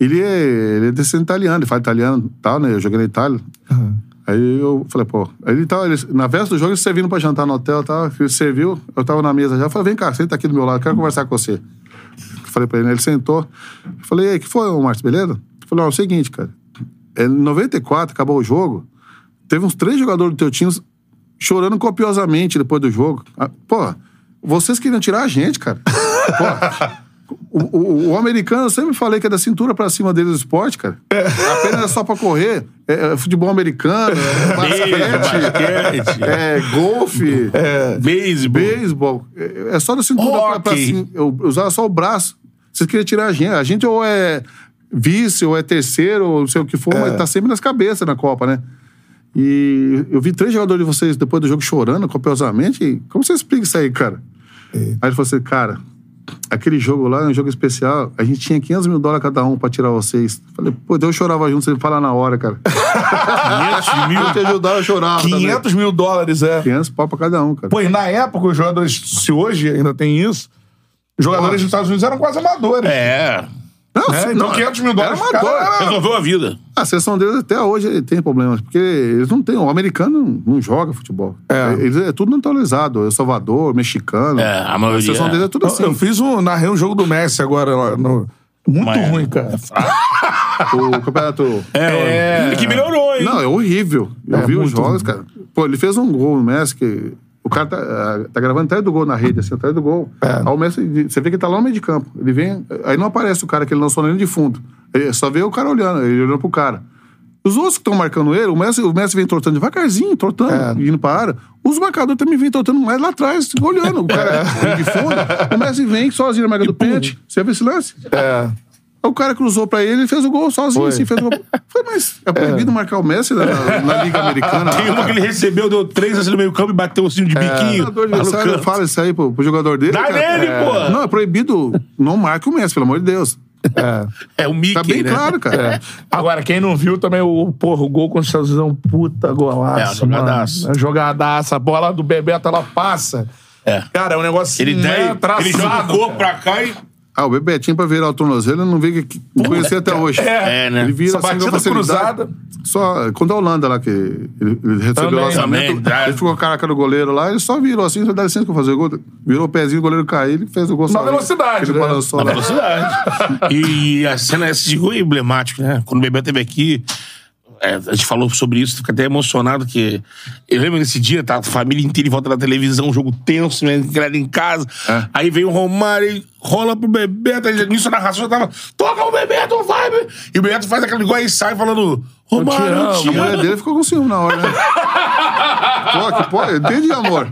D: Ele é, ele é descendente italiano, ele fala italiano e tal, né? Eu joguei na Itália. Aí eu falei, pô. Aí ele tava, ele, na véspera do jogo, ele servindo pra jantar no hotel e tal. Ele serviu, eu tava na mesa já. Eu falei, vem cá, senta aqui do meu lado, quero conversar com você. Falei pra ele, né? ele sentou. Eu falei, e aí, que foi, ô Márcio, beleza? Falou, ó, é o seguinte, cara. Em 94, acabou o jogo, teve uns três jogadores do teu time chorando copiosamente depois do jogo. Ah, Pô, vocês queriam tirar a gente, cara. [laughs] Pô, o, o- o americano, eu sempre falei que é da cintura pra cima dele do esporte, cara. Apenas é só pra correr. É, é futebol americano, é [laughs] basquete,
C: basquete.
D: é golfe,
C: Beisebol.
D: beisebol. É, é só da cintura pra, pra
C: Hockey.
D: cima. Eu usava só o braço. Vocês queriam tirar a gente. A gente ou é vice, ou é terceiro, ou não sei o que for, mas tá sempre nas cabeças na Copa, né? E eu vi três jogadores de vocês depois do jogo chorando copiosamente. E Como você explica isso aí, cara? Aí ele falou assim, cara, aquele jogo lá, um jogo especial, a gente tinha 500 mil dólares cada um pra tirar vocês. Falei, pô, então eu chorava junto, você falar na hora, cara. [laughs]
C: 500 mil.
D: Eu te ajudava, eu chorava. também.
B: 500 mil dólares, é.
D: 500 pau pra cada um, cara.
B: Pô, e na época, os jogadores, se hoje ainda tem isso, os jogadores dos Estados Unidos eram quase amadores.
C: É.
D: Não, sim,
B: Então
D: não,
B: 500 mil dólares
D: era
B: cara
C: Resolveu a vida.
D: A seleção deles até hoje tem problemas, porque eles não têm. O americano não joga futebol.
B: É.
D: Eles é tudo naturalizado. É Salvador, mexicano.
C: É, a maioria
D: A seleção
C: é.
D: deles é tudo
B: Eu-
D: assim.
B: Eu fiz um, narrei um jogo do Messi agora. lá no- muito
C: Mas-
B: ruim, cara. [laughs]
D: O campeonato.
C: É, é. que melhorou, hein?
D: Não, é horrível. Eu
B: É,
D: vi os jogos,
B: ruim.
D: cara. Pô, ele fez um gol no Messi que. O cara tá, ah, tá gravando atrás do gol na rede, assim, atrás do gol.
B: É.
D: Aí o Messi, você vê que ele tá lá no meio de campo. Ele vem. Aí não aparece o cara que ele lançou nem de fundo. Ele só vê o cara olhando, ele olhando pro cara. Os outros que estão marcando ele, o Messi, o Messi vem trotando devagarzinho, trotando,
B: É.
D: indo pra área. Os marcadores também vêm trotando mais lá atrás, olhando. O cara vem de fundo, o Messi vem sozinho na marca do pênalti. Você viu esse lance?
B: É.
D: Aí O cara cruzou pra ele e fez o gol sozinho,
B: Foi.
D: assim, fez o gol. Foi, mas é proibido marcar o Messi na, na Liga Americana.
C: Tem uma que ele recebeu, deu três assim no meio campo e bateu assim de
D: O
C: biquinho. no
D: adversário
C: canto.
D: fala isso aí pro, pro jogador dele.
C: Dá
D: cara.
C: nele,
D: É.
C: pô.
D: Não, é proibido. Não marque o Messi, pelo amor de Deus.
C: É o Mickey,
D: Tá bem
C: né?
D: claro, cara.
B: É. Agora, quem não viu também, o, porra, o gol Unidos é um puta golaço.
C: É, uma jogadaça.
B: mano. É jogadaça. A bola do Bebeto, ela passa.
C: É.
B: Cara, é um negócio
C: Ele,
B: né,
C: dá, ele joga o
B: traçado,
C: corpo pra cá e.
D: Ah, o Bebetinho pra virar o tornozelo, eu não vi que, não conhecia até hoje.
C: É, né?
D: Ele vira
B: Essa
D: assim,
B: batida cruzada.
D: Só contra a Holanda lá, que ele, ele recebeu
B: Também.
D: o lançamento.
C: Também,
D: ele ficou com a caraca do goleiro lá, ele só virou assim, só dá licença que eu fazer o gol. Virou o pezinho, o goleiro caiu, ele fez o gol
B: Na velocidade,
D: Ele
B: né?
D: balançou
C: Na
D: lá.
C: velocidade. [laughs] e a cena, esse gol é emblemático, né? Quando o Bebê esteve aqui, é, a gente falou sobre isso, fica até emocionado, que eu lembro nesse dia, tá a família inteira em volta da televisão, um jogo tenso, né? Em casa.
D: É.
C: Aí veio o Romário e rola pro Bebeto, aí nisso a narração já tava, toca o Bebeto, vai! Be-" E o Bebeto faz aquele igual e sai falando, Romário, eu
B: amo,
C: te
D: A mulher
C: amo.
D: dele ficou com ciúme na hora, né? [laughs] pô, que pô, entendi, amor.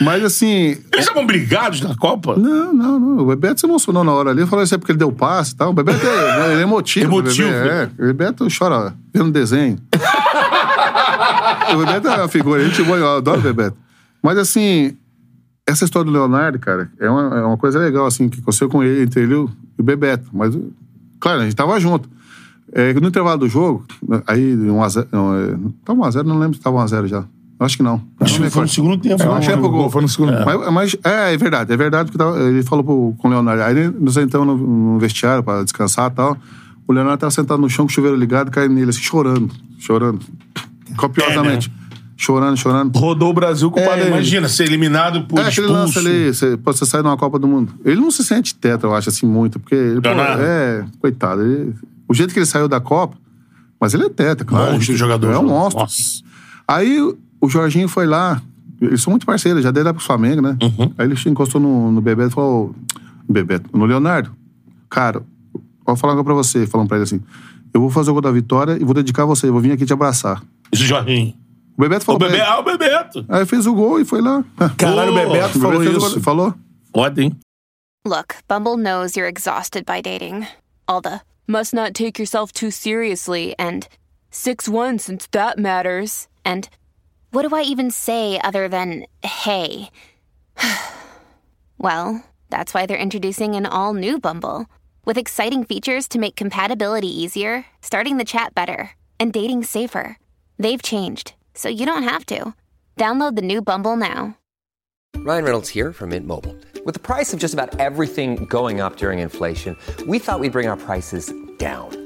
D: Mas assim,
C: Eles estavam brigados na Copa?
D: Não, não, não. O Bebeto se emocionou na hora ali. Falou isso é porque ele deu passe e tal. O Bebeto é, ele é emotivo.
C: Emotivo.
D: Bebeto, é. O Bebeto chora vendo desenho. o Bebeto é uma figura. A gente boa, eu adoro o Bebeto. Mas assim, essa história do Leonardo, cara, é uma, é uma coisa legal, assim, que aconteceu com ele, entre ele e o Bebeto. Mas, claro, a gente tava junto. É, no intervalo do jogo, aí 1x0. Não, é, tava 1x0, não lembro se tava 1x0 já. Acho que não.
C: Acho que foi no
D: recordo.
C: segundo tempo.
D: É,
C: não,
D: acho que é pro gol.
B: Foi no segundo.
D: Mas, mas- é, é verdade, é verdade, porque tava- ele falou pro, com o Leonardo. Aí nós entramos no, no vestiário pra descansar e tal. O Leonardo tava sentado no chão com o chuveiro ligado, caindo nele, assim, chorando, chorando. Copiosamente. Chorando, chorando.
B: Rodou o Brasil com o
C: É,
B: Padre
C: imagina, ser eliminado por
D: É, aquele lance ali, você, pô, você sai de uma Copa do Mundo. Ele não se sente tetra, eu acho, assim, muito, porque ele, pô, é, coitado. ele- o jeito que ele saiu da Copa, mas ele é tetra, claro.
C: Monstro
D: Ele-
C: jogador.
D: É um monstro.
C: Nossa.
D: Aí o Jorginho foi lá, eles são muito parceiros, já desde lá pro Flamengo, né?
C: Uhum.
D: Aí ele encostou no, no Bebeto e falou: Bebeto, no Leonardo, cara, vou falar uma coisa pra você, falando pra ele assim: eu vou fazer o gol da vitória e vou dedicar a você, vou vir aqui te abraçar.
C: Esse Jorginho.
D: O Bebeto
C: O
D: falou. pra
C: Bebê,
D: ele.
C: ah, o Bebeto.
D: Aí fez o gol e foi lá.
B: Caralho, o Bebeto
D: O
B: falou
D: Bebeto o
B: isso.
D: Falou?
C: Foda, hein?
E: Look, Bumble knows you're exhausted by dating. All the must not take yourself too seriously and 6 1 since that matters. And what do I even say other than hey? [sighs] well, that's why they're introducing an all new Bumble with exciting features to make compatibility easier, starting the chat better, and dating safer. They've changed, so you don't have to. Download the new Bumble now.
F: Ryan Reynolds here from Mint Mobile. With the price of just about everything going up during inflation, we thought we'd bring our prices down.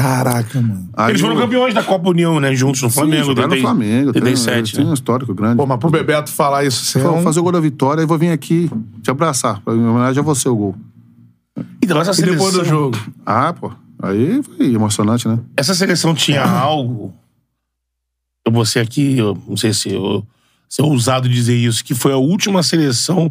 B: Caraca, mano.
D: Aí
C: Eles foram
D: o-
C: campeões da Copa União, né? Juntos no
D: Sim,
C: Flamengo.
D: jogaram no
C: 80
D: Flamengo. Tem,
C: 87.
D: tem um
C: né?
D: histórico grande.
B: Pô, mas pro Bebeto falar isso, você é
D: Vou
B: um...
D: fazer o gol da vitória e vou vir aqui te abraçar. Em homenagem a você o gol.
C: Então, essa
B: E depois
C: seleção,
B: do jogo?
D: Ah, pô. Aí foi emocionante, né?
C: essa seleção tinha [laughs] algo. Eu vou ser aqui, eu não sei se eu, se é ousado dizer isso, que foi a última seleção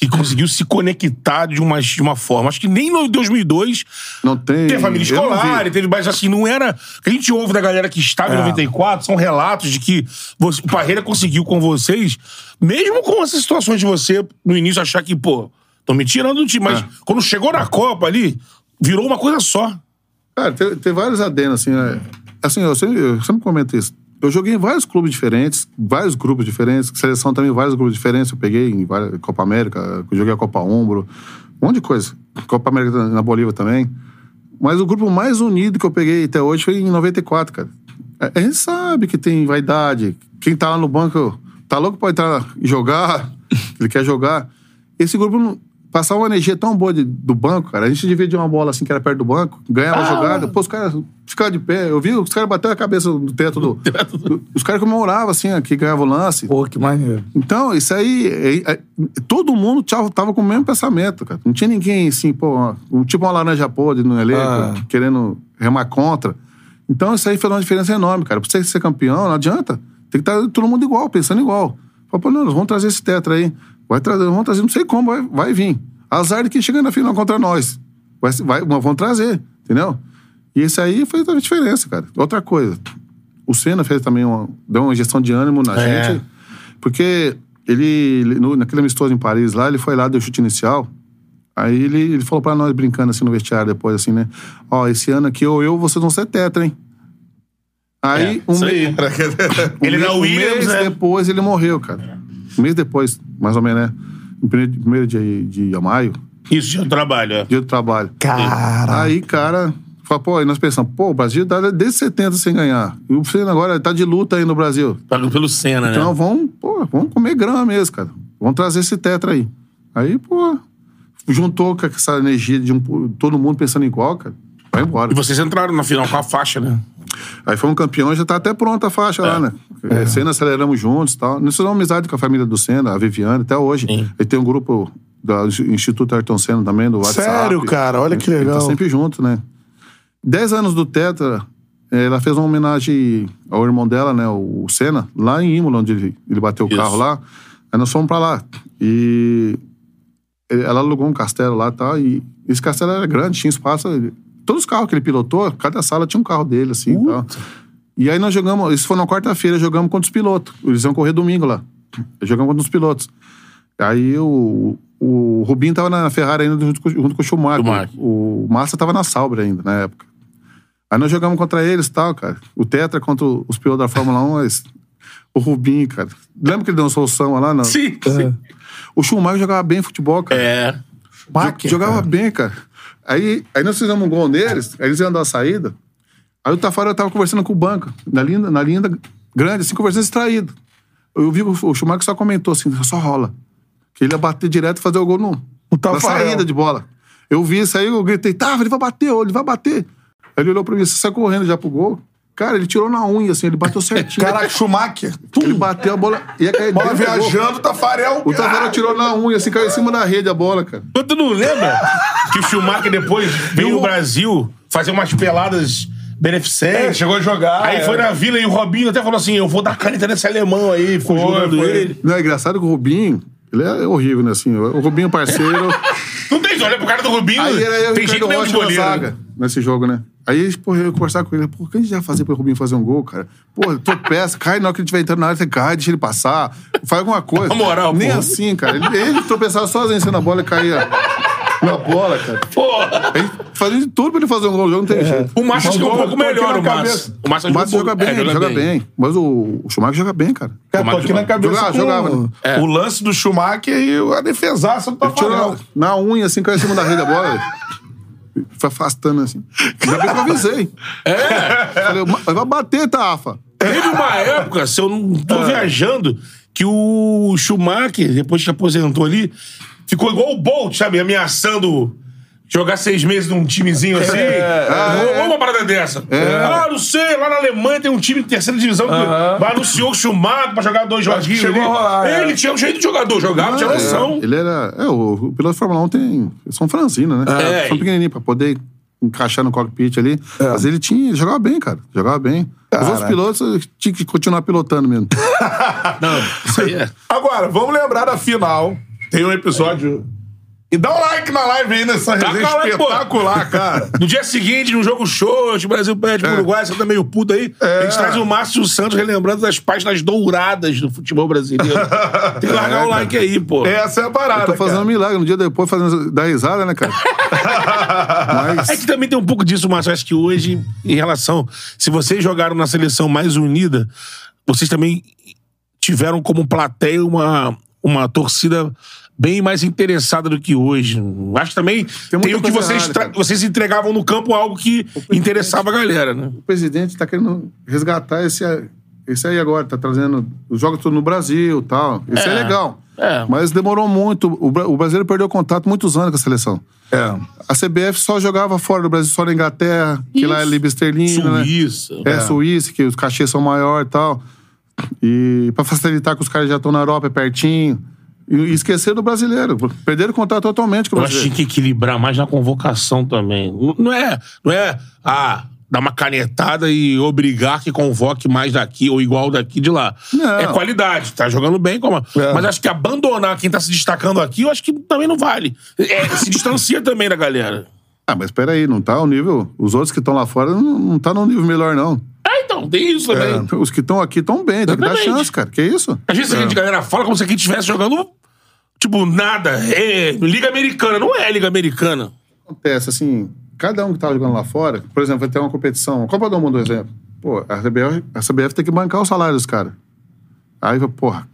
C: que conseguiu se conectar de uma, de uma forma. Acho que nem no 2002
D: Não tem.
C: Teve família escolar, teve, mas assim, não era. O que a gente ouve da galera que estava em
B: É.
C: 94 são relatos de que você- o Parreira conseguiu com vocês, mesmo com essas situações de você, no início, achar que, pô, tô me tirando do time, mas
D: É.
C: quando chegou na Copa ali, virou uma coisa só.
D: Cara, tem, tem vários adenos, assim. né? Assim, eu sempre, eu sempre comento isso. Eu joguei em vários clubes diferentes, vários grupos diferentes, seleção também, vários grupos diferentes. Eu peguei em Copa América, joguei a Copa Ombro, um monte de coisa. Copa América na Bolívia também. Mas o grupo mais unido que eu peguei até hoje foi em 94, cara. A gente sabe que tem vaidade. Quem tá lá no banco tá louco pra entrar e jogar, [laughs] ele quer jogar. Esse grupo passava uma energia tão boa de- do banco, cara. A gente dividia uma bola assim que era perto do banco, ganhava a jogada, pô, os caras ficavam de pé. Eu vi os caras bater a cabeça no teto do. [laughs] do- os caras comemoravam assim, ó, que ganhava o lance.
B: Pô, que maneiro.
D: Então, isso aí. é- é- todo mundo tava, tava com o mesmo pensamento, cara. Não tinha ninguém assim, pô, um- tipo uma laranja podre no elenco,
B: Ah.
D: querendo remar contra. Então, isso aí fez uma diferença enorme, cara. Pra você ser campeão, não adianta. Tem que estar todo mundo igual, pensando igual. Fala, pô, não, nós vamos trazer esse tetra aí. Vai trazer, vamos trazer, não sei como, vai, vai vir. Azar de quem chega na final contra nós. Vai, vai, mas vão trazer, entendeu? E isso aí fez a diferença, cara. Outra coisa. O Senna fez também uma, deu uma injeção de ânimo na
C: É.
D: gente. Porque ele, no- naquele amistoso em Paris lá, ele foi lá, deu chute inicial. Aí ele, ele falou pra nós, brincando assim no vestiário depois, assim, né? Ó, esse ano aqui, ou eu, vocês vão ser tetra, hein? Aí,
C: É,
D: um, me- [laughs]
C: aí.
D: um
C: Ele na
D: um
C: Williams,
D: mês
C: né?
D: depois ele morreu, cara. Um mês depois, mais ou menos, né? No primeiro, primeiro dia de, de maio,
C: Isso, já trabalho. é.
D: dia do trabalho.
B: Cara.
D: Aí, cara, fala, pô, aí nós pensamos, pô, o Brasil tá desde 70 sem ganhar. E o Senna agora tá de luta aí no Brasil.
C: Pago pelo Senna,
D: Então
C: né?
D: vamos, pô, vamos comer grama mesmo, cara. Vamos trazer esse tetra aí. Aí, pô, juntou com essa energia de um, todo mundo pensando igual, cara. Embora.
C: E vocês entraram na final com a faixa, né?
D: Aí foi um campeão, já tá até pronta a faixa lá, né? É. Senna aceleramos juntos e tal. Nós fizemos amizade com a família do Senna, a Viviane, até hoje.
C: Sim.
D: Ele tem um grupo do Instituto Ayrton Senna também, do WhatsApp.
B: Sério, cara? Olha que
D: Ele
B: legal.
D: tá sempre junto, né? Dez anos do Tetra, eh, ela fez uma homenagem ao irmão dela, né? O Senna, lá em Imola, onde ele, ele bateu o
C: Isso.
D: carro lá. Aí nós fomos pra lá. E ele- ela alugou um castelo lá e tal. E esse castelo era grande, tinha espaço. Todos os carros que ele pilotou, cada sala tinha um carro dele, assim e tal. E aí nós jogamos, isso foi na quarta-feira, jogamos contra os pilotos. Eles iam correr domingo lá. Jogamos contra os pilotos. Aí o, o Rubinho tava na Ferrari ainda junto com, junto com o Schumacher.
C: Schumacher.
D: O Massa tava na Sauber ainda, na época. Aí nós jogamos contra eles e tal, cara. O Tetra contra os pilotos da Fórmula 1, mas... O Rubinho, cara. Lembra que ele deu uma solução lá? Não?
C: Sim,
B: É.
C: sim.
D: O Schumacher jogava bem futebol, cara.
C: É.
D: Jogava
B: cara.
D: bem, cara. Aí, aí nós fizemos um gol neles, aí eles iam dar a saída. Aí o Tafarel tava conversando com o banco, na linha, na linha grande, assim, conversando distraído. Eu vi que o Schumacher só comentou assim, só rola. Que ele ia bater direto e fazer o gol no, na
B: Tafarel.
D: saída de bola. Eu vi isso aí, eu gritei, Tava, ele vai bater, ele vai bater. Aí ele olhou pra mim, você saiu correndo já pro gol. Cara, ele tirou na unha, assim, ele bateu certinho.
B: Caraca, Schumacher.
D: Ele bateu a bola, cair
B: Bola
D: dentro do gol.
B: viajando, Tafarel.
D: O Tafarel tirou na unha, assim, caiu em cima da rede a bola, cara.
C: Mas Tu não lembra que o Schumacher depois veio no Brasil fazer umas peladas beneficentes?
B: É, chegou a jogar.
C: Aí
B: é.
C: foi na vila e o Robinho até falou assim: eu vou dar caneta nesse alemão aí, ficou jogando
B: foi.
C: ele.
D: Não, é engraçado que o Rubinho, ele é horrível, né? Assim, o Rubinho parceiro. [laughs]
C: Não tem, olha pro cara do Rubinho.
D: aí era eu e
C: tem
D: o
C: gente
D: Ricardo
C: nem de
D: Rocha na
C: goleiro.
D: zaga, nesse jogo, né? Aí, porra, eu ia conversar com ele, pô, o que a gente vai fazer pro Rubinho fazer um gol, cara? Pô, tropeça, [laughs] cai na hora que ele estiver entrando na área, você cai, deixa ele passar, faz alguma coisa.
C: Na moral,
D: Nem
C: pô.
D: assim, cara. Ele, ele tropeçava sozinho sendo a bola e caía. Na bola, cara.
C: Porra.
D: Fazia de tudo pra ele fazer um gol, jogo não tem jeito.
C: O Márcio é um pouco
B: aqui
C: melhor, o
B: cabeça.
C: Márcio. O Márcio
D: O Márcio joga
C: é,
D: bem, ele joga bem. Mas o, o Schumacher joga bem, cara.
B: Cara, tô aqui na cabeça
D: Jogava,
B: com
D: jogava, né?
C: É.
B: o lance do Schumacher e a defesaça do
D: Ele tirou
B: Tafarel.
D: na, na unha, assim, caiu em cima da rede da bola. Foi afastando, assim. Ainda bem que eu avisei.
C: É.
D: Falei, vai bater, Tafa.
C: Teve uma época, se eu não tô viajando, que o Schumacher, depois que aposentou ali, ficou igual o Bolt, sabe? Ameaçando jogar seis meses num timezinho assim. Ou uma parada dessa. Ah, não sei, lá na Alemanha tem um time de terceira divisão que anunciou o Schumacher pra jogar dois joguinhos
B: chegou
C: ali.
B: a rolar, é.
C: Ele tinha um jeito de jogador, jogava, tinha noção.
D: Ele era. É, o, o piloto de Fórmula 1 tem. São franzina, né?
C: É.
D: São pequenininho pra poder encaixar no cockpit ali. Mas ele tinha. Ele jogava bem, cara. Jogava bem. Os outros pilotos tinham que continuar pilotando mesmo. [laughs]
C: Não, isso aí é.
B: Agora, vamos lembrar da final. Tem um episódio. E dá um like na live aí nessa
C: Dá
B: resenha
C: like, pô.
B: espetacular, cara. [laughs]
C: No dia seguinte, no jogo show, o Brasil perde pro Uruguai, você tá meio puto aí. A gente traz o Márcio Santos relembrando das páginas douradas do futebol brasileiro. [laughs] Tem que largar o like aí, pô.
B: Essa é a parada.
D: Eu tô fazendo um
B: cara.
D: milagre. No dia depois, fazendo dar risada, né, cara? [laughs] Mas.
C: É que também tem um pouco disso, Márcio. Acho que hoje, em relação. Se vocês jogaram na seleção mais unida, vocês também tiveram como plateia uma, uma torcida bem mais interessada do que hoje. Acho que também tem,
D: muita
C: o que vocês,
D: errada,
C: vocês entregavam no campo algo que interessava a galera, né?
D: o presidente tá querendo resgatar esse, esse aí agora, tá trazendo os jogos tudo no Brasil e tal. Isso é,
C: É.
D: legal.
C: É.
D: Mas demorou muito. O, o brasileiro perdeu contato muitos anos com a seleção.
B: É.
D: A CBF só jogava fora do Brasil, só na Inglaterra, que lá é Libra Esterlina, né?
C: Suíça.
D: É, Suíça, que os cachês são maiores e tal. E pra facilitar que os caras já estão na Europa, é pertinho. E, esquecer do brasileiro. Perderam contato totalmente com o
C: Eu acho que
D: brasileiro.
C: equilibrar mais na convocação também. Não- é, não é ah, dar uma canetada e obrigar que convoque mais daqui ou igual daqui de lá.
D: Não.
C: É qualidade, tá jogando bem, como.
B: É.
C: Mas acho que abandonar quem tá se destacando aqui, eu acho que também não vale. É, se distancia também da galera.
D: Ah, mas peraí, não tá o nível. Os outros que estão lá fora não, não tá no nível melhor, não.
C: Então, tem isso também.
D: Os que estão aqui estão bem, tem que dar chance, cara. Que isso?
C: Às vezes a gente, a galera fala como se aqui estivesse jogando, tipo, nada. É Liga Americana. Não é Liga Americana.
D: Acontece, assim, cada um que tá jogando lá fora, por exemplo, vai ter uma competição, Copa do Mundo, exemplo. Pô, a CBF, a CBF tem que bancar o salário dos caras. Aí, porra.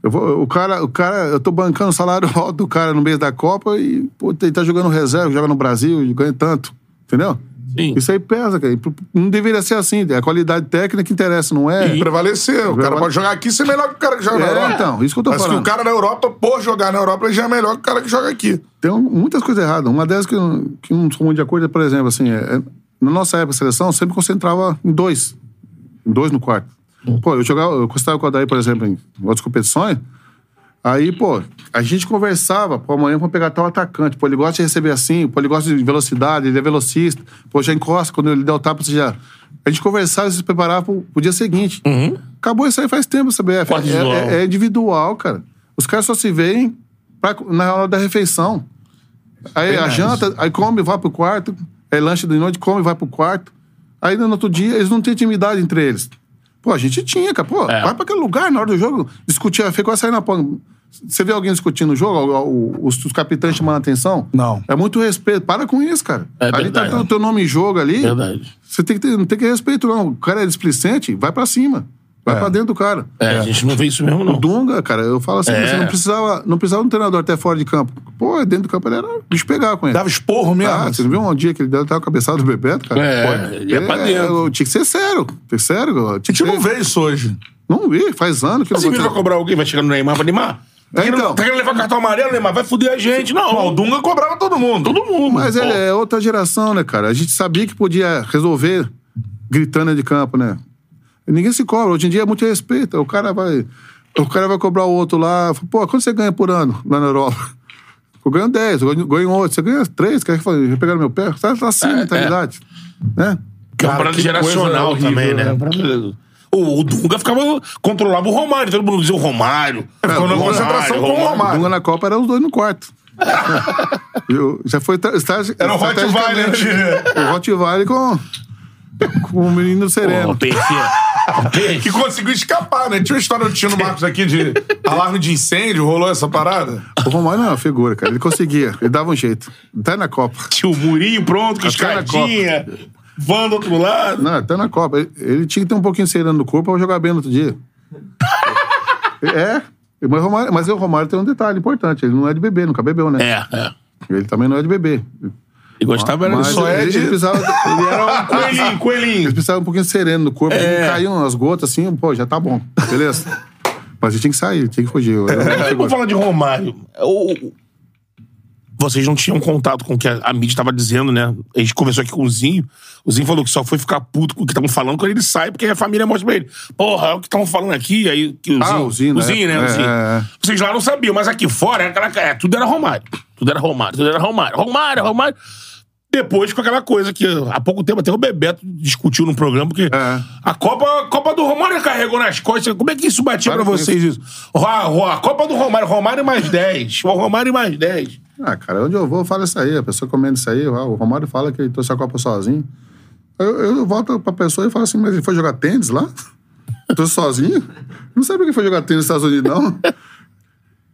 D: Eu vou, o, cara, o cara, eu tô bancando o salário [laughs] alto do cara no meio da Copa e, pô, ele tá jogando reserva, joga no Brasil e ganha tanto. Entendeu?
C: Sim.
D: Isso aí pesa, cara. Não deveria ser assim. É a qualidade técnica que interessa, não é?
B: Prevalecer. O cara pode jogar aqui e ser melhor que o cara que joga na
D: É,
B: Europa.
D: então, isso que eu tô
B: Mas
D: falando.
B: que o cara na Europa, por jogar na Europa, ele já é melhor que o cara que joga aqui.
D: Tem muitas coisas erradas. Uma delas que, eu- que não sou muito de acordo é, por exemplo, assim, é- é- na nossa época, a seleção sempre concentrava em dois. Em dois no quarto. Pô, eu jogava, eu concentrava com o Adair, por exemplo, em outras competições. Aí, pô, a gente conversava, pô, amanhã vamos pegar tal atacante. Pô, ele gosta de receber assim, pô, ele gosta de velocidade, ele é velocista. Pô, já encosta, quando ele der o tapa, você já. A gente conversava e se preparava pro, pro dia seguinte. Acabou isso aí faz tempo, CBF. É,
C: individual.
D: é- é individual, cara. Os caras só se veem pra- na hora da refeição. Aí a janta, aí come, vai pro quarto. Aí lanche de noite, come, vai pro quarto. Aí no outro dia, eles não têm intimidade entre eles. Pô, a gente tinha, cara. Pô,
C: É.
D: vai pra aquele lugar na hora do jogo, discutir a feia, quase sair na ponta. Você vê alguém discutindo o jogo, o- o- os, os capitães chamando a atenção?
B: Não.
D: É muito respeito. Para com isso, cara.
C: É
D: ali tá
C: verdade.
D: tendo o teu nome em jogo ali.
C: Verdade.
D: Você tem que ter, não tem que ter respeito, não. O cara é displicente, vai pra cima. Vai pra dentro do cara.
C: É, a gente não vê isso mesmo,
D: O
C: não.
D: Dunga, cara, eu falo assim,
C: É.
D: você não precisava, não precisava de um treinador até fora de campo. Pô, dentro do campo ele era bicho pegar com ele.
B: Dava esporro mesmo.
D: Ah, você não viu um dia que ele deu até cabeçada do Bebeto, cara?
C: É,
D: Pô,
C: ele ia pra dentro.
D: Tinha que ser sério. Tinha que ser sério. Tinha
B: A gente não vê isso hoje.
D: Não vi, faz anos que
C: Você
D: não
C: viu vai cobrar alguém, vai chegar no Neymar, vai Neymar? Tá
D: É,
C: querendo,
D: então.
C: tá querendo levar cartão amarelo, Neymar? Vai foder a gente. Não,
B: o Dunga cobrava todo mundo.
C: todo mundo.
D: Mas
C: Pô,
D: ele é outra geração, né, cara? A gente sabia que podia resolver gritando de campo, né? E ninguém se cobra. Hoje em dia é muito respeito. O cara vai. O cara vai cobrar o outro lá. Pô, quanto você ganha por ano lá na Europa? Eu ganho 10, eu ganho- ganho 8. Você ganha 3, quer? Pegar no meu pé? Tá, tá assim a
C: É,
D: mentalidade. Né?
C: É uma
B: Cara, que
C: geracional
B: coisa
C: também,
B: horrível,
C: né? O, o Dunga ficava, controlava o Romário, todo mundo dizia o Romário.
B: Ficou na
D: Dunga-
B: concentração com o
D: O
B: Romário.
D: Dunga na Copa era os dois no quarto. [laughs] Eu- já foi.
B: Era o Rottweiler.
D: estrategicamente- O Rottweiler com, com o menino sereno.
C: perfil.
B: que conseguiu escapar, né? Tinha uma história do Tino Marcos aqui de alarme de incêndio, rolou essa parada?
D: O Romário não é uma figura, cara. Ele conseguia, ele dava um jeito. Até na Copa.
C: Tinha o murinho pronto, com
D: Até
C: escadinha, van do outro lado.
D: Não, até na Copa. Ele, ele tinha que ter um pouquinho sereno no corpo pra jogar bem no outro dia. [laughs] é. Mas o, Romário, mas o Romário tem um detalhe importante. Ele não é de beber, nunca bebeu, né?
C: É, é.
D: Ele também não é de beber.
C: E gostava era só é
D: ele,
C: de...
D: ele precisava.
C: Ele era um coelhinho, coelhinho.
D: Ele precisava um pouquinho sereno no corpo.
C: É.
D: Caíam as gotas assim, pô, já tá bom. Beleza? Mas ele tinha que sair, tinha que fugir. Eu- eu-
C: É, Vamos falar de Romário. O- Vocês não tinham contato com o que a, a mídia estava dizendo, né? A gente conversou aqui com o Zinho. O Zinho falou que só foi ficar puto com o que estavam falando quando ele sai, porque a família mostra pra ele. Porra, é o que estavam falando aqui. Aí, que o
D: Ah,
C: Zinho,
D: o Zinho, né?
C: né? o
D: É,
C: Zinho.
D: é, é.
C: Vocês lá não sabiam, mas aqui fora era aquela, é, tudo era Romário. Tudo era Romário, tudo era Romário. Romário, Romário. Depois com aquela coisa que há pouco tempo até o Bebeto discutiu no programa, porque
D: É.
C: a Copa, a Copa do Romário carregou nas costas. Como é que isso batia
D: Para
C: pra vocês isso? A, a Copa do Romário, Romário mais 10. O Romário mais 10.
D: Ah, cara, onde eu vou, eu falo isso aí. A pessoa comendo isso aí, o Romário fala que ele trouxe a Copa sozinho. Eu, eu volto pra pessoa e falo assim, mas ele foi jogar tênis lá? trouxe sozinho? Não sabe que foi jogar tênis nos Estados Unidos, não?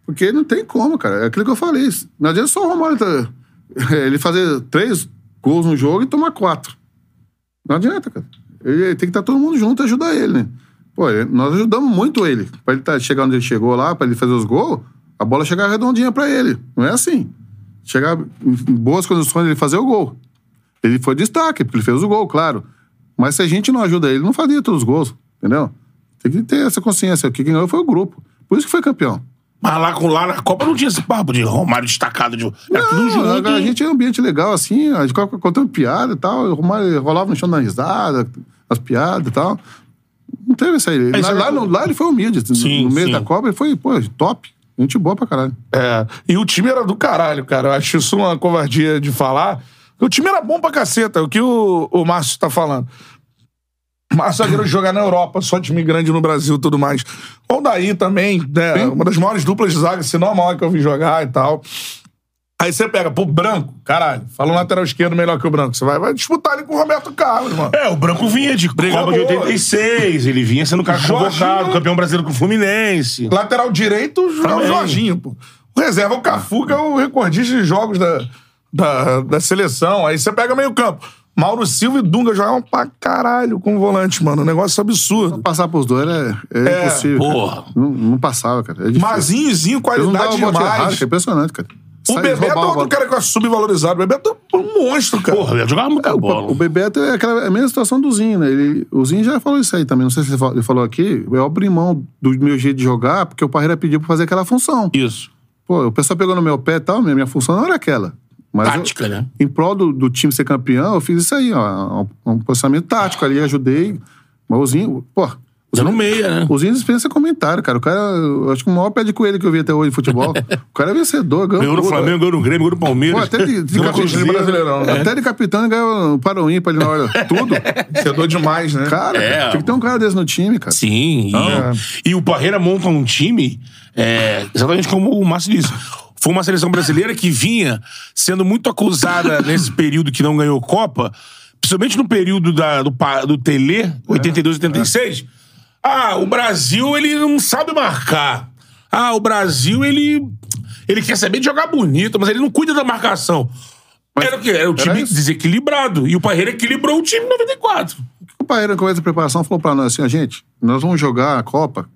D: Porque não tem como, cara. É aquilo que eu falei. Não adianta só o Romário tá- [laughs] ele fazer três gols no jogo e tomar quatro. Não adianta, cara. Ele tem que estar todo mundo junto e ajudar ele, né? Pô, nós ajudamos muito ele. Pra ele tá, chegar onde ele chegou lá, pra ele fazer os gols, a bola chegar redondinha pra ele. Não é assim. Chegar em boas condições ele fazer o gol. Ele foi destaque, porque ele fez o gol, claro. Mas se a gente não ajuda ele, não fazia todos os gols, entendeu? Tem que ter essa consciência. O que ganhou foi o grupo. Por isso que foi campeão.
C: Mas lá, com- lá na Copa não tinha esse papo de Romário destacado. De, era tudo
D: Não,
C: junto.
D: a, a gente é um ambiente legal, assim, a gente contando piada e tal. O Romário rolava no chão da risada, as piadas e tal. Não teve isso aí.
C: É,
D: lá,
C: é
D: lá, no- lá ele foi humilde. no-
C: Sim,
D: no meio
C: sim.
D: da Copa ele foi, pô, top. Gente boa pra caralho.
B: É. E o time era do caralho, cara. Eu acho isso uma covardia de falar. O time era bom pra caceta, o que o, o Márcio tá falando. Márcio zagueiro jogar na Europa, só time grande no Brasil e tudo mais. Ou daí também, né? Uma das maiores duplas de zaga, se não a maior que eu vi jogar e tal. Aí você pega, pô, Branco, caralho, fala um lateral esquerdo melhor que o Branco. Você vai, vai disputar ali com o Roberto Carlos, mano.
C: É, o Branco vinha de Copa de
B: boa.
C: 86, ele vinha sendo cara convocado, campeão brasileiro com o Fluminense.
B: Lateral direito, é o. Jorginho, pô. O reserva, o Cafu, que é o recordista de jogos da, da, da seleção. Aí você pega meio campo. Mauro Silva e Dunga jogavam pra caralho com o volante, mano. Um negócio absurdo.
D: Passar pros dois é, é,
B: É,
D: impossível.
C: porra.
D: Não, não passava, cara. É.
B: Mazinhozinho, qualidade
D: errado,
B: demais.
D: que é impressionante, cara.
B: O Bebeto é outro
D: bola.
B: cara que eu acho subvalorizado. O Bebeto é um monstro, cara.
C: Porra, ele jogava muita
D: É, o,
C: bola.
D: o Bebeto é aquela, é a mesma situação do Zinho, né? Ele, o Zinho já falou isso aí também. Não sei se ele falou, ele falou aqui. Eu abri mão do meu jeito de jogar porque o Parreira pediu pra fazer aquela função.
C: Isso.
D: Pô, o pessoal pegou no meu pé e tal, minha, minha função não era aquela. Mas eu-
C: Tática, né?
D: em prol do, do time ser campeão, eu fiz isso aí, ó. Um, um posicionamento tático ali, ajudei. Mas o Zinho, pô. o
C: Usando
D: Zinho-
C: meia, né?
D: O Zinho dispensa comentário, cara. O cara, eu acho que o maior pé de coelho que eu vi até hoje de futebol. [laughs] o cara é vencedor, ganhou.
C: Ganhou no. Flamengo, ganhou no Grêmio, ganhou no Palmeiras.
D: Pô, até de, de capitão.
B: Brasileirão, né?
D: até de capitão ele ganhou para o ímpar ali na hora. [laughs] Tudo.
B: Cedor demais, né?
D: Cara,
C: É.
D: tem que ter um cara desse no time, cara.
C: Sim. E, e o Parreira monta um time, é, exatamente como o Márcio disse. Foi uma seleção brasileira que vinha sendo muito acusada [coughs] nesse período que não ganhou Copa, principalmente no período da, do, do Tele, 82 86. Ah, o Brasil, ele não sabe marcar. Ah, o Brasil, ele. Ele quer saber de jogar bonito, mas ele não cuida da marcação. era o quê? Era o time
D: isso.
C: desequilibrado. E o Parreira equilibrou o time em 94.
D: O Parreira, com essa preparação, falou pra nós assim, ó, gente, nós vamos jogar a Copa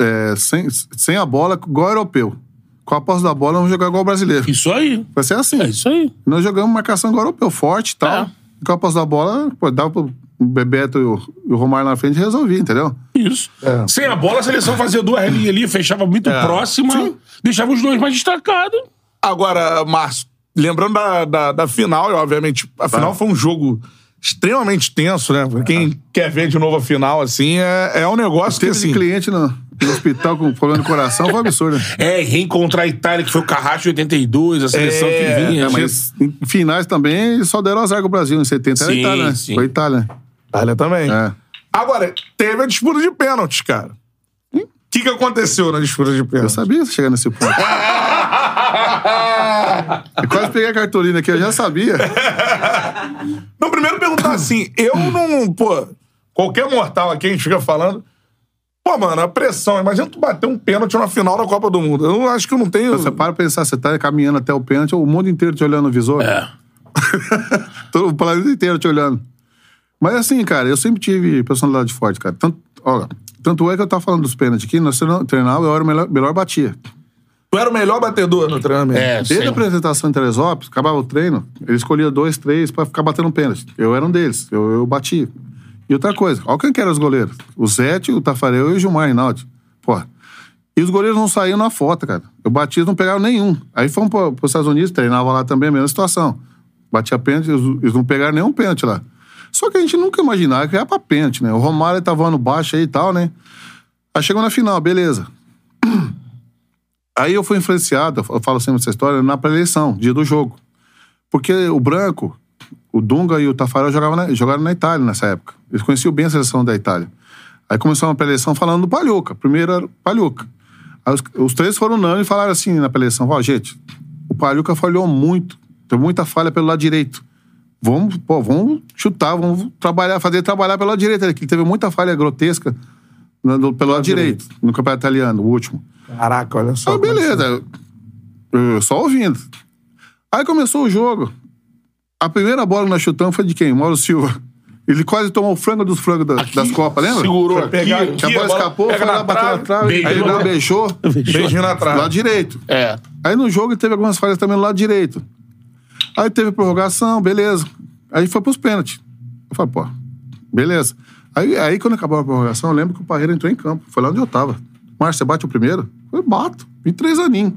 D: é, sem, sem a bola, igual europeu. Com a posse da bola, vamos jogar igual brasileiro.
C: Isso aí.
D: Vai ser assim.
C: É isso aí.
D: Nós jogamos marcação europeu, forte e tal.
C: É.
D: E com a posse da bola, pô, dava pro Bebeto e o, e o Romário na frente e resolvia, entendeu?
C: Isso. Sem a bola, a seleção fazia duas linhas ali, fechava muito próxima, deixava os dois mais destacados.
B: Agora, Márcio, lembrando da, da, da final, e obviamente, a final foi um jogo extremamente tenso, né? Pra Quem quer ver de novo a final, assim, é, é um negócio que, assim...
D: cliente no hospital com problema no coração, foi um absurdo. né?
C: É, reencontrar a Itália, que foi o Carrasco de 82, a seleção
B: É,
C: que vinha.
D: É, mas em finais também só deram azar com o Brasil em 70. Era
C: Sim,
D: Itália, né?
C: sim.
D: Foi Itália.
B: Itália também.
D: É.
B: Agora, teve a disputa de pênaltis, cara. O que, que aconteceu na disputa de
D: Eu
B: pênaltis?
D: sabia chegar nesse ponto. eu quase peguei a cartolina aqui, eu já sabia.
B: Não, primeiro perguntar assim, eu não, pô, qualquer mortal aqui, a gente fica falando. Pô, mano, a pressão. Imagina tu bater um pênalti na final da Copa do Mundo. Eu acho que eu não tenho.
D: Você para pra pensar, você tá caminhando até o pênalti, o mundo inteiro te olhando no visor.
C: É. [laughs]
D: Todo o planeta inteiro te olhando. Mas assim, cara, eu sempre tive personalidade forte, cara. Tanto, ó, tanto é que eu tava falando dos pênaltis aqui, nós treinava, eu era o melhor, melhor batia.
B: Tu era o melhor batedor no treinamento.
C: É,
D: Desde
C: sim.
D: a apresentação em Teresópolis, acabava o treino, ele escolhia dois, três pra ficar batendo pênalti. Eu era um deles, eu, eu batia. E outra coisa, olha quem que eram os goleiros. O Zete, o Tafarel e o Gilmar Rinaldi. Pô. E os goleiros não saíam na foto, cara. Eu eles não pegaram nenhum. Aí fomos para os Estados Unidos, treinava lá também, a mesma situação. Batia pênalti, eles, não pegaram nenhum pênalti lá. Só que a gente nunca imaginava que era pra pênalti, né? O Romário tava voando baixo aí e tal, né? Aí chegou na final, beleza. [clears throat] Aí eu fui influenciado, eu falo sempre essa história, na pré-eleição, dia do jogo. Porque o Branco, o Dunga e o Tafarel jogavam na, jogaram na Itália nessa época. Eles conheciam bem a seleção da Itália. Aí começou uma pré-eleição falando do Palhuca. Primeiro era o Palhuca. Aí os, os três foram unânimes e falaram assim na pré-eleição: ó, gente, o Palhuca falhou muito, teve muita falha pelo lado direito. Vamos, pô, vamos chutar, vamos trabalhar, fazer trabalhar pelo lado direito. Ele teve muita falha grotesca no- pelo lado direito, no campeonato italiano, o último.
B: Caraca, olha só.
D: Ah,
B: é
D: beleza. Eu só ouvindo. Aí começou o jogo. A primeira bola que nós chutamos foi de quem? Mauro Silva. Ele quase tomou o frango dos frangos da- das Copas, lembra?
C: Segurou
B: Foi
C: aqui.
B: pegar
D: Que a
B: aqui,
D: bola
B: a bola
D: escapou,
B: pega
D: foi
B: na
D: lá, bateu na
B: trave,
D: aí ele lá beijou.
B: Beijinho na trave.
D: lado direito.
C: É.
D: Aí no jogo ele teve algumas falhas também no lado direito. Aí teve prorrogação, beleza. Aí foi pros pênaltis. Eu falei, pô, beleza. Aí, aí quando acabou a prorrogação, eu lembro que o Parreira entrou em campo. Foi lá onde eu tava. Márcio, você bate o primeiro? Eu bato. Em três aninhos.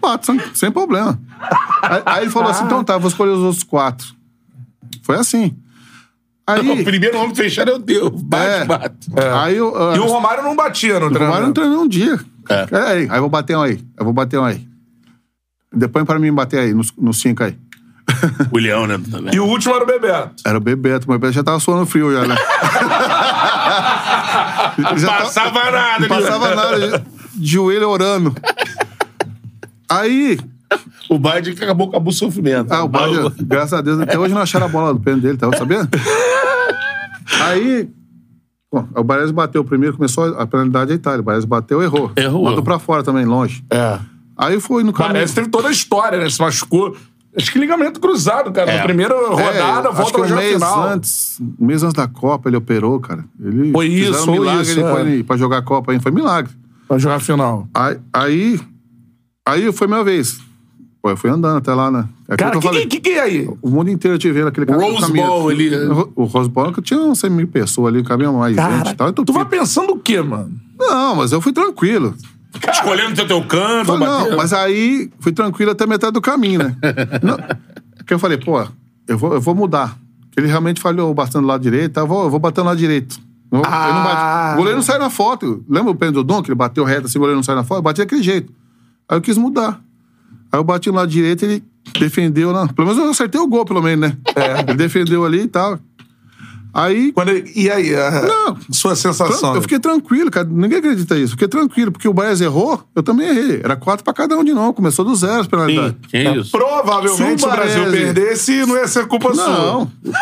D: Bato, sem, problema. Aí, aí ele falou assim, então tá, vou escolher os outros quatro. Foi assim. Aí...
C: O primeiro homem fechado é o teu. Bate,
D: é,
C: bate.
D: Aí eu, ah,
B: E o Romário não batia no
D: o Romário não treinou um dia.
C: É.
D: É. Aí, aí eu vou bater um aí. Eu vou bater um aí. Depois pra mim bater aí, nos, nos cinco aí.
C: O Leão, né? Também.
B: E o último era o Bebeto.
D: Era o Bebeto, mas o Bebeto já tava suando frio já, né? [laughs] Já
C: Passava
D: tava-
C: nada,
D: Não passava nada, de joelho orando. Aí,
C: O Biden que acabou, acabou o sofrimento.
D: ah, o Bádio, graças a Deus, até hoje não acharam a bola do pênalti dele, tá sabendo? [laughs] Aí, bom, o Baresi bateu primeiro, começou a penalidade da Itália. O Baresi bateu, errou.
C: Errou.
D: Mandou pra fora também, longe.
B: É.
D: Aí foi no caminho.
B: Que teve toda a história, né? Se machucou. Acho que ligamento cruzado, cara.
C: É.
B: Na primeira rodada,
D: É, acho
B: volta no
D: um mês
B: final.
D: antes, um mês antes da Copa, ele operou, cara. Ele
B: Foi isso,
D: um milagre
B: isso,
D: ele
B: é.
D: pra, jogar a Copa aí. Foi milagre.
B: Pra jogar a final.
D: Aí, aí, aí foi minha vez. Pô, eu fui andando até lá, né? É
B: Cara,
D: eu
B: o que, que, que, que é aí?
D: O mundo inteiro te vendo aquele cara
C: Rose
D: no caminho.
C: Bowl ali, né?
D: O, o Rose Bowl que tinha uns 100 mil pessoas ali, cabia mais gente e
B: Cara,
D: tal. Então,
B: tu vai pensando o quê, mano?
D: Não, mas eu fui tranquilo.
C: Escolhendo teu, teu canto,
D: Falei, não,
C: batendo.
D: mas aí fui tranquilo até metade do caminho, né? [laughs] não, porque eu falei, pô, eu vou, eu vou mudar. Ele realmente falhou bastante do lado direito, tá? eu, vou, eu vou bater no lado direito. Eu- ele não bate. O goleiro não saiu na foto. Lembra o pênalti do Dom, que ele bateu reto assim, o goleiro não saiu na foto? Eu bati daquele jeito. Aí eu quis mudar. Aí eu bati no lado direito ele defendeu. Não. Pelo menos eu acertei o gol, pelo menos, né? [laughs] Ele defendeu ali e tal. Aí.
B: Quando ele- e aí? a-
D: Não.
B: Sua sensação?
D: Eu fiquei tranquilo, cara. Ninguém acredita isso. Fiquei tranquilo, porque o Baez errou, eu também errei. Era quatro pra cada um de novo. Começou do zero as penalidades.
C: Sim, que isso.
B: Provavelmente, se o Brasil
D: Subarese.
B: perdesse, não ia ser culpa sua.
D: Não. [laughs]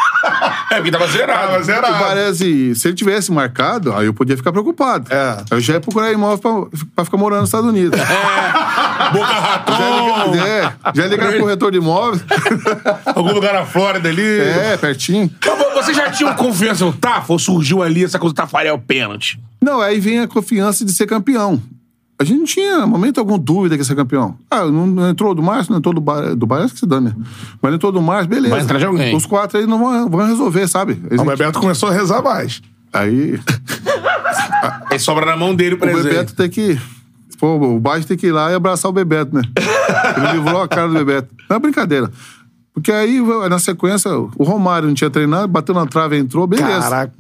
C: É, porque tava zerado.
B: Tava zerado.
D: O Baresi, se ele tivesse marcado, aí eu podia ficar preocupado.
B: É.
D: Eu já ia procurar imóvel pra, pra ficar morando nos Estados Unidos. [laughs]
C: Boca Raton.
D: Já, ligar, é, já ligar pro corretor de imóvel.
C: Algum lugar na Flórida ali.
D: É, pertinho.
C: Mas Você já tinha confiança no Tafa ou surgiu ali essa coisa do Tafarel pênalti?
D: Não, aí vem a confiança de ser campeão. A gente não tinha, no momento, alguma dúvida que ia ser campeão. Ah, não, não entrou do Márcio, não entrou do Bar, do Bar, que se dane. Mas não entrou do Márcio, beleza.
C: Vai entrar de alguém.
D: Os quatro aí não vão, vão resolver, sabe? Eles-
B: O Bebeto começou a rezar mais.
D: Aí [laughs]
C: Aí sobra na mão dele o
D: o. Bebeto tem que. Pô, o Baixo tem que ir lá e abraçar o Bebeto, né? Ele livrou a cara do Bebeto. Não é brincadeira. Porque aí, na sequência, o Romário não tinha treinado, bateu na trave, entrou, beleza.
B: Caraca.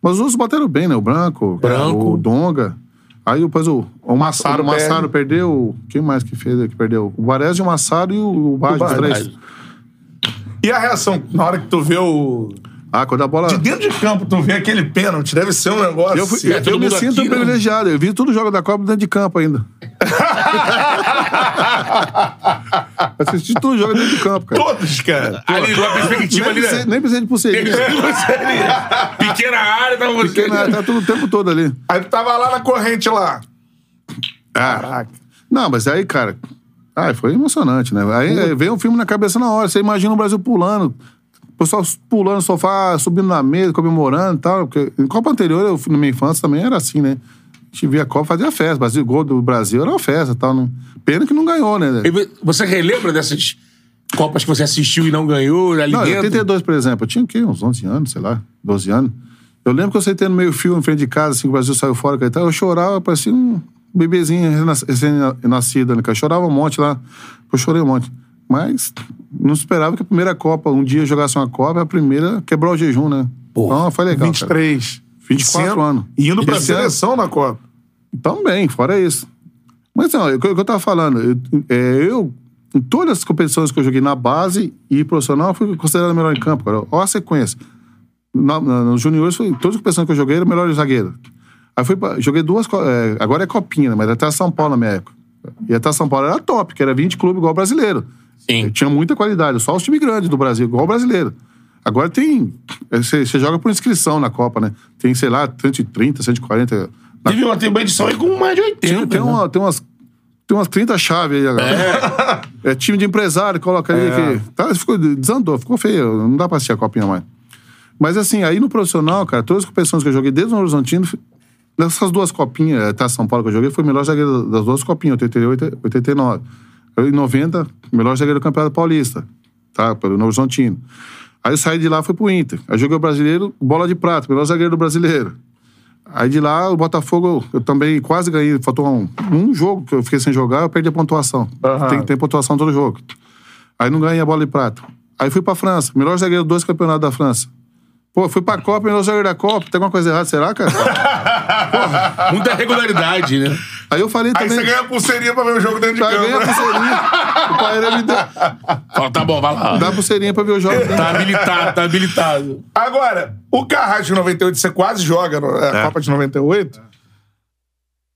D: Mas os outros bateram bem, né? O Branco,
B: Branco.
D: o Donga. Aí depois o, o Massaro,
B: Massaro
D: o Massaro perdeu. Quem mais que fez que perdeu? O Varese, o Massaro e o, o Baggio, os três.
B: E a reação, na hora que tu vê o.
D: Ah, quando a bola.
B: De dentro de campo, tu vê aquele pênalti, deve ser um negócio.
D: Eu, fui,
B: assim.
D: eu, me sinto
C: aqui, né?
D: privilegiado. Eu vi todo o jogo da Copa dentro de campo ainda. [laughs] Assisti todo jogo dentro de campo, cara.
B: Todos, cara.
C: Ali, numa perspectiva
D: Nem
C: ali,
D: precisei,
C: né?
D: nem precisei de pulseirinha. [laughs]
C: Pequena área, tava você.
D: Pequena, tá tudo o tempo todo ali.
B: Aí tu tava lá na corrente lá.
D: Caraca. Não, mas aí, cara. Ah, foi emocionante, né? Aí, aí veio um filme na cabeça na hora. Você imagina o Brasil pulando. Pessoal pulando no sofá, subindo na mesa, comemorando e tal. Porque em Copa anterior, eu, na minha infância, também era assim, né? A gente via a Copa, fazia festa. Brasil, gol do Brasil era uma festa e tal. Né? Pena que não ganhou, né?
C: E vo- Você relembra dessas Copas que você assistiu e não ganhou ali
D: Não, em
C: dentro?
D: 82, por exemplo, eu tinha o quê? Uns 11 anos, sei lá, 12 anos. Eu lembro que eu sentei no meio fio, em frente de casa, assim, que o Brasil saiu fora, e tal, eu chorava, parecia um bebezinho recém-nascido, né? Eu chorava um monte lá, eu chorei um monte. Mas não esperava que a primeira Copa, um dia eu jogasse uma Copa, a primeira quebrou o jejum, né? Então foi legal.
B: 23.
D: 24
B: Sendo-
D: anos.
B: E indo pra
D: ano-
B: seleção na Copa.
D: Também, fora isso. Mas não, é o que que eu tava falando, eu, é, eu, em todas as competições que eu joguei na base e profissional, eu fui considerado melhor em campo, cara. Olha a sequência. Na, na, nos juniores, foi, todas as competições que eu joguei, era o melhor zagueiro. Aí fui pra, joguei duas, é, agora é copinha, né, mas até São Paulo na minha época. E até São Paulo era top, que era 20 clubes igual brasileiro.
C: Sim.
D: Tinha muita qualidade, só os times grandes do Brasil, igual o brasileiro. Agora tem. é, Você você joga por inscrição na Copa, né? Tem, sei lá, 130, 140. Na
C: Teve uma, teve uma edição aí com mais de 80.
D: tem, tem,
C: né?
D: uma- tem umas, tem umas 30 chaves aí agora. É. time de empresário, coloca ali que. Tá, ficou, desandou, ficou feio. Não dá pra assistir a copinha mais. Mas assim, aí no profissional, cara, todas as competições que eu joguei desde o Horizontino, nessas duas copinhas, até São Paulo que eu joguei, foi o melhor zagueiro das duas copinhas, 88 e 89. Eu, em 90, melhor zagueiro do Campeonato Paulista, tá? Pelo Novo Horizontino. Aí eu saí de lá e fui pro Inter. Aí joguei o brasileiro, bola de prata, melhor zagueiro do brasileiro. Aí de lá, o Botafogo, eu também quase ganhei. Faltou um, um jogo que eu fiquei sem jogar, eu perdi a pontuação. Tem que ter pontuação todo jogo. Aí não ganhei a bola de prata. Aí fui pra França, melhor zagueiro dos dois campeonatos da França. Pô, fui pra Copa, melhor zagueiro da Copa. Tem alguma coisa errada, será, cara? [laughs]
C: Muita regularidade, né?
D: Aí eu falei
B: Aí
D: também.
B: você ganha a pulseirinha pra ver o jogo dentro de
D: Aí ganhei a
B: campo.
D: pulseirinha. o pai me dá,
C: Fala, tá bom, vai lá.
D: dá a pulseirinha pra ver o jogo.
C: Tá habilitado, tá habilitado.
B: Agora, o Carrasco de 98, você quase joga no- é, a Copa de 98.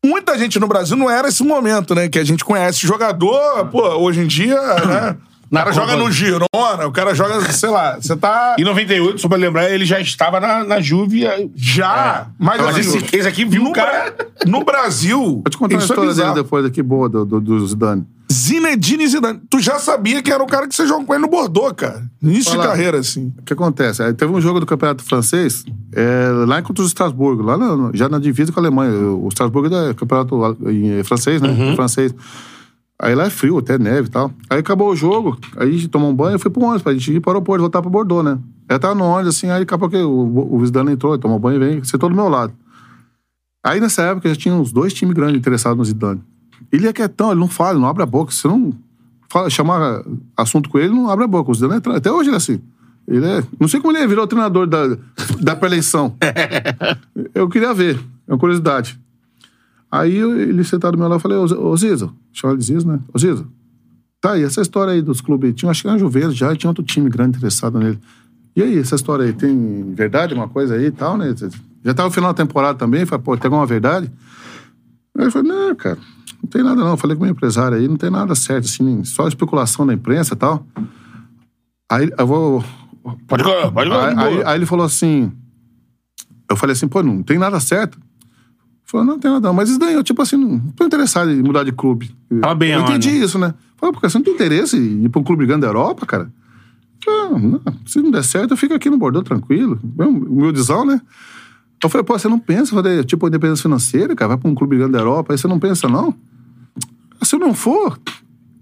B: Muita gente no Brasil não era esse momento, né? Que a gente conhece. Jogador, pô, hoje em dia, né? O cara joga no Girona, o cara joga, sei lá, você tá.
C: Em 98, só pra lembrar, ele já estava na, na Juve.
B: Já, mas,
C: Mas
B: assim,
C: esse, esse aqui viu
B: no,
C: o cara.
B: Bra- no Brasil.
D: Vou te contar uma
B: é
D: história dele depois aqui, boa, do, do, do Zidane.
B: Zinedine Zidane. Tu já sabia que era o cara que você jogou com ele no Bordeaux, cara. Início de
D: Fala.
B: carreira, assim.
D: O que acontece? Aí teve um jogo do Campeonato Francês, é, lá contra o Estrasburgo, lá na- já na divisa com a Alemanha. O Estrasburgo é campeonato em- francês, né? Francês. Aí lá é frio, até neve e tal. Aí acabou o jogo, aí a gente tomou um banho e foi pro ônibus, pra gente ir para o aeroporto, voltar pro Bordeaux, né? Aí tava no ônibus, assim, aí acabou que o, o Zidane entrou, tomou banho e veio, sentou do meu lado. Aí nessa época já tinha uns dois times grandes interessados no Zidane. Ele é quietão, ele não fala, ele não abre a boca. Se não fala, chamar assunto com ele, não abre a boca. O Zidane é, até hoje ele é assim. Ele é, não sei como ele virou treinador da, da pré-eleição. [laughs] eu queria ver, é uma curiosidade. Aí ele sentado do meu lado, eu falei, ô, Zizo, chama ele de Zizo, né? Ô Zizo, tá aí, essa história aí dos clubes, tinha, acho que era Juventus já, tinha outro time grande interessado nele. E aí, essa história aí, tem verdade, uma coisa aí e tal, né? Já tava no final da temporada também, falei, pô, tem alguma verdade? Aí ele falou, não, cara, não tem nada não. Eu falei com o meu empresário aí, não tem nada certo, assim, só especulação da imprensa e tal. Aí eu vou.
C: Pode ir, pode ir.
D: Aí, aí- aí ele falou assim. Eu falei assim, pô, não tem nada certo. Falou, não, tem nada não. Mas isso daí, eu, tipo assim, não tô interessado em mudar de clube.
C: Tava bem
D: Eu entendi
C: né?
D: isso, né? Falei, porque você não tem interesse em ir pra um clube grande da Europa, cara? Não, não, se não der certo, eu fico aqui no Bordeaux tranquilo. Humildizão, né? Eu falei, pô, você não pensa, falei, tipo, independência financeira, cara, vai pra um clube grande da Europa, aí você não pensa, não? Se eu não for,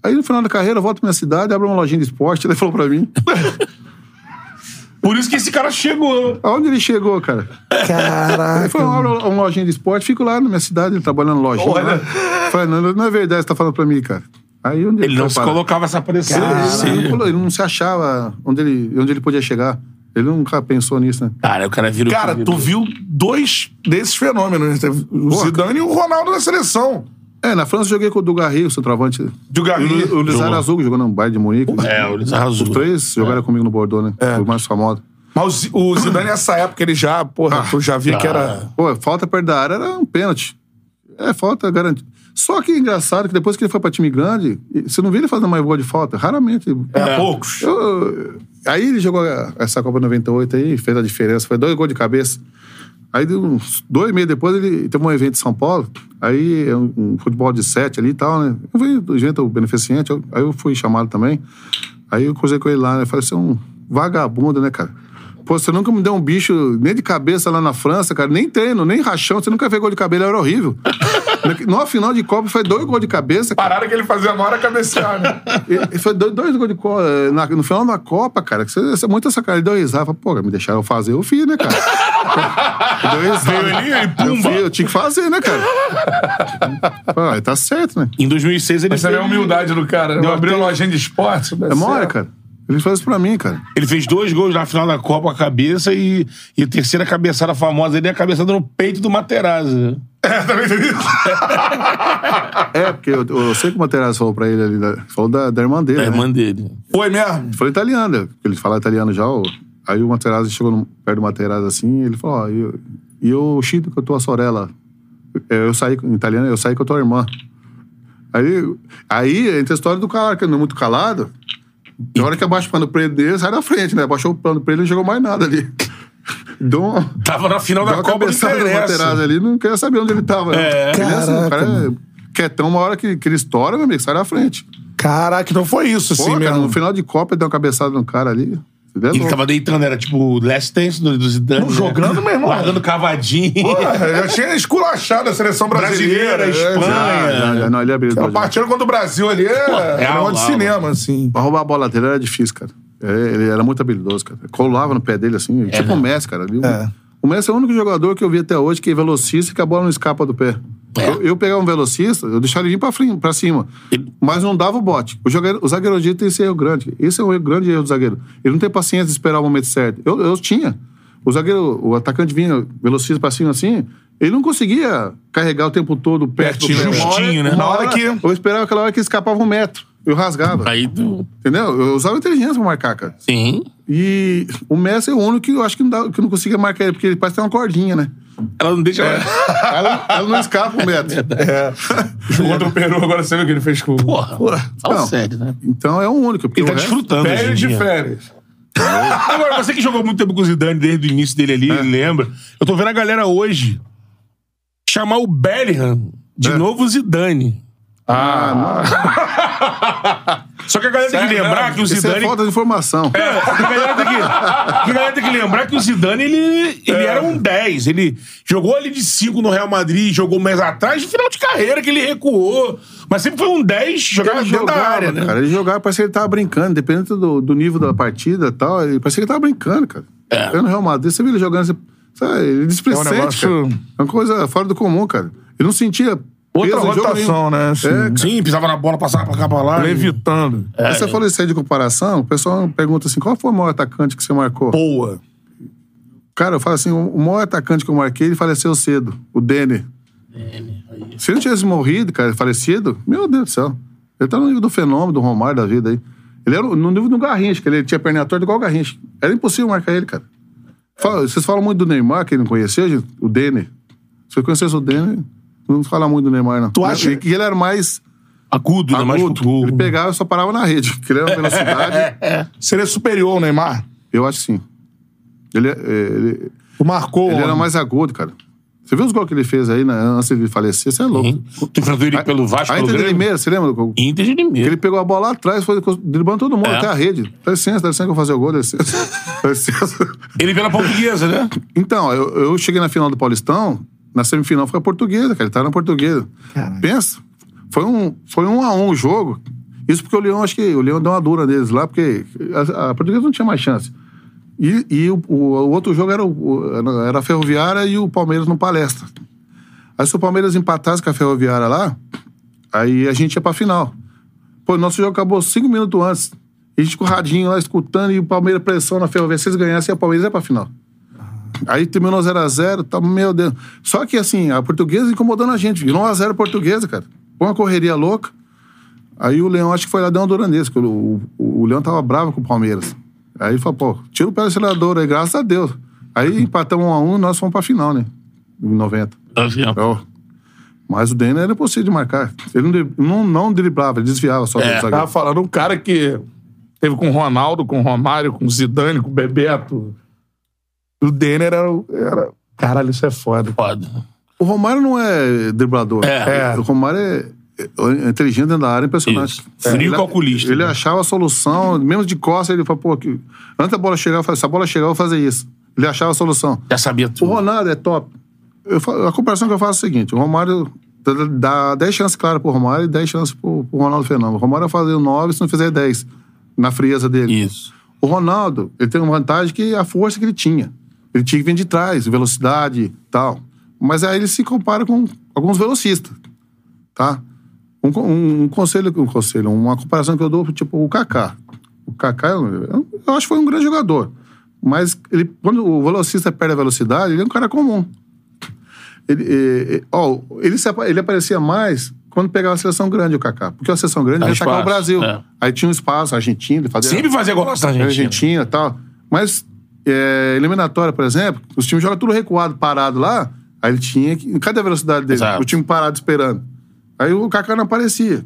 D: aí no final da carreira eu volto pra minha cidade, abro uma lojinha de esporte, [laughs] ele falou pra mim.
C: Por isso que esse cara chegou.
D: Aonde ele chegou, cara?
B: Caraca.
D: Ele falou, abro uma lojinha de esporte, fico lá na minha cidade, trabalhando na lojinha.
B: Olha.
D: lá. Falei, não, não é verdade, você tá falando pra mim, cara. Aí onde
C: Ele não
D: foi
C: se
D: parar?
C: colocava essa aparecer.
D: Ele, não ele não se achava onde ele, onde ele podia chegar. Ele nunca pensou nisso, né?
C: Cara, o cara vira o
B: Cara, tu viu dois desses fenômenos, né? O
D: Porra.
B: Zidane e o Ronaldo na seleção.
D: É, na França eu joguei com o Dugarry, o centroavante.
B: Dugarry.
D: O, o
C: Jogou.
D: Azul, que jogou no Bayern de Munique.
C: É, o Luiz Azul.
D: Os três jogaram comigo no Bordeaux, né? Foi o mais famoso.
B: Mas o Zi- o Zidane, nessa época, ele já, porra, tu já via que era.
D: Pô, falta perto da área era um pênalti. É, falta garantida. Só que é engraçado que depois que ele foi pra time grande, você não vê ele fazendo mais gol de falta, raramente.
B: É, poucos.
D: Eu- aí ele jogou essa Copa 98 aí, fez a diferença, foi dois gols de cabeça. Aí, uns dois meses depois, ele teve um evento em São Paulo. Aí, é um, um futebol de sete ali e tal, né? Eu fui do evento beneficente, eu- aí eu fui chamado também. Aí eu cruzei com ele lá, né? Falei, você é um vagabundo, né, cara? Pô, você nunca me deu um bicho nem de cabeça lá na França, cara. Nem treino, nem rachão. Você nunca fez gol de cabelo, era horrível. [laughs] Numa final de Copa, foi dois gols de cabeça. cara.
B: Pararam que ele fazia uma hora cabecear, né? [laughs]
D: E- e Foi dois, dois gols de Copa. na- No final da Copa, cara. que Você, você é muito sacanagem. Ele deu risada. Pô, me deixaram fazer, eu fiz, né, cara? [laughs] Deu risada.
C: Veio ali, aí,
D: Eu,
C: pumba.
D: fiz, eu tinha que fazer, né, cara? Pô, aí tá certo, né?
C: Em 2006 ele
B: é
C: fez,
B: a humildade do cara. Deu abriu uma lojinha de esporte.
D: É mole, cara. Ele faz isso pra mim, cara.
C: ele fez dois gols na final da Copa com a cabeça e, e a terceira cabeçada famosa dele é a cabeçada no peito do Materazzi. [laughs]
B: É, também teve isso.
D: É, porque eu, eu sei que o Materazzi falou pra ele ali. da- Falou da, da irmã dele.
C: É a
D: né?
C: irmã dele.
B: Foi mesmo?
D: Ele falou italiano, né? Ele fala italiano já. o- Aí o Materazzi chegou no, perto do Materazzi assim, e ele falou, ó, e eu, e eu chido com a tua sorella. É, Eu saí, em italiano, eu saí com a tua irmã. Aí, aí entra a história do cara que não é muito calado. Na hora que abaixa o pano pra ele dele, sai da frente, né? Abaixou o pano pra ele e não jogou mais nada ali. [laughs] Deu uma,
C: Tava na final da Copa do
D: Materazzi ali, não queria saber onde ele tava. né?
C: É.
D: Ele é assim, o cara
B: Caraca,
D: é quietão, uma hora que, que ele estoura, meu amigo, sai da frente.
B: Caraca, então foi isso,
D: Pô,
B: assim
D: cara,
B: mesmo.
D: no final de Copa, ele deu uma cabeçada no cara ali. Ele é
C: Ele tava deitando, era tipo o Last Dance do, do Zidane.
B: Não,
C: né?
B: jogando, meu irmão.
C: Largando cavadinho.
B: Porra, eu tinha esculachado a seleção brasileira.
C: Brasileira,
B: é,
C: Espanha.
B: já.
D: Já, já, não, ele é
B: A
D: habilidoso.
B: partida contra o Brasil ali é,
C: é
B: é
C: aula,
B: de
C: aula.
B: cinema, assim.
D: Pra roubar a bola dele era difícil, cara. É, ele era muito habilidoso, cara. Colava no pé dele, assim. tipo o Messi, cara. Ele-
B: É.
D: O Messi é o único jogador que eu vi até hoje que é velocista e que a bola não escapa do pé.
C: É.
D: Eu, eu pegava um velocista, eu deixava ele vir pra, frim- pra cima. Mas não dava o bote. O, jogador, o zagueiro hoje tem esse erro grande. Esse é o erro- grande erro do zagueiro. Ele não tem paciência de esperar o momento certo. Eu, eu tinha. O zagueiro, o atacante vinha velocista pra cima assim, ele não conseguia carregar o tempo todo perto
B: Pertinho,
D: do pé. Uma hora-
C: justinho, né?
B: Na hora que-
D: Eu esperava aquela hora que escapava um metro. Eu rasgava.
C: Aí tu...
D: Entendeu? Eu usava inteligência pra marcar, cara.
C: Sim.
D: E o Messi é o único que eu acho que não, dá, que não conseguia marcar ele, porque ele parece ter uma cordinha, né?
C: Ela não deixa...
D: Ela, [laughs] ela não escapa [laughs] o metro.
B: Contra o Peru, agora você viu o que ele fez com o
C: Porra. Fala
D: Não.
C: sério, né?
D: Então é o único. Porque
C: Ele tá desfrutando.
B: Férias de férias. [laughs]
C: Agora, você que jogou muito tempo com o Zidane desde o início dele ali, lembra? Eu tô vendo a galera hoje chamar o Bellingham de novo Zidane.
D: Ah, [laughs]
C: Só que a galera tem que lembrar que o
D: isso é
C: Zidane...
D: falta de informação.
C: É, a galera tem que, a galera tem que lembrar que o Zidane, ele, ele era um 10. Ele jogou ali de 5 no Real Madrid, jogou mais atrás, de final de carreira que ele recuou. Mas sempre foi um 10, jogava
D: Ele
C: dentro da
D: jogava,
C: área, né?
D: cara. Ele jogava, parecia que ele tava brincando, dependendo do, do nível da partida e tal. Ele parecia que ele tava brincando, cara.
C: É.
D: No Real Madrid, você viu ele jogando, você, sabe, ele displicente,
B: É um negócio-
D: cara. É uma coisa fora do comum, cara. Ele não sentia
B: Outra
D: peso
B: rotação, né? Assim,
D: É,
C: Sim, pisava na bola, passava pra cá, pra lá.
B: Levitando.
D: Aí você falou isso aí de comparação, o pessoal pergunta assim, qual foi o maior atacante que você marcou?
B: Boa.
D: Cara, eu falo assim, o maior atacante que eu marquei, ele faleceu cedo, o Denner. Se ele não tivesse morrido, cara, falecido, meu Deus do céu. Ele tá no nível do fenômeno, do Romário da vida aí. Ele era no nível do Garrincha, que ele tinha perna torta igual o Garrincha. Era impossível marcar ele, cara. Fala- vocês falam muito do Neymar, quem não conheceu, gente? O Denner. Se eu conhecesse o Denner, não fala muito do Neymar, não.
B: Tu acha-
D: que ele era mais
C: Agudo, né? Mais pro gol.
D: Ele pegava e só parava na rede, porque ele era uma velocidade. [laughs]
B: Seria superior ao Neymar?
D: Eu acho que sim. Ele, é- é, ele,
B: Tu marcou.
D: ele era mais agudo, cara. Você viu os gols que ele fez aí né, antes de falecer? Você é louco.
C: Sim. Tu enfrentou ele pelo Vasco,
D: A Inter de? Limeira, você lembra? do-
C: Inter de Limeira.
D: ele pegou a bola lá atrás, foi driblando todo mundo
C: É.
D: até a rede. Dá licença, dá licença que eu fazer o gol, dá licença. [laughs] dá licença.
C: Ele veio na portuguesa, né?
D: Então, eu, eu cheguei na final do Paulistão, na semifinal foi a portuguesa, cara. Ele tava na portuguesa. Pensa, foi um, foi um a um o jogo. Isso porque o Leão, acho que o Leão deu uma dura neles lá, porque a, a portuguesa não tinha mais chance. E, e o, o- o outro jogo era, o- era a Ferroviária e o Palmeiras no Palestra. Aí se o Palmeiras empatasse com a Ferroviária lá, aí a gente ia pra final. Pô, nosso jogo acabou cinco minutos antes. E a gente com o radinho lá escutando e o Palmeiras pressão na Ferroviária. Se eles ganhassem, o Palmeiras ia pra final. Aí terminou 0x0, tá, meu Deus. Só que assim, a portuguesa incomodando a gente. Virou 1x0 portuguesa, cara. Foi uma correria louca. Aí o Leão, acho que foi lá dar uma duranesa, porque o, o, o Leão tava bravo com o Palmeiras. Aí ele falou, pô, tira o pé do acelerador aí, graças a Deus. Aí empatamos 1x1 e nós fomos pra final, né? Em 90.
C: Assim, ó.
D: Ó. Mas o Denner era possível de marcar. Ele não, não, não driblava, ele desviava só do
B: Tava
D: zagueiro.
B: falando um cara que teve com o Ronaldo, com o Romário, com o Zidane, com o Bebeto. O Denner era. o- era... Caralho, isso é foda.
C: Foda.
D: O Romário não é driblador.
C: É.
D: O Romário é, é inteligente dentro da área, impressionante.
C: Isso. Frio
D: ele,
C: calculista,
D: Ele
C: né?
D: achava a solução, mesmo de costas, ele falou, pô, que, antes da bola chegar, eu falei, se a bola chegar, eu vou fazer isso. Ele achava a solução.
C: Já sabia
D: O
C: tudo.
D: Ronaldo é top. Eu a comparação que eu faço é a seguinte: o Romário dá- dá 10 chances claras pro Romário e 10 chances pro, pro Ronaldo Fenômeno. O Romário vai fazer 9 se não fizer 10 na frieza dele.
C: Isso.
D: O Ronaldo, ele tem uma vantagem que é a força que ele tinha. Ele tinha que vir de trás, velocidade e tal. Mas aí ele se compara com alguns velocistas, tá? Um, um- um conselho, um conselho, uma comparação que eu dou, tipo, o Kaká. O Kaká, eu, eu acho que foi um grande jogador. Mas ele, quando o velocista perde a velocidade, ele é um cara comum. Ele, eh, ó, ele, se ele aparecia mais quando pegava a seleção grande, o Kaká. Porque a seleção grande
C: Dá
D: ia atacar o Brasil.
C: é.
D: Aí tinha um espaço, a Argentina, ele fazia...
C: Sempre fazia gol na Argentina.
D: Argentina e tal. Mas é, eliminatória, por exemplo, os times jogam tudo recuado, parado lá. Aí ele tinha que. Cadê a velocidade dele?
C: Exato.
D: O time parado esperando. Aí o Kaká não aparecia.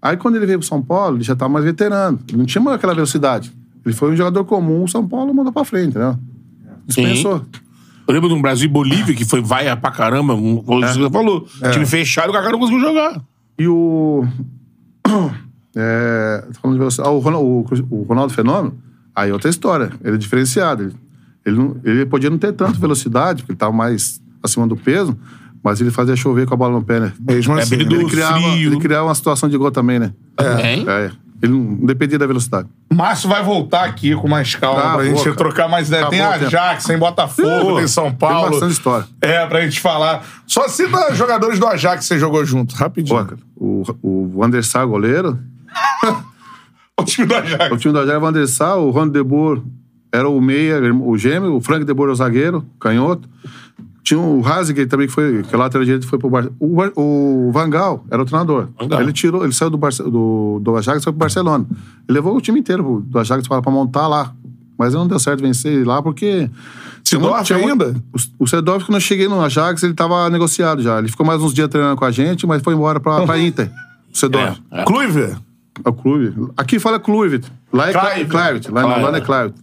D: Aí quando ele veio pro São Paulo, ele já tava mais veterano. Ele não tinha mais aquela velocidade. Ele foi um jogador comum, o São Paulo mandou pra frente, entendeu? Dispensou.
C: Eu lembro de um Brasil e Bolívia que foi vaia pra caramba. Um, Você falou. Time fechado, o cara não conseguiu jogar.
D: E o. [coughs] É, falando de velocidade. Ah, o, Ronaldo, o, o Ronaldo Fenômeno, aí é outra história. Ele é diferenciado. Ele, ele, não- ele podia não ter tanta velocidade, porque ele tava mais acima do peso, mas ele fazia chover com a bola no pé, né?
B: Mesmo
C: É
B: assim.
C: habilidoso.
D: Ele criava,
C: frio.
D: ele criava uma situação de gol também, né?
C: É.
D: É. Ele não dependia da velocidade.
B: Márcio vai voltar aqui com mais calma
D: Tá,
B: pra gente
D: boa, cara.
B: trocar mais ideia.
D: Tá
B: tem. Ajax, tem Botafogo, tem São Paulo.
D: Tem bastante história.
B: É, pra gente falar. Só cita jogadores do Ajax que você jogou junto, rapidinho.
D: Cara, o, o Van der Sar, goleiro. [laughs]
B: O time do Ajax.
D: O time do Ajax era o Van der Sar, o Ron de Boer era o meia, o gêmeo, o Frank de Boer era o zagueiro, canhoto. Tinha o Hazard também, que foi, que é lateral direito, foi pro Barcelona. O, Van Gaal era o treinador.
C: Van Gaal.
D: Ele tirou, ele saiu do, Barce- do, do Ajax e foi pro Barcelona. Ele levou o time inteiro do Ajax para pra montar lá. Mas não deu certo vencer lá, porque... Muito-
B: ainda?
D: O, o Sedorf, quando eu cheguei no Ajax, ele tava negociado já. Ele ficou mais uns dias treinando com a gente, mas foi embora pra, pra [laughs] Inter. O Sedorf.
C: É, é.
D: É o clube. Aqui fala Kluivert. Lá é
B: Kluivert.
D: Kluivert. Lá,
C: Ah,
D: lá
C: é.
D: é Kluivert.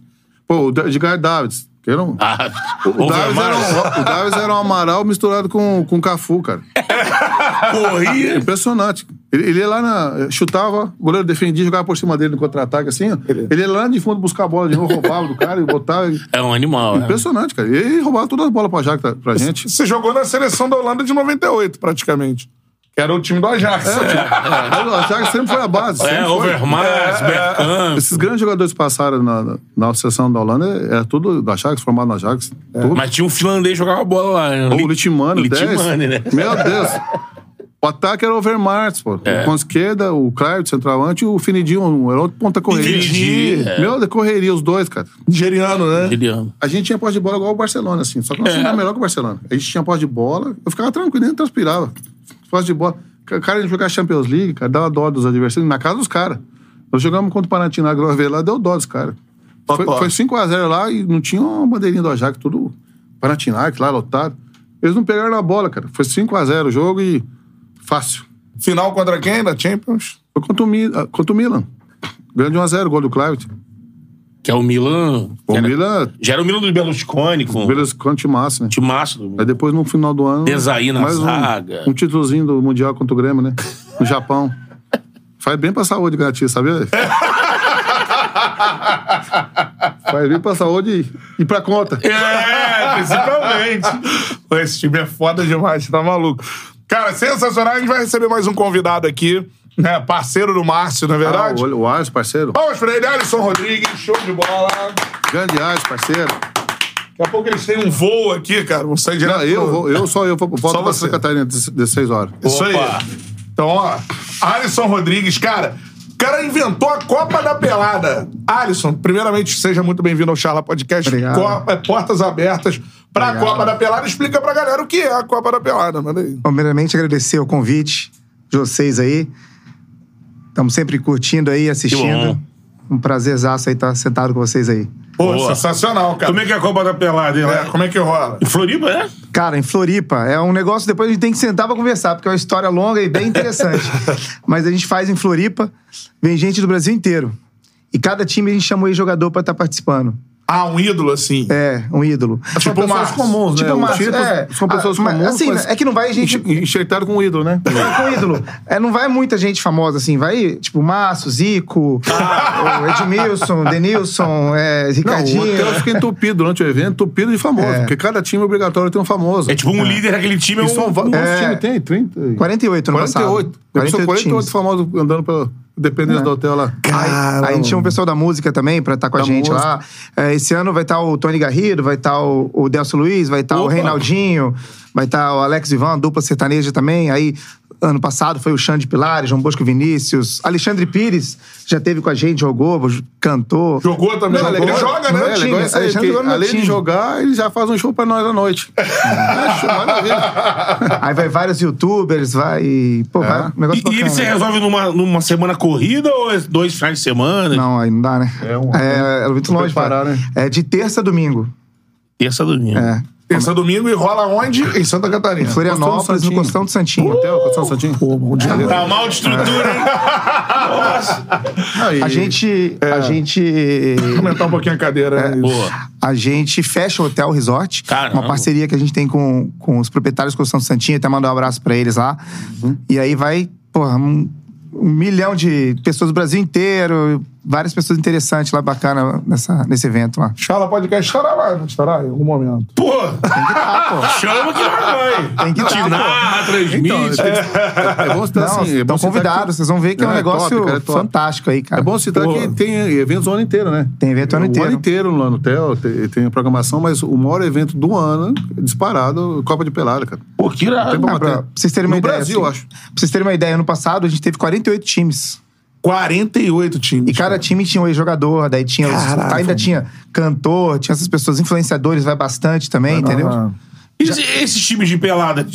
D: Pô, o Edgar Davids. Que um...
C: Ah,
D: o, Davids era um, o Davids era um Amaral misturado com, com Cafu, cara. [laughs]
C: Corria.
D: Impressionante. Ele, ele ia lá na. Chutava, o goleiro defendia, jogava por cima dele no contra-ataque, assim, ó. Ele ia lá de fundo buscar a bola de novo, roubava do cara e botava.
C: É um animal, é.
D: Impressionante, cara. E ele roubava todas as bolas pra, pra gente.
B: Você jogou na seleção da Holanda de 98, praticamente. Que era o time do Ajax.
D: Mas o Ajax sempre foi a base.
C: É,
D: sempre foi.
C: Overmars, Bergkamp.
D: Esses grandes jogadores que passaram na, na, seleção da Holanda era tudo do Ajax, formado no Ajax.
C: Mas tinha um finlandês que jogava bola lá. né?
D: O Litimano, 10.
C: Litimani, né?
D: Meu Deus. O ataque era o Overmars, pô.
C: É.
D: Com a esquerda, o Clive, centroavante, e o Finidinho, era outro ponta correria.
C: Finidi, é.
D: Meu Deus, correria, os dois, cara.
B: Nigeriano, né?
C: Juliano.
D: A gente tinha posse de bola igual o Barcelona, assim. Só que nós
C: É.
D: tínhamos melhor que o Barcelona. A gente tinha posse de bola, eu ficava tranquilo, nem transpirava. Posse de bola. O cara jogar Champions League, cara, dava dó dos adversários, na casa dos caras. Nós jogamos contra o Panathinaikos uma vez lá, deu dó dos caras. Foi, foi 5x0 lá e não tinha uma bandeirinha do Ajax, tudo Panathinaikos lá, lotado. Eles não pegaram na bola, cara. Foi 5x0 o jogo e fácil.
B: Final contra quem da Champions?
D: Foi contra o, Mi- ah, contra o Milan. Ganhou de 1x0 o gol do Clive.
C: Que é o Milan.
D: O
C: era-
D: Milan,
C: Já era o Milan do Berlusconi, com
D: o Milan contra o massa, né?
C: timaço do
D: Aí depois, no final do ano.
C: Desaí na
D: mais um,
C: zaga.
D: Um títulozinho do Mundial contra o Grêmio, né? No Japão. [laughs] Faz bem pra saúde, gatinho, sabia? [laughs] Faz bem pra saúde e, e pra conta.
B: É, principalmente. Esse time é foda demais, você tá maluco. Cara, sensacional. A gente vai receber mais um convidado aqui, né? Parceiro do Márcio, não é verdade?
D: Ah, o, o Ars, parceiro.
B: Vamos pra ele, Alisson Rodrigues, show de bola.
D: Grande Ars, parceiro.
B: Daqui a pouco eles têm um voo aqui, cara. Vão sair direto.
D: Não, eu,
B: pro-
D: vou- eu só eu vou- volto
B: Só
D: pra. Santa Catarina de, de 6 horas.
B: Isso aí.
C: Opa.
B: Então, ó, Alisson Rodrigues, cara. O cara inventou a Copa da Pelada. Alisson, primeiramente, seja muito bem-vindo ao Charla Podcast. Copa- é, portas abertas pra
G: Obrigado.
B: Copa da Pelada. Explica pra galera o que é a Copa da Pelada, manda aí.
G: Primeiramente, agradecer o convite de vocês aí. Estamos sempre curtindo aí, assistindo. Um prazerzaço aí estar sentado com vocês aí.
B: Pô,
C: Boa.
B: sensacional, cara.
C: Como é que é a Copa da Pelada, hein?
B: É, como é que rola?
C: Em Floripa, é?
G: Cara, em Floripa, é um negócio depois a gente tem que sentar pra conversar, porque é uma história longa e bem interessante. [laughs] Mas a gente faz em Floripa, vem gente do Brasil inteiro. E cada time a gente chama o jogador pra estar participando.
B: Ah, um ídolo, assim.
G: É, um ídolo.
D: São
B: Tipo
D: pessoas
B: Márcio.
D: comuns,
G: Tipo
D: né?
G: o
D: O
G: Márcio,
D: título
G: é.
D: São pessoas
G: Ah, mas,
D: comuns.
G: assim,
D: mas
G: é que não vai gente-
D: Enxertado com um ídolo, né? [laughs]
G: com ídolo. É, não vai muita gente famosa, assim. Vai, tipo, Márcio, Zico, o Edmilson, Denilson, é,
D: Não,
G: Ricardinho.
D: o hotel fica entupido durante o evento, entupido de famoso.
G: É.
D: Porque cada time é obrigatório ter um famoso.
C: É tipo um líder daquele time. É
D: E são
C: um...
D: va- Quantos
G: É.
D: times tem? 30?
G: 48 no
D: 48.
G: passado.
D: Deve ser 48
G: times.
D: famosos andando pela dependência do hotel lá.
G: Aí, aí a gente chama o pessoal da música também pra estar com a
D: Da
G: gente
D: música.
G: lá. É, esse ano vai estar o Tony Garrido, vai estar o, o Delcio Luiz, vai estar o. Reinaldinho, vai estar o Alex Ivan, dupla sertaneja também. Aí, ano passado foi o Xande Pilares, João Bosco Vinícius. Alexandre Pires já teve com a gente, jogou, cantou.
B: Jogou também.
D: Não, é
B: Ele joga,
D: não,
B: né?
D: É
G: time,
D: isso aí,
G: Alexandre jogou
D: além
G: time.
D: de jogar, ele já faz um show pra nós à noite. [laughs] é. [laughs]
G: Aí vai vários youtubers, vai. Pô, vai. Um negócio
C: E, e ele
G: bacana.
C: se resolve numa, numa semana corrida ou é dois finais de semana?
G: Não, aí não dá, né?
D: É um-
G: É, é muito longe,
D: preparar,
G: cara.
D: né?
G: É de terça a domingo.
C: Terça domingo.
G: É.
B: Terça domingo e rola onde? Em Santa Catarina.
G: Em Florianópolis,
D: Costão do
G: no
D: Santinho.
G: Costão do Santinho.
D: Hotel, Costão Santinho. Pô, bom dia.
C: Tá mal de estrutura, hein? Nossa.
D: Aí,
G: A gente. A gente.
B: Aumentar um pouquinho a cadeira. né?
C: Boa.
G: A gente fecha o Hotel Resort.
C: Caramba.
G: Uma parceria que a gente tem com, com os proprietários do Costão do Santinho. Até mandar um abraço pra eles lá. E aí vai, porra, um, um milhão de pessoas do Brasil inteiro. Várias pessoas interessantes lá, bacana, nessa, nesse evento lá.
B: Chala podcast estará lá, estará em algum momento.
C: Pô,
G: Ah, pô. [laughs]
C: chama que vai.
G: Tem que dar, pô.
C: narra, transmite.
D: Então, é, é bom citar
G: Não,
D: assim. É
G: estão convidados.
D: que-
G: Vocês vão ver que é um
D: Não,
G: negócio
D: top, cara, é
G: fantástico aí, cara.
D: É bom citar
G: Pô.
D: que tem eventos o ano inteiro, né?
G: Tem evento o ano inteiro.
D: O ano inteiro lá no hotel, tem, tem a programação, mas o maior evento do ano, disparado, Copa de Pelada, cara.
C: Pô, que irado.
D: Tem pra
G: Ah, pra vocês terem uma
D: No
G: ideia.
D: Brasil,
G: assim,
D: acho.
G: Pra vocês terem uma ideia, ano passado a gente teve 48 times.
B: 48 times.
G: E cada time tinha um ex-jogador, daí tinha. os- ainda tinha cantor, tinha essas pessoas, influenciadores, vai bastante também, entendeu?
B: Ah.
C: E esse- esses times de pelada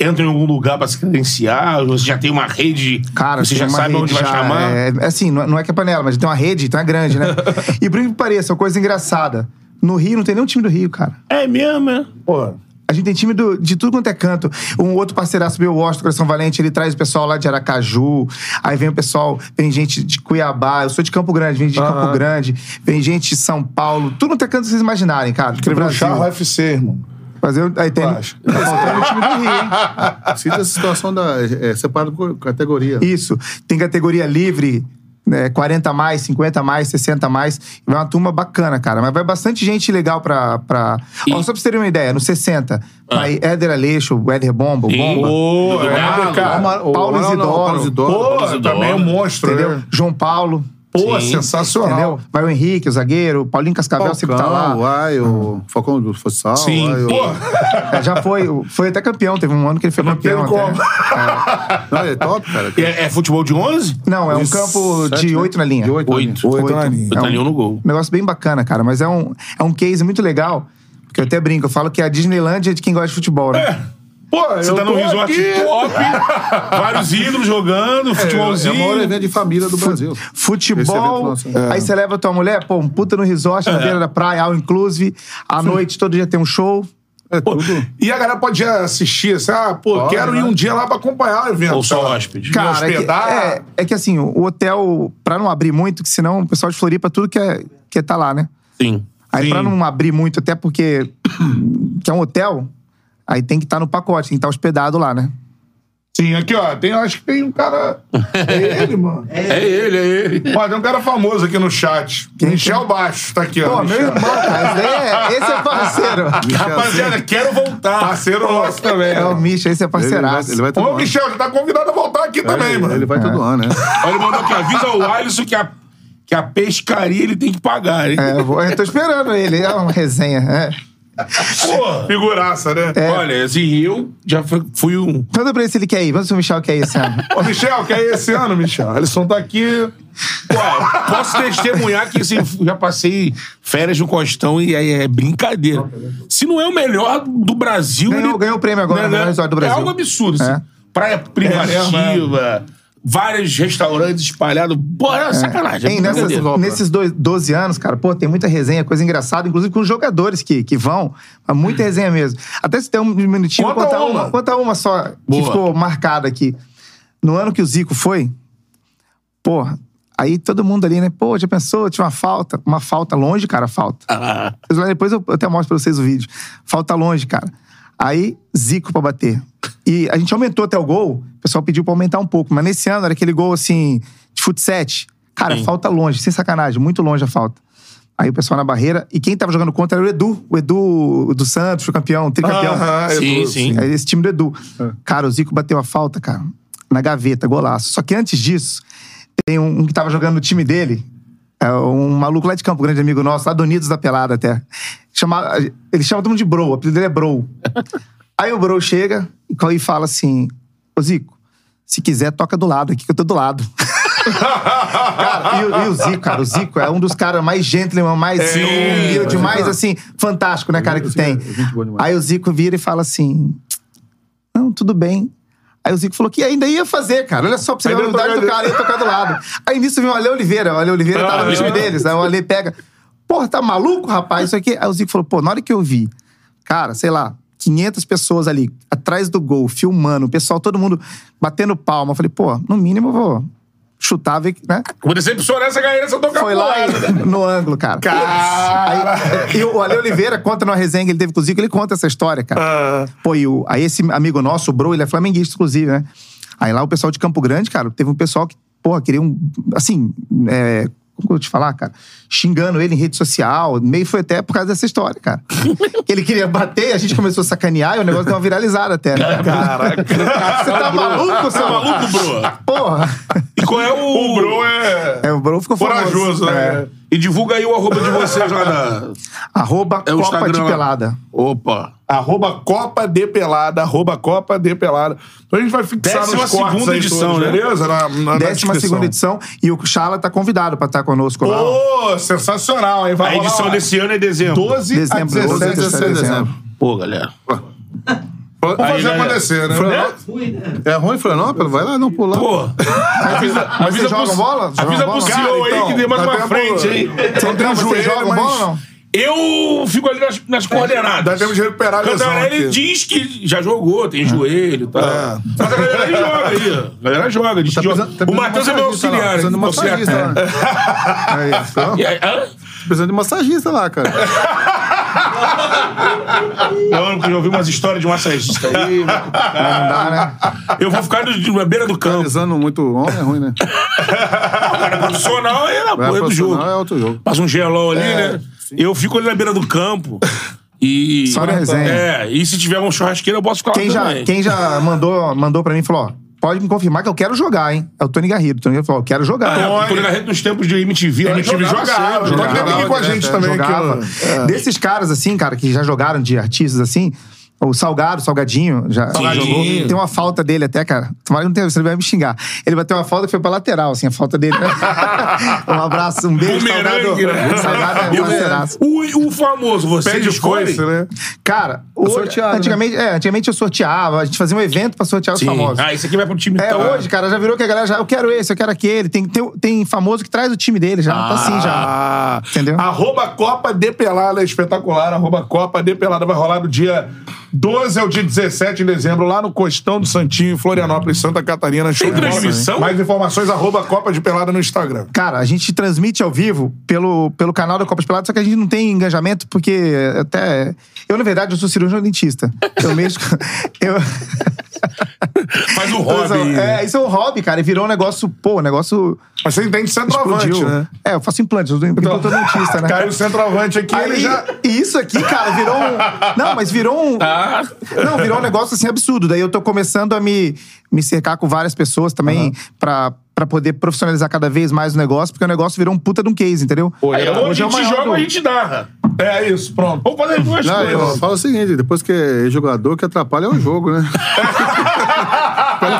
C: entram em algum lugar pra se credenciar? Você já tem uma rede,
G: Cara,
C: você já sabe onde vai
G: já,
C: chamar?
G: É, é assim, não é- não é que é panela, mas tem uma rede, então é grande, né? [laughs] e por incrível que pareça, uma coisa engraçada. No Rio não tem nenhum time do Rio, cara.
C: É mesmo, é?
B: Pô,
G: A gente tem time do- de tudo quanto é canto. Um outro parceiraço meu, o Washington Coração Valente, ele traz o pessoal lá de Aracaju. Aí vem o pessoal, vem gente de Cuiabá. Eu sou de Campo Grande, vem de Campo Grande. Vem gente de São Paulo. Tudo quanto é canto vocês imaginarem, cara.
B: escreveu. Charro UFC, irmão.
G: Fazer, aí tem. Tá faltando o time do Rio, hein?
D: Cita essa situação da. É, separado por categoria.
G: Isso. Tem categoria livre, né, 40 a mais, 50 a mais, 60 a mais. Vai uma turma bacana, cara. Mas vai bastante gente legal pra. pra...
C: E-
G: Ó, só pra vocês terem uma ideia, no 60, vai Éder Aleixo, o Éder Bomba,
C: Sim.
G: Bomba.
C: Do
B: é,
D: o-
G: Paulo Isidoro.
D: Paulo Isidoro.
B: Pô,
C: Isidoro.
B: também é um monstro,
G: Entendeu?
B: né?
G: João Paulo.
B: Pô,
C: Sim.
B: sensacional.
G: Entendeu? Vai o Henrique, o zagueiro, o Paulinho Cascavel sempre tá lá.
D: vai, o Falcão do Futsal.
B: Sim.
D: vai, o-
B: Pô,
G: É, [laughs] já foi, foi até campeão. Teve um ano que ele foi
B: não
G: campeão.
B: tem
G: até.
B: como.
D: Não, é top, cara.
C: É, é futebol de 11?
G: Não, é um campo
D: sete,
G: de
D: né?
G: oito na linha.
D: De oito na linha.
C: Oito.
B: Oito na linha.
G: É um-
C: no gol.
G: Um negócio bem bacana, cara. Mas é um, é um case muito legal. Porque eu até brinco, eu falo que é a Disneylandia de quem gosta de futebol, né?
B: Pô,
C: Você
B: eu
C: tá num resort
B: aqui.
C: top, [laughs] vários ídolos jogando,
D: É, é
C: futebolzinho.
D: o maior evento de família do Brasil.
G: Futebol,
D: nosso,
G: aí você leva tua mulher, pô, um puta no resort, na beira da praia, all inclusive. À noite, todo dia tem um show.
D: É tudo.
B: E a galera pode assistir, assim, ah, pô,
D: Pode,
B: quero ir
D: né?
B: um dia lá pra acompanhar o evento.
C: Ou só hóspede.
B: Me
G: Cara, é que,
B: hospedar.
G: é, é que assim, o hotel, pra não abrir muito, que senão o pessoal de Floripa tudo quer, quer tá lá, né?
C: Sim.
G: Aí
B: Sim.
G: pra não abrir muito, até porque que é um hotel, aí tem que estar no pacote, tem que estar hospedado lá, né?
B: Sim, aqui, ó. Tem, acho que tem um cara. É ele, mano. [laughs]
C: É ele, é ele.
B: Ó, tem um cara famoso aqui no chat. Michel Baixo, tá aqui, ó.
G: Pô, meu
B: Michel.
G: irmão, cara, esse, é, esse é parceiro. [laughs]
C: Rapaziada, quero voltar.
B: Parceiro nosso também.
G: É o Misha, esse é
D: Ele vai,
G: parceiraço.
D: ele vai todo
B: Ô,
D: ano.
B: Michel, já tá convidado a voltar aqui também,
D: ele,
B: mano.
D: ele vai todo ano, né?
C: Olha, ele mandou aqui, avisa o Alisson que a, que a pescaria ele tem que pagar, hein?
G: É, eu, vou, eu tô esperando ele, é uma resenha. É.
C: Pô,
B: Figuraça, né?
C: Olha, assim, eu já fui- um...
G: Manda pra ele se ele quer ir. Manda se o Michel quer ir esse ano.
B: Ô, Michel, quer ir esse ano, Michel? Alisson tá aqui.
C: Pô, posso testemunhar que assim, já passei férias no Costão e aí é brincadeira. Se não é o melhor do Brasil...
G: Ganhou-
C: ele-
G: ganhou o prêmio agora,
C: né,
G: melhor
C: né?
G: resort do Brasil.
C: É algo absurdo, assim.
G: É.
C: Praia privativa, vários restaurantes espalhados. Pô, é sacanagem.
G: Tem
C: é
G: nessas, nesses dois, 12 anos, cara, pô, tem muita resenha, coisa engraçada, inclusive com os jogadores que, que vão. Mas Muita resenha mesmo. Até se tem um minutinho,
B: Conta
G: vou contar
B: uma.
G: uma. Conta uma só que
C: Boa.
G: ficou marcada aqui. No ano que o Zico foi, porra, aí todo mundo ali, né? Pô, já pensou? Tinha uma falta. Uma falta longe, cara, falta.
C: Ah, [laughs]
G: Depois eu eu até mostro pra vocês o vídeo. Falta longe, cara. Aí, Zico pra bater. E a gente aumentou até o gol. O pessoal pediu pra aumentar um pouco. Mas nesse ano era aquele gol, assim, de futsal. Cara,
C: Sim.
G: falta longe. Sem sacanagem. Muito longe a falta. Aí o pessoal na barreira. E quem tava jogando contra era o Edu. O Edu do Santos, foi campeão, tricampeão.
B: Aham,
C: sim,
B: Edu,
C: sim.
G: É esse time do Edu. Cara, o Zico bateu a falta, cara, na gaveta, golaço. Só que antes disso, tem um, um que tava jogando no time dele, é um maluco lá de Campo Grande, amigo nosso, lá do Unidos da Pelada até. Chama, ele chama todo mundo de Bro, o apelido dele é Bro. [laughs] Aí o Bro chega e fala assim: Ô Zico, se quiser, toca do lado aqui, que eu tô do lado. [laughs] cara, e, o- e o Zico, cara, o Zico é um dos caras mais gentleman, mais humilde, mais assim, fantástico, né, cara, que tem. Aí o Zico vira e fala assim: Não, tudo bem. Aí o Zico falou que ainda ia fazer, cara. Olha só pra você ver a humildade do cara, ia tocar do lado. Aí nisso vem o Ale Oliveira. O Ale Oliveira tava no time deles. Aí o Ale pega. Porra, tá maluco, rapaz? Isso aqui. Aí o Zico falou, pô, na hora que eu vi, cara, sei lá, 500 pessoas ali, atrás do gol, filmando, o pessoal, todo mundo batendo palma. Eu falei, pô, no mínimo eu vou chutar, ver, né?
C: Vou decepcionar essa galera se eu tocar
G: Foi lá no ângulo, cara. Aí, e o Ale Oliveira conta numa resenha que ele teve com o Zico, ele conta essa história, cara. Pô, e o, aí esse amigo nosso, o Bro, ele é flamenguista, inclusive, né? Aí lá o pessoal de Campo Grande, cara, teve um pessoal que, porra, queria um. Assim, é, como que eu vou te falar, cara? Xingando ele em rede social. Meio foi até por causa dessa história, cara. [laughs] que ele queria bater, a gente começou a sacanear e o negócio deu uma viralizada até, né?
B: Caraca.
G: Você tá maluco, seu
C: Tá maluco, bro?
G: Porra!
C: E qual é o... [laughs]
B: O Bro é.
G: É, o Bro ficou famoso.
B: Corajoso, né?
G: É.
C: E divulga aí o arroba de vocês lá na...
G: Arroba
C: É
G: Copa de
C: Instagram lá.
G: Pelada.
C: Opa.
B: Arroba Copa de Pelada, arroba Copa de Pelada. Então a gente vai fixar
C: Décima
B: nos cortes
C: segunda
B: aí
C: edição,
B: todos,
C: né?
B: beleza? Na, na, na
G: Décima
B: descrição.
G: segunda edição. E o Chala tá convidado pra estar conosco lá.
B: Ô, sensacional, hein? Vai
C: A
B: rolar
C: edição
B: lá.
C: desse ano é dezembro.
B: 12
G: Dezembro,
B: a 17,
G: 12 a
B: 17 de dezembro.
C: Pô, galera.
B: Vamos
C: Aí,
B: fazer
C: né?
B: acontecer, né?
D: Florianópolis? É ruim Florianópolis? Vai lá, não pular.
C: Pô. Avisa,
G: Mas
C: avisa
G: jogam
C: pro-
G: bola?
C: Avisa pro
B: Cara,
C: CEO aí
B: então,
C: que dê mais
B: dá
C: uma
B: tempo-
C: frente aí.
B: Não tem joelho,
G: jogam
B: mas...
G: bola não?
C: Eu fico ali nas, nas coordenadas.
B: Dá tempo de recuperar a lesão
C: Cantarelli
B: aqui.
C: diz que já jogou, tem joelho e tal.
B: É.
C: Mas a galera aí [laughs] joga aí. A galera joga. Diz
D: Tá
C: que
D: precisando- tá
C: o Matheus é meu auxiliar.
D: de massagista lá.
G: Aí, [laughs] ó.
C: E aí, hã?
D: Precisando de massagista lá, cara.
C: Eu já ouvi umas histórias de massagista aí.
G: Não dá, né?
C: Eu vou ficar na beira do campo.
D: Analisando muito homem é ruim, né?
C: O cara profissional é
D: É,
C: porra do jogo.
D: é outro jogo.
C: Passa um gelol ali, né? Eu fico ali na beira do campo. E.
G: Só na resenha.
C: É, e se tiver um churrasqueiro, eu posso ficar
G: Quem
C: lá
G: já,
C: também.
G: quem já mandou, mandou pra mim e falou: ó, pode me confirmar que eu quero jogar, hein? É o Tony Garrido. O Tony Garrido falou: eu quero jogar.
C: É, o Tony Garreto nos tempos de MTV,
B: MTV
C: jogava
B: jogava, jogava.
C: jogava.
B: Tem aqui com a
D: direto,
B: gente
D: é,
B: também. aqui,
G: jogava.
B: ó.
G: Desses caras, assim, cara, que já jogaram de artistas assim. O Salgado, Salgadinho, já jogou. Tem uma falta dele até, cara. Tomara que não você vai me xingar. Ele bateu uma falta que foi pra lateral, assim, a falta dele. [laughs] um abraço, um beijo, Salgado.
C: Né?
G: Salgado é
C: E o-
G: parceiraço.
C: o, o famoso, você
B: Pede
C: escolhe?
B: coice, né?
G: Cara, o-
D: sorteado,
G: antigamente, é, antigamente eu sorteava, a gente fazia um evento pra sortear os
C: Sim.
G: famosos.
C: Ah, esse aqui vai pro time
G: É,
C: tal.
G: hoje, cara, já virou que a galera já. Eu quero esse, eu quero aquele. Tem, tem, tem famoso que traz o time dele já. tá assim já.
B: Ah,
G: Entendeu?
B: Arroba Copa de Pelada é espetacular. Arroba Copa de Pelada vai rolar do dia 12 ao dia 17 de dezembro, lá no Costão do Santinho, em Florianópolis, Santa Catarina. Show de bola.
C: transmissão?
B: Mais informações, arroba Copa de Pelada no Instagram.
G: Cara, a gente transmite ao vivo pelo, pelo canal da Copa de Pelados, só que a gente não tem engajamento, porque até. Eu, na verdade, eu sou cirurgião dentista. Eu mesmo. [laughs] Eu, [laughs]
C: Faz o hobby.
G: É, isso é um hobby, cara. E virou um negócio, pô, um negócio.
B: Mas você entende centroavante, né?
G: É, eu faço implantes, eu sou implantador dentista, né?
B: Caiu o centroavante aqui, ele
G: Aí,
B: já.
G: E isso aqui, cara, virou um. Não, mas virou um.
C: Ah.
G: Não, virou um negócio assim absurdo. Daí eu tô começando a me, me cercar com várias pessoas também pra, pra poder profissionalizar cada vez mais o negócio, porque o negócio virou um puta de um case, entendeu?
C: Aí,
G: é
C: a
G: o
C: gente
G: maior
C: joga,
G: do-
C: a gente narra.
B: É isso, pronto.
C: Vamos fazer duas
D: Não,
C: coisas.
D: falo o seguinte, depois que é jogador, que atrapalha é o jogo, né? [laughs]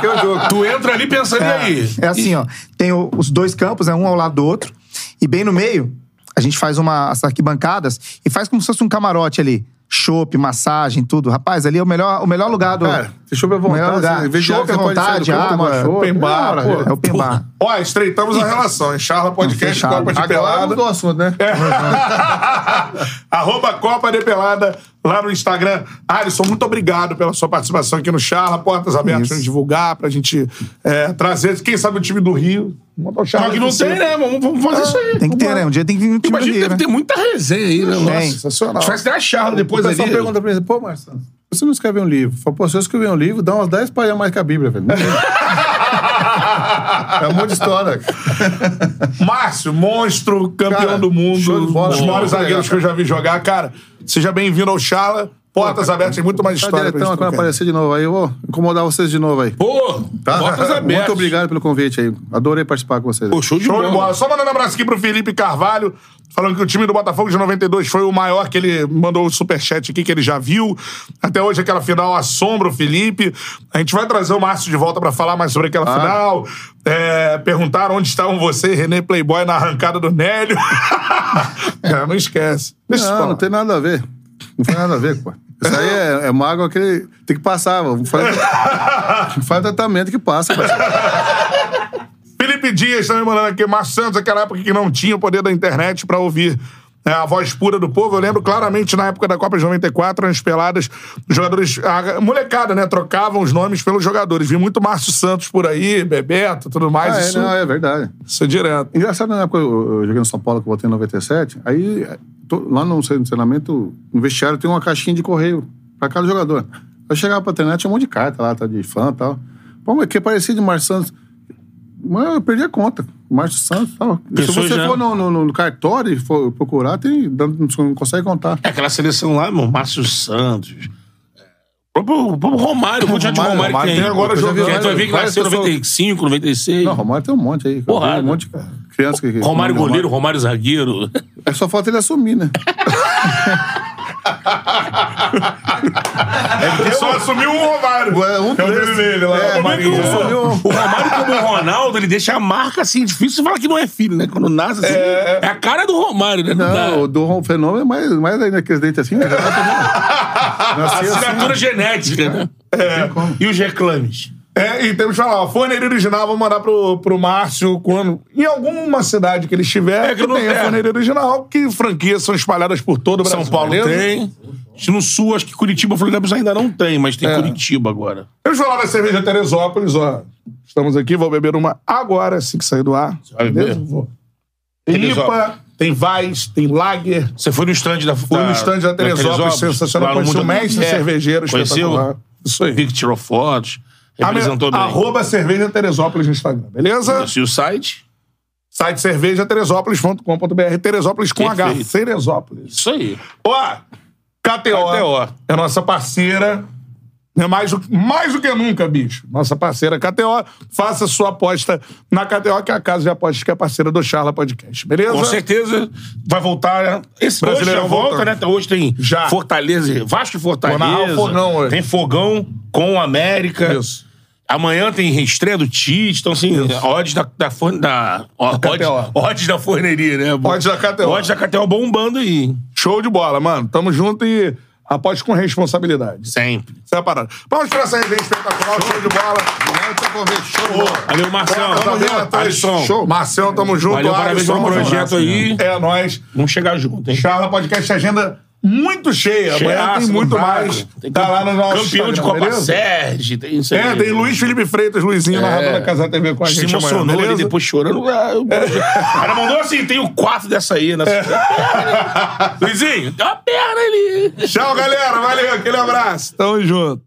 D: Que é o jogo.
C: Tu entra ali pensando e aí.
G: É assim, ó. Tem o- os dois campos, né, um ao lado do outro. E bem no meio, a gente faz uma, as arquibancadas e faz como se fosse um camarote ali. chopp, massagem, tudo. Rapaz, ali é o melhor, o melhor lugar do.
D: Cara, tem chopp
G: melhor
D: vontade.
G: Chopp
D: sair
G: vontade, água.
B: Open bar,
D: É,
B: pô.
G: É open bar.
B: Ó, estreitamos a relação, hein? Charla Podcast. Copa de
D: Agora
B: Pelada.
D: mudou o assunto, né? [laughs]
B: Arroba Copa de Pelada lá no Instagram. Alisson, muito obrigado pela sua participação aqui no Charla. Portas abertas pra gente divulgar, pra gente é, trazer, quem sabe, o time do Rio. O Charla
C: Só que não tem, né? Vamos, vamos fazer isso aí.
G: Tem que ter, né? Um dia tem que vir time do
C: Imagina,
G: Rio,
C: deve
G: né?
C: ter muita resenha aí, né? Nossa.
B: Sensacional.
C: A gente vai ter a charla depois ali.
D: pessoal pergunta pra mim, pô, Marcelo, você não escreve um livro? Fala, pô, se eu escrever um livro, dá umas 10 páginas mais que a Bíblia, velho. [laughs] É um monte de história.
B: Márcio, monstro, campeão
D: Cara,
B: do mundo, um dos maiores zagueiros que eu já vi jogar. Cara, seja bem-vindo ao Charla. Portas abertas, tem muito mais história gente
D: quando aparecer de novo aí, eu vou incomodar vocês de novo aí.
C: Pô,
D: Tá?
C: portas abertas.
D: Muito obrigado pelo convite aí. Adorei participar com vocês.
C: Pô, show de
B: Show
C: bola.
B: de bola. Só mandando um abraço aqui pro Felipe Carvalho, falando que o time do Botafogo de 92 foi o maior que ele mandou o superchat aqui, que ele já viu. Até hoje, aquela final assombra o Felipe. A gente vai trazer o Márcio de volta pra falar mais sobre aquela final. É, perguntaram onde estavam você e René Playboy na arrancada do Nélio. Cara, [laughs] não esquece. Deixa
D: Não, não tem nada a ver. Não tem nada a ver, pô. Isso aí é, é mágoa que tem que passar. Fazer, [laughs] faz tratamento que passa. parceiro.
B: Dias também mandando aqui. Márcio Santos, aquela época que não tinha o poder da internet pra ouvir né, a voz pura do povo. Eu lembro claramente na época da Copa de 94, nas peladas, os jogadores. A molecada, né? Trocavam os nomes pelos jogadores. Vi muito Márcio Santos por aí, Bebeto, tudo mais.
D: Ah, é,
B: isso,
D: não, é verdade.
B: isso é direto.
D: Engraçado, na época eu, eu joguei no São Paulo, que eu voltei em 97, aí tô- lá no centro de treinamento, no vestiário, tem uma caixinha de correio pra cada jogador. Eu chegava pra treinar, tinha um monte de carta lá, tá, de fã e tal. Pô, mas que parecia de Márcio Santos. Mas eu perdi a conta. Márcio Santos e tal. Se você
C: já-
D: for no, no- no cartório e for procurar, tem, não consegue contar.
C: É aquela seleção lá, meu, Márcio Santos. O próprio, o próprio Romário, o quantidade de
D: Romário,
C: Romário, tem.
B: tem agora
C: aí tu vai ver que em
D: pessoas-
C: 95, 96.
D: Não, Romário tem um monte aí. Tem Um monte de criança que... que-
C: Romário goleiro, Romário zagueiro.
D: É só falta ele assumir, né? [laughs]
B: Ele só assumiu um Romário.
D: É, um
B: Que é o dele
D: desses.
B: dele lá.
D: É,
B: o Romário.
D: mas-
C: O, o Romário, como o Ronaldo, ele deixa a marca assim, difícil falar que não é filho, né? Quando nasce, assim, é, a cara do Romário, né? Não
D: o do Fenômeno é mais, mais ainda aqueles dentes assim. Né? [laughs] Nasci assim.
C: Assinatura genética, né? E os reclames?
B: É, e temos que falar, ó, forneria original, vou mandar pro, pro Márcio quando. Em alguma cidade que ele estiver,
C: É, que
B: que
C: não
B: tem a
C: tem.
B: forneria original, que franquias são espalhadas por todo o Brasil.
C: São Paulo
B: beleza?
C: tem. No sul, acho que Curitiba, Florianópolis ainda não tem, mas tem Curitiba agora.
B: Vamos falar da cerveja Teresópolis, ó. Estamos aqui, vou beber uma agora, assim que sair do ar.
C: vai
B: Beleza?
C: beber?
B: Vou. Tem
C: Teresópolis.
B: IPA, tem Weiss, tem Lager.
C: Você foi no stand da
B: Fui no stand da Teresópolis, sensacional.
C: lá no
B: Conheci o mestre
C: É.
B: cervejeiro
C: Conheceu?
B: espetacular. Isso aí.
C: Vi que tirou fotos, representou bem.
B: Arroba cerveja Teresópolis no Instagram, beleza?
C: E o site?
B: Site cervejateresópolis.com.br. Teresópolis com H.
C: Perfeito.
B: Teresópolis.
C: Isso aí.
B: Ó, KTO,
C: KTO.
B: é nossa parceira. É mais, do- mais do que nunca, bicho. Nossa parceira KTO. Faça sua aposta na KTO, que é a casa de apostas que é parceira do Charla Podcast. Beleza?
C: Com certeza vai voltar. né? Esse
B: Brasileiro
C: hoje já volta,
B: voltando.
C: né? Então, Hoje tem
B: Já.
C: Fortaleza, Vasco Fortaleza.
B: O Fogão hoje.
C: Tem Fogão com América.
B: Isso.
C: Amanhã tem estreia do Tite, então assim, odds da, da, forne- da, ó,
B: Da
C: odds, odds da forneria, né?
B: Odds da KTO.
C: Odds da KTO bombando aí.
B: Show de bola, mano. Tamo junto e aposte com responsabilidade.
C: Sempre.
B: Essa é a parada. Vamos pra essa resenha espetacular. Show de bola.
D: Obrigado pelo convite. Show de bola.
C: Valeu, Marcelo. Tamo junto. Alisson.
B: Show. Marcelo, tamo junto.
C: Valeu, parabéns pelo projeto aí.
B: É nóis.
C: Vamos chegar junto, hein?
B: Charla Podcast agenda muito cheia. Amanhã
C: Cheiaço
B: tem muito mais.
C: Tem
B: tá lá no nosso
C: Campeão de Copa
B: beleza?
C: Sérgio, tem isso aí.
B: É, tem Luiz Felipe Freitas, Luizinho, narrador da Casa TV com a
C: Se
B: gente amanhã,
C: emocionou ali,
B: beleza?
C: depois chorando. Ah, Ela [laughs] mandou assim: tem o quarto dessa aí, né? [laughs] Luizinho, tem uma perna ali.
B: Tchau, galera. Valeu. Aquele abraço. Tamo junto.